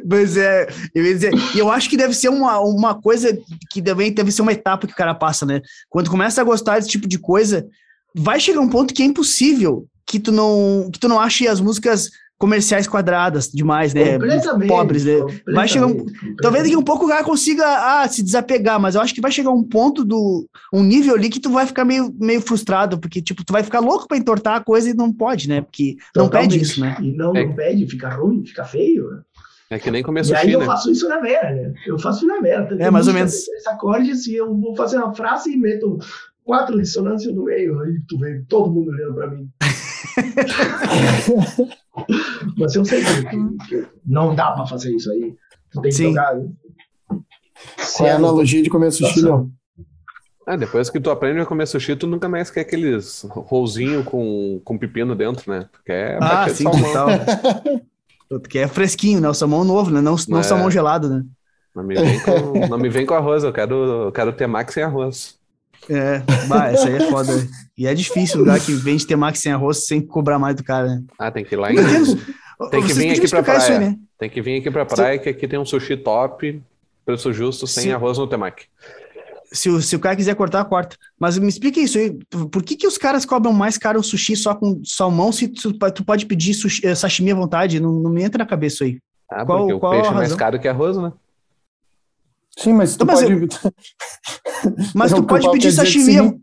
Mas é, eu ia dizer, eu acho que deve ser uma, uma coisa que deve, deve ser uma etapa que o cara passa, né? Quando começa a gostar desse tipo de coisa, vai chegar um ponto que é impossível que tu não, que tu não ache as músicas comerciais quadradas demais, né? Pobres, né? Vai chegar um, talvez daqui um pouco o cara consiga ah, se desapegar, mas eu acho que vai chegar um ponto do um nível ali que tu vai ficar meio, meio frustrado, porque tipo, tu vai ficar louco para entortar a coisa e não pode, né? Porque não pede isso, né? E não, é. não pede, fica ruim, fica feio. É que nem começou E aí eu né? faço isso na vera, né? Eu faço na vera. É, mais ou menos. Esse acorde, assim, eu vou fazer uma frase e meto quatro dissonâncias no meio, aí tu vê todo mundo olhando para mim. Mas eu sei que, não dá pra fazer isso aí. Tu tem que Sim. jogar. Qual é a analogia de comer sushi, não? Ah, depois que tu aprende a comer sushi, tu nunca mais quer aqueles rolzinho com, com pepino dentro, né? Tu quer ah, sim, total. tu quer fresquinho, né? O salmão novo, né? Não, não é. salmão gelado, né? Não me, vem com, não me vem com arroz, eu quero, eu quero ter max sem arroz. É, bah, essa aí é foda. E é difícil o lugar que vende temaki sem arroz sem cobrar mais do cara, né? Ah, tem que ir lá em. Tem que vir aqui pra praia. Aí, né? Tem que vir aqui pra praia, que aqui tem um sushi top, preço justo, sem se... arroz no temaki. Se o, se o cara quiser cortar, corta. Mas me explica isso aí. Por que, que os caras cobram mais caro o sushi só com salmão se tu, tu pode pedir sushi, eh, sashimi à vontade? Não, não me entra na cabeça aí. Ah, qual, porque o qual peixe é mais caro que arroz, né? Sim, mas tu pode. Mas tu pode pedir sashimi.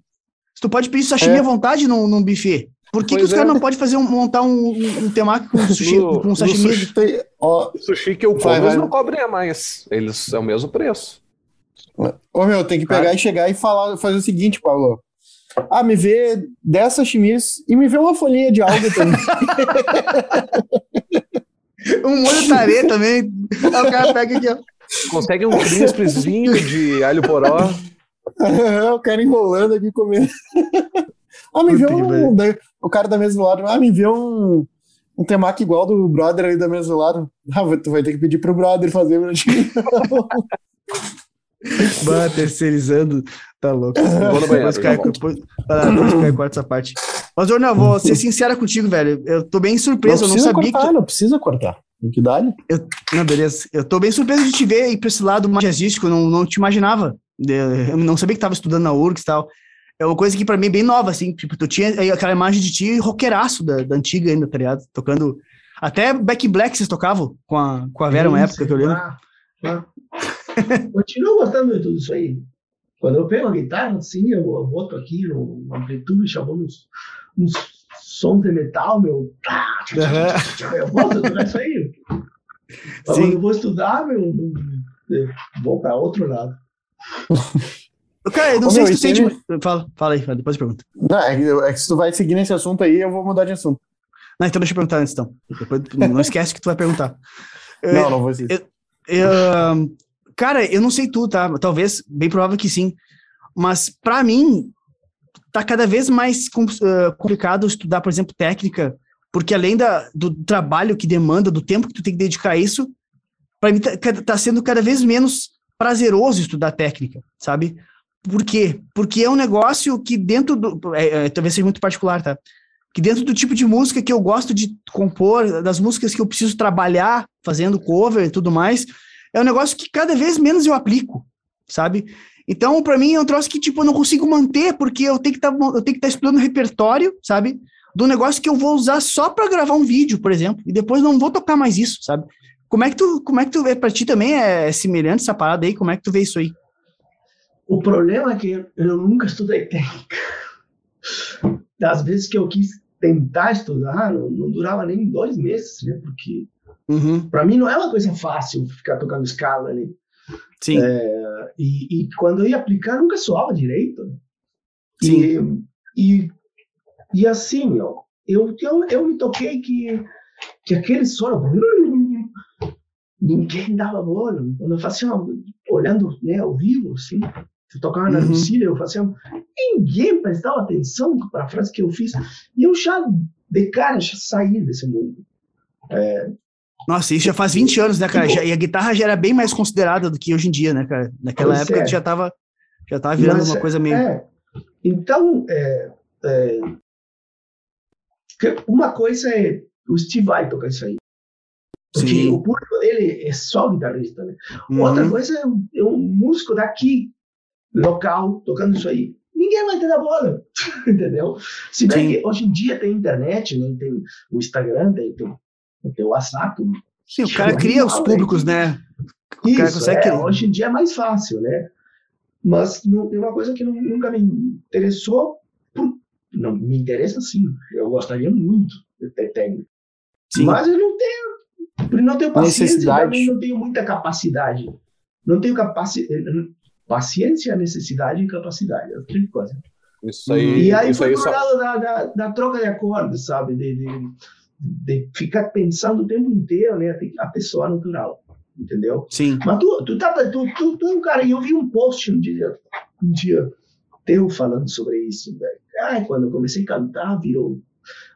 Tu pode pedir sashimi é. à vontade num, num buffet. Por que, que os é. caras não podem fazer um, montar um, um temaki com sushi, no, com sashimi? Sushi, tem, ó, sushi que eu como, eles não cobrem a mais. Eles é o mesmo preço. Ô meu, tem que pegar e chegar e falar, fazer o seguinte, Paulo. Ah, me vê 10 sashimis e me vê uma folhinha de alga também. um molho tare também. Aí o cara pega aqui, ó. Consegue um crispzinho de alho poró. eu quero enrolando aqui comendo. ah, me vê um. O cara da mesa do lado. Ah, me vê um. Um temaki igual do brother ali da mesa do lado. Ah, tu vai ter que pedir pro brother fazer pra ti. Bah, terceirizando, tá louco. Vou no banheiro. Depois cai, depois, depois corta essa parte. Mas, Jornal, vou ser sincera contigo, velho. Eu tô bem surpreso, não eu não sabia cortar, que. Não precisa cortar. Tem que dar eu, Não, beleza. Eu tô bem surpreso de te ver aí pra esse lado mais jazzístico, não, não te imaginava. Eu não sabia que tava estudando na URGS e tal. É uma coisa que pra mim é bem nova, assim. Tipo, tu tinha aquela imagem de ti roqueiraço da, da antiga ainda, tá ligado? Tocando. Até Back Black vocês tocavam com a, com a Vera, uma época que eu lembro. Ah, ah. Continuo gostando de tudo isso aí. Quando eu pego a guitarra, assim, eu, eu boto aqui no amplitude, chamando uns, uns som de metal, meu. Eu gosto de isso aí. Quando eu vou estudar, meu, vou para outro lado. Cara, eu não Ô, sei meu, se tu sente. Ele... Fala, fala aí, depois pergunta. Não, é, é, que se tu vai seguir nesse assunto aí, eu vou mudar de assunto. Não, então deixa eu perguntar antes, então. Depois, não esquece que tu vai perguntar. Não, não vou dizer. Eu, eu, cara, eu não sei tu, tá? Talvez, bem provável que sim. Mas, para mim, tá cada vez mais complicado estudar, por exemplo, técnica, porque além da, do trabalho que demanda, do tempo que tu tem que dedicar a isso, para mim tá, tá, sendo cada vez menos prazeroso estudar técnica, sabe? Por quê? Porque é um negócio que dentro do. É, é, talvez seja muito particular, tá? Que dentro do tipo de música que eu gosto de compor, das músicas que eu preciso trabalhar fazendo cover e tudo mais, é um negócio que cada vez menos eu aplico, sabe? Então, para mim, é um troço que, tipo, eu não consigo manter, porque eu tenho que tá, estar tá explorando repertório, sabe? Do negócio que eu vou usar só para gravar um vídeo, por exemplo, e depois não vou tocar mais isso, sabe? Como é que tu, como é que tu vê, pra ti também é semelhante essa parada aí? Como é que tu vê isso aí? O problema é que eu nunca estudei técnica. Das vezes que eu quis tentar estudar, não, não durava nem dois meses, né? Porque uhum. para mim não é uma coisa fácil ficar tocando escala ali. Sim. É, e, e, quando eu ia aplicar, nunca soava direito. Sim. E, e, e assim, ó, eu, eu, eu me toquei que, que aquele solo ninguém dava bola. Quando eu fazia, olhando né, ao vivo, assim, eu tocava na uhum. Lucília, eu fazia, ninguém prestava atenção para a frase que eu fiz. E eu já, de cara, já saí desse mundo. É, nossa, isso já faz 20 anos, né, cara? Já, e a guitarra já era bem mais considerada do que hoje em dia, né, cara? Naquela pois época é. já tava, já tava virando Mas, uma coisa meio. É. Então, é, é, uma coisa é o Steve vai tocar isso aí. Porque Sim. o público dele é só guitarrista, né? Uhum. Outra coisa é um, é um, músico daqui, local, tocando isso aí. Ninguém vai ter a bola, entendeu? Se bem Sim. que hoje em dia tem internet, né? tem o Instagram, tem, tem, tem o WhatsApp. Sim, o cara cria os públicos, né? O Isso, é, hoje em dia é mais fácil, né? Mas não, uma coisa que não, nunca me interessou, por, não me interessa sim, eu gostaria muito de ter técnico. Sim. Mas eu não tenho não tenho paciência, também não tenho muita capacidade. Não tenho capaci paciência, necessidade e capacidade. É outra coisa. Isso aí, e aí isso foi aí pro só... lado da, da, da, troca de acordes, sabe? De, de, de, ficar pensando o tempo inteiro, né? A pessoa natural, entendeu? Sim. Mas tu, tu, tá, tu, tu, tu é um cara, eu vi um post um dia, um dia teu falando sobre isso, velho. Ai, quando eu comecei a cantar, virou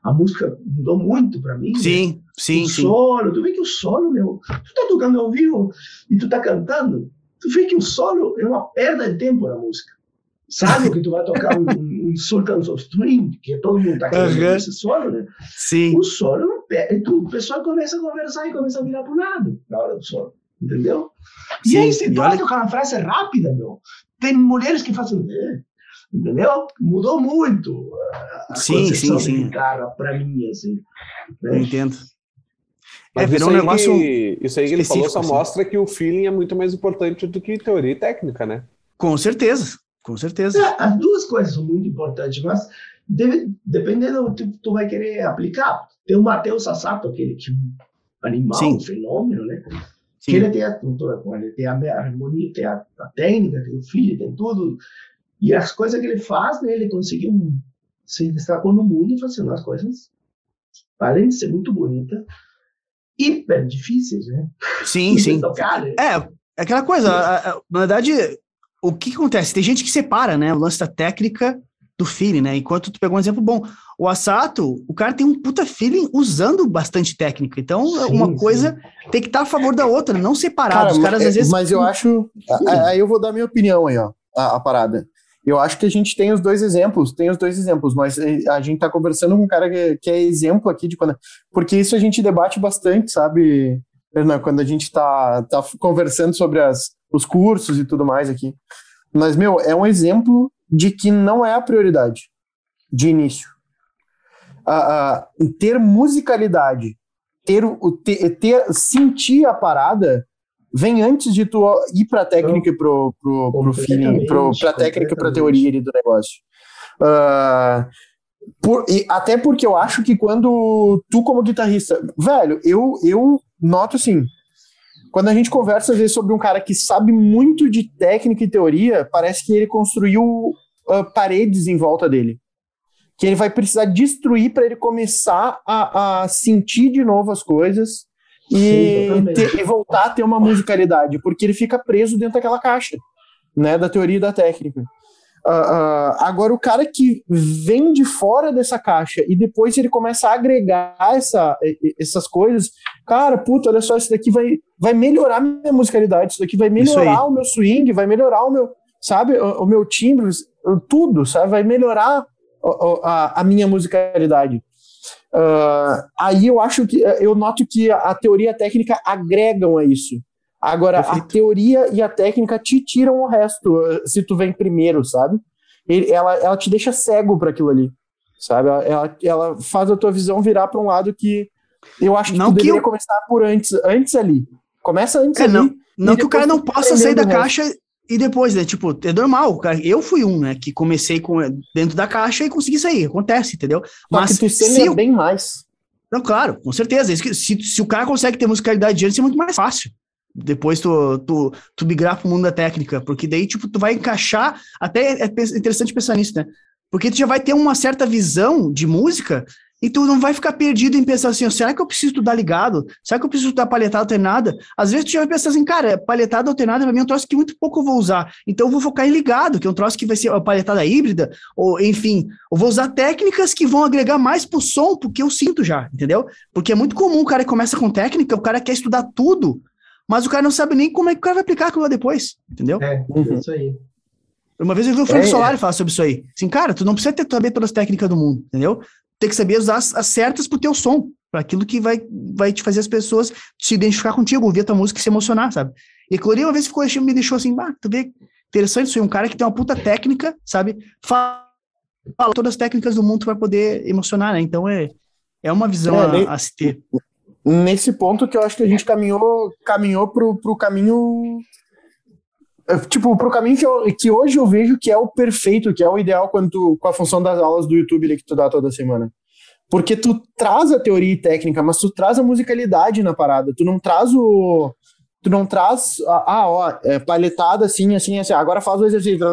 a música mudou muito para mim. Sim, né? sim, o sim. solo, tu vê que o solo, meu, tu tá tocando ao vivo e tu tá cantando, tu vê que o solo é uma perda de tempo na música. Sabe que tu vai tocar um Sultans of String, que todo mundo tá querendo uhum. esse solo, né? Sim. O solo não perde, tu, o pessoal começa a conversar e começa a virar pro lado na hora do solo, entendeu? Sim, e aí, se tu vai tocar uma frase rápida, meu, tem mulheres que fazem... Eh, entendeu? Mudou muito a sim, sim, sim. guitarra para mim, assim. Né? Eu entendo. É, virou um negócio. Que, isso aí que ele falou só assim. mostra que o feeling é muito mais importante do que teoria e técnica, né? Com certeza, com certeza. É, as duas coisas são muito importantes, mas deve, dependendo do que tu vai querer aplicar. Tem o Matheus Sassato, aquele que é animal, Sim. um fenômeno, né? Sim. Que ele tem a, ele tem a harmonia, tem a, a técnica, tem o filho, tem tudo. E as coisas que ele faz, né, ele conseguiu se destacou no mundo fazendo as coisas, além de ser muito bonita, hiper difíceis, né? Sim, sim. Tocar, né? É, é aquela coisa, a, a, na verdade, o que acontece? Tem gente que separa, né, o lance da técnica do feeling, né? Enquanto tu pegou um exemplo bom, o Asato, o cara tem um puta feeling usando bastante técnica. Então, sim, uma coisa sim. tem que estar a favor da outra, não separar. Cara, Os caras é, às vezes. Mas eu acho. Aí eu vou dar minha opinião aí, ó, a, a parada. Eu acho que a gente tem os dois exemplos, tem os dois exemplos, mas a gente está conversando com um cara que, que, é exemplo aqui de quando. Porque isso a gente debate bastante, sabe, Hernan, quando a gente está tá conversando sobre as, os cursos e tudo mais aqui. Mas, meu, é um exemplo de que não é a prioridade de início. A, ter musicalidade, ter, o, ter, ter sentir a parada vem antes de tu ir para a técnica e pro, pro, pro feeling, pro, pra técnica e pra teoria ali do negócio. Uh, por, e até porque eu acho que quando tu, como guitarrista, velho, eu, eu noto assim, quando a gente conversa às vezes sobre um cara que sabe muito de técnica e teoria, parece que ele construiu uh, paredes em volta dele. que ele vai precisar destruir para ele começar a, a, sentir de novo as coisas e, Sim, ter, e, voltar a ter uma musicalidade, porque ele fica preso dentro daquela caixa, né, da teoria e da técnica. Uh, uh, agora, o cara que vem de fora dessa caixa e depois ele começa a agregar essa, essas coisas, cara, puta, olha só, isso daqui vai, vai melhorar minha musicalidade, isso daqui vai melhorar o meu swing, vai melhorar o meu, sabe, o, o meu timbre, tudo, sabe, vai melhorar a, a minha musicalidade. Uh, aí eu acho que eu noto que a, a teoria e a técnica agregam a isso. Agora, Perfeito. a teoria e a técnica te tiram o resto se tu vem primeiro, sabe? Ela, ela te deixa cego para aquilo ali, sabe? Ela, ela, faz a tua visão virar para um lado que eu acho que não tu que deveria eu... começar por antes, antes ali. Começa antes é, ali. Não, não que o cara não possa sair da caixa e depois, né? Tipo, é normal, cara. Eu fui um, né? Que comecei com, dentro da caixa e consegui sair. Acontece, entendeu? Mas Só que tu se eu... bem mais. Não, claro, com certeza. Se, se o cara consegue ter musicalidade antes, é muito mais fácil depois tu, tu, tu migrar pro mundo da técnica, porque daí, tipo, tu vai encaixar, até é interessante pensar nisso, né? Porque tu já vai ter uma certa visão de música e tu não vai ficar perdido em pensar assim, será que eu preciso estudar ligado? Será que eu preciso estudar palhetada alternada? Às vezes tu já vai pensar assim, cara, palhetada alternada pra mim é um troço que muito pouco eu vou usar, então eu vou focar em ligado, que é um troço que vai ser a palhetada híbrida, ou enfim, eu vou usar técnicas que vão agregar mais pro som, porque eu sinto já, entendeu? Porque é muito comum o cara que começa com técnica, o cara quer estudar tudo, mas o cara não sabe nem como é que o cara vai aplicar aquilo lá depois, entendeu? É, uhum. isso aí. Uma vez eu vi o Frank é, Solari é. falar sobre isso aí. Assim, cara, tu não precisa ter, saber todas as técnicas do mundo, entendeu? Tem que saber usar as, as certas pro teu som, para aquilo que vai, vai te fazer as pessoas se identificar contigo, ouvir a tua música e se emocionar, sabe? E ali uma vez ficou, me deixou assim, ah, tu vê, interessante isso aí, um cara que tem uma puta técnica, sabe? Fala, fala todas as técnicas do mundo para poder emocionar, né? Então é, é uma visão é, a, a se ter nesse ponto que eu acho que a gente caminhou, caminhou pro, pro caminho. Tipo, pro caminho que, eu, que hoje eu vejo que é o perfeito, que é o ideal quando tu, com a função das aulas do YouTube ali que tu dá toda semana. Porque tu traz a teoria e técnica, mas tu traz a musicalidade na parada. Tu não traz o. Tu não traz. Ah, ó, é palhetada assim, assim, assim. Agora faz o exercício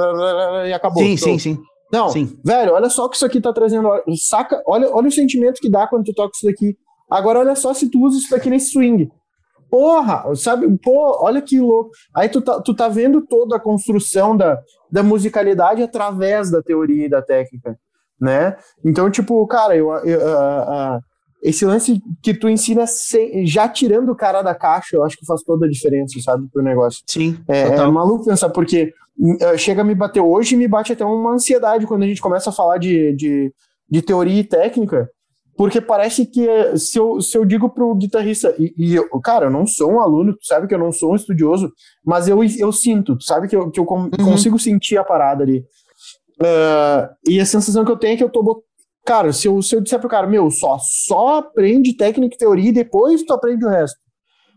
e acabou. Sim, sim, sim. Não, sim. velho, olha só o que isso aqui tá trazendo. Saca, olha, olha o sentimento que dá quando tu toca isso daqui. Agora, olha só se tu usa isso daqui nesse swing. Porra, sabe? Pô, olha que louco. Aí tu tá, tu tá vendo toda a construção da, da musicalidade através da teoria e da técnica, né? Então, tipo, cara, eu, eu uh, uh, esse lance que tu ensina sem, já tirando o cara da caixa, eu acho que faz toda a diferença, sabe, pro negócio. Sim. É, é maluco pensar, porque uh, chega a me bater hoje e me bate até uma ansiedade quando a gente começa a falar de, de, de teoria e técnica, porque parece que se eu, se eu digo pro guitarrista, e, e eu, cara, eu não sou um aluno, tu sabe que eu não sou um estudioso, mas eu, eu sinto, tu sabe que eu, que eu uhum. consigo sentir a parada ali. Uh, e a sensação que eu tenho é que eu tô. Cara, se eu, se eu disser pro cara, meu, só, só aprende técnica e teoria e depois tu aprende o resto.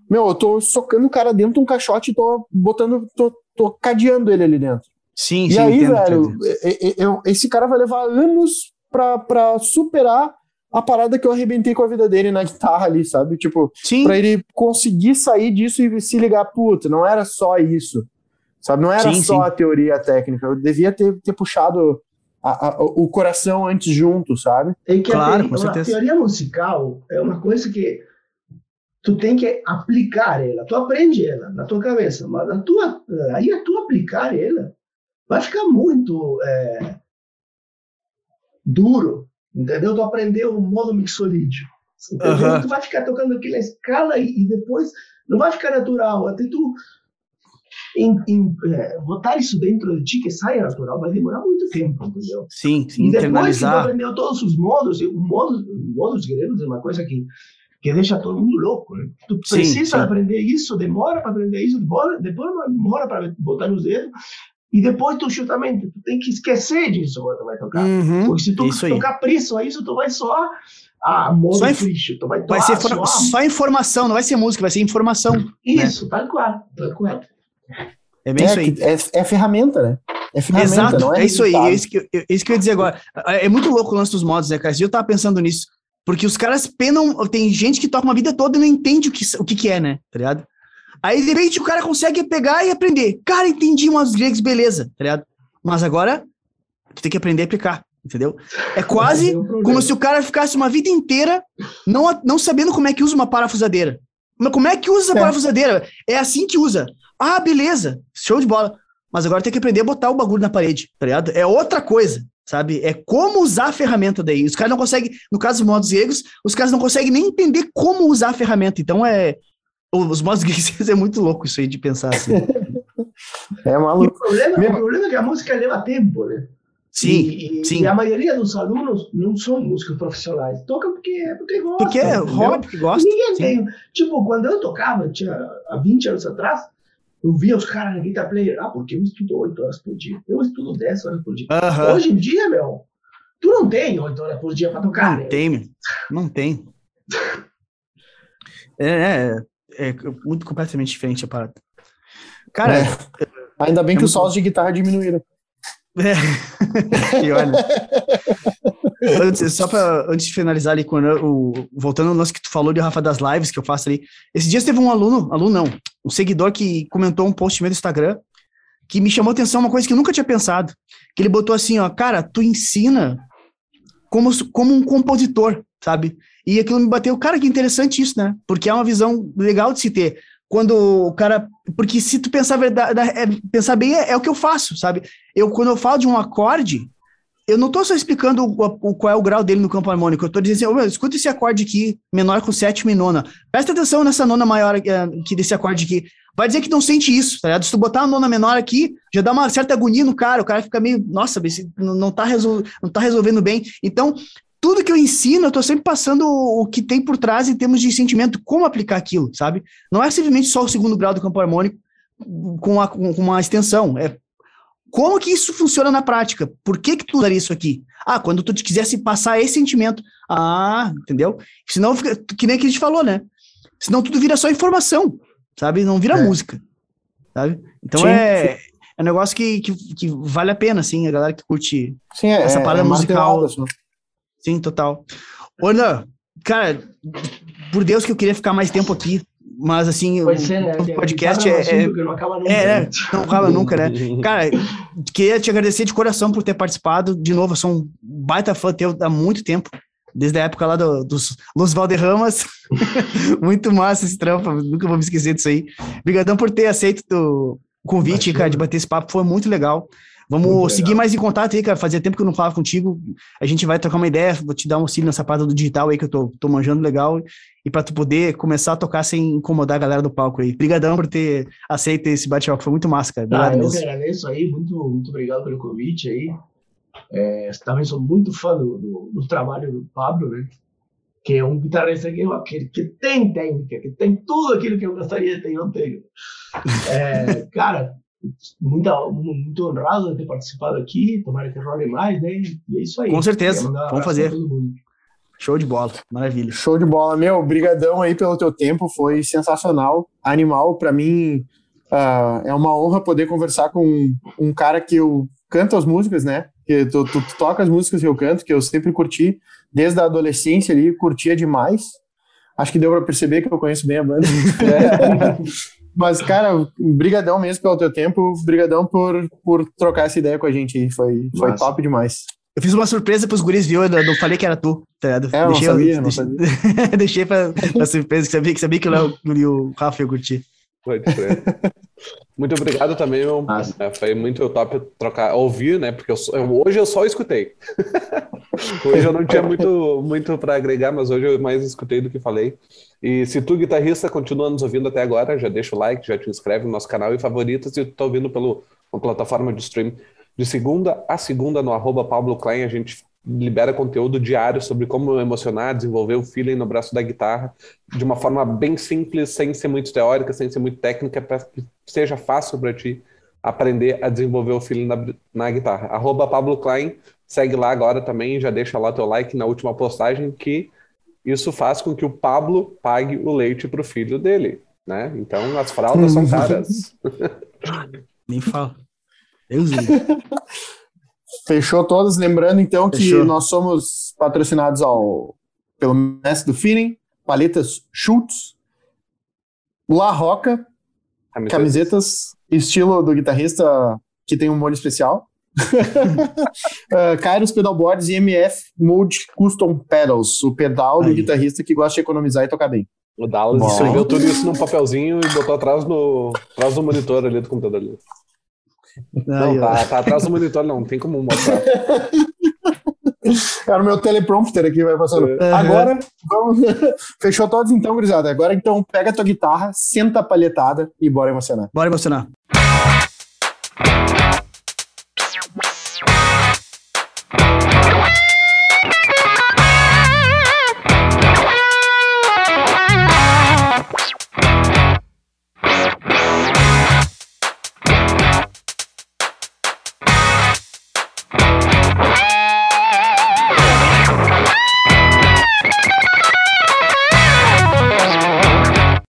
Meu, eu tô socando o cara dentro de um caixote e tô botando, tô, tô cadeando ele ali dentro. Sim, e sim. E aí, entendo, velho, entendo. Eu, eu, esse cara vai levar anos pra, pra superar a parada que eu arrebentei com a vida dele na guitarra ali, sabe? Tipo, Sim. pra ele conseguir sair disso e se ligar, puta, não era só isso, sabe? Não era sim, só sim. a teoria técnica, eu devia ter, ter puxado a, a, o coração antes junto, sabe? É que claro, a, teoria, a teoria musical é uma coisa que tu tem que aplicar ela, tu aprende ela na tua cabeça, mas a tua, aí a tu aplicar ela vai ficar muito é, duro Entendeu? Tu aprendeu o modo mixolídio. Uhum. Tu vai ficar tocando aquela escala e, e, depois não vai ficar natural. Até tu em, em, é, botar isso dentro de ti que saia natural vai demorar muito tempo, entendeu? Sim, sim. E depois que tu aprendeu todos os modos, o modo, modos gregos é uma coisa que que deixa todo mundo louco. Né? Tu precisa sim, sim. aprender isso, demora para aprender isso, demora, depois demora para botar nos dedos, e depois tu justamente tu tem que esquecer disso quando tu vai tocar. Uhum, Porque se tu tocar preço a isso, tu vai soar a modo só lixo. Tu vai, vai ser soar, só informação, não vai ser música, vai ser informação. Né? Isso, né? tal qual, tal qual. É bem é, isso aí. É, é ferramenta, né? É ferramenta, Exato, não é, é isso aí. É isso, que eu, é isso que eu ia dizer agora. É, é muito louco o lance dos modos, né, cara? Eu tava pensando nisso. Porque os caras penam. Tem gente que toca uma vida toda e não entende o que, o que, que é, né? Tá ligado? Aí, de repente, o cara consegue pegar e aprender. Cara, entendi umas gregas, beleza, tá ligado? Mas agora, tu tem que aprender a aplicar. entendeu? É quase como se o cara ficasse uma vida inteira não, não sabendo como é que usa uma parafusadeira. Mas como é que usa a é. parafusadeira? É assim que usa. Ah, beleza, show de bola. Mas agora tem que aprender a botar o bagulho na parede, tá ligado? É outra coisa, sabe? É como usar a ferramenta daí. Os caras não conseguem, no caso dos modos gregos, os caras não conseguem nem entender como usar a ferramenta. Então é. Os modos é muito louco isso aí de pensar assim. é maluco. o problema, o problema é que a música leva tempo, né? Sim, e, sim. E a maioria dos alunos não são músicos profissionais. Tocam porque, porque gostam. Porque é hobby, porque gosta. Ninguém sim. tem. Tipo, quando eu tocava, tinha, há 20 anos atrás, eu via os caras na guitar player. Ah, porque eu estudo 8 horas por dia. Eu estudo 10 horas por dia. Uh -huh. Hoje em dia, meu, tu não tem 8 horas por dia pra tocar. Não né? tem, não tem. É, é, é, muito completamente diferente a parada. Cara, é. ainda bem é que os solos de guitarra diminuíram. É. e olha. Antes, só para antes de finalizar ali, quando o, voltando ao lance que tu falou de Rafa das lives que eu faço ali. Esses dias teve um aluno, aluno não, um seguidor que comentou um post meu no Instagram que me chamou atenção uma coisa que eu nunca tinha pensado. Que ele botou assim, ó, cara, tu ensina como, como um compositor, sabe? E aquilo me bateu, cara, que interessante isso, né? Porque é uma visão legal de se ter quando o cara. Porque se tu pensar, verdade, é, pensar bem, é, é, o que eu faço, sabe? Eu, quando eu falo de um acorde, eu não estou só explicando o, o, qual é o grau dele no campo harmônico, eu estou dizendo assim, oh, escuta esse acorde aqui, menor com sétima e nona. Presta atenção nessa nona maior aqui é, desse acorde aqui. Vai dizer que não sente isso, tá ligado? Se tu botar a nona menor aqui, já dá uma certa agonia no cara, o cara fica meio, nossa, não, tá, resol, não tá resolvendo bem. Então, tudo que eu ensino, eu estou sempre passando o, que tem por trás em termos de sentimento, como aplicar aquilo, sabe? Não é simplesmente só o segundo grau do campo harmônico com, a, com uma extensão, é como que isso funciona na prática? Por que que tu usaria isso aqui? Ah, quando tu te quisesse passar esse sentimento. Ah, entendeu? Senão fica, que nem que a gente falou, né? Senão tudo vira só informação, sabe? Não vira é. música, sabe? Então sim, é, sim. é um negócio que, que, que, vale a pena, assim, a galera que curte sim, é, essa parada é musical. Sim, total. Olha, cara, por Deus que eu queria ficar mais tempo aqui, mas assim, o, né? o podcast é, é, não acaba nunca, é, né? não acaba nunca, né? Cara, queria te agradecer de coração por ter participado. De novo, eu sou um baita fã teu há muito tempo, desde a época lá do, dos Los Valderramas. muito massa esse trampo, nunca vou me esquecer disso aí. Obrigadão por ter aceito o convite, cara, de bater esse papo, foi muito legal. Vamos seguir mais em contato aí, cara. Fazia tempo que eu não falava contigo. A gente vai trocar uma ideia, vou te dar um auxílio nessa parte do digital aí que eu tô, tô manjando legal. E para tu poder começar a tocar sem incomodar a galera do palco aí. Obrigadão por ter aceito esse bate-papo, foi muito massa, cara. Obrigado ah, eu mesmo. que agradeço aí, muito, muito obrigado pelo convite aí. É, também sou muito fã do, do, do, trabalho do Pablo, né? Que é um guitarrista que, que, que tem técnica, que tem tudo aquilo que eu gostaria de ter e não tenho. É, cara, muito, muito honrado de ter participado aqui. Tomara que role mais, né? E é isso aí. Com certeza. Vamos fazer. Show de bola, maravilha. Show de bola, meu. Brigadão aí pelo teu tempo, foi sensacional, animal. Para mim uh, é uma honra poder conversar com um, um cara que eu canto as músicas, né? Que tu, tu, tu, toca as músicas que eu canto, que eu sempre curti desde a adolescência ali, curtia demais. Acho que deu para perceber que eu conheço bem a banda. é. Mas, cara, brigadão mesmo pelo teu tempo, brigadão por, por trocar essa ideia com a gente aí, foi, foi top demais. Eu fiz uma surpresa pros guris, viu? Eu não falei que era tu, tá ligado? É, deixei, não sabia, eu, não sabia. deixei pra, pra surpresa, que sabia, que sabia que o Léo e o Rafa iam curtir. Pode ser. Muito obrigado também, meu. É, foi muito top trocar, ouvir, né? Porque eu, eu, hoje eu só escutei. hoje eu não tinha muito, muito para agregar, mas hoje eu mais escutei do que falei. E se tu, guitarrista, continua nos ouvindo até agora, já deixa o like, já te inscreve no nosso canal e favorita se tu tá ouvindo pela plataforma de stream. De segunda a segunda, no arroba Pablo Klein, a gente libera conteúdo diário sobre como emocionar, desenvolver o feeling no braço da guitarra de uma forma bem simples, sem ser muito teórica, sem ser muito técnica, para que seja fácil para ti aprender a desenvolver o feeling na, na guitarra. Arroba Pablo Klein, segue lá agora também, já deixa lá teu like na última postagem, que isso faz com que o Pablo pague o leite para o filho dele, né? Então as fraldas são caras. Nem fala. Deus Fechou todas. Lembrando, então, Fechou. que nós somos patrocinados ao, pelo mestre do feeling, paletas Schultz, La Roca, camisetas. camisetas, estilo do guitarrista que tem um molho especial. Uh, Kairos Pedalboards e MF Mode Custom Pedals, o pedal do guitarrista que gosta de economizar e tocar bem. O Dallas Bom. escreveu tudo isso num papelzinho e botou atrás, no, atrás do monitor ali do computador. Ali. Não, tá, tá, atrás do monitor, não, não tem como mostrar. Cara, o meu teleprompter aqui vai passando. Uhum. Agora, vamos... fechou todos então, gurizada. Agora então, pega a tua guitarra, senta a palhetada e bora emocionar. Bora emocionar.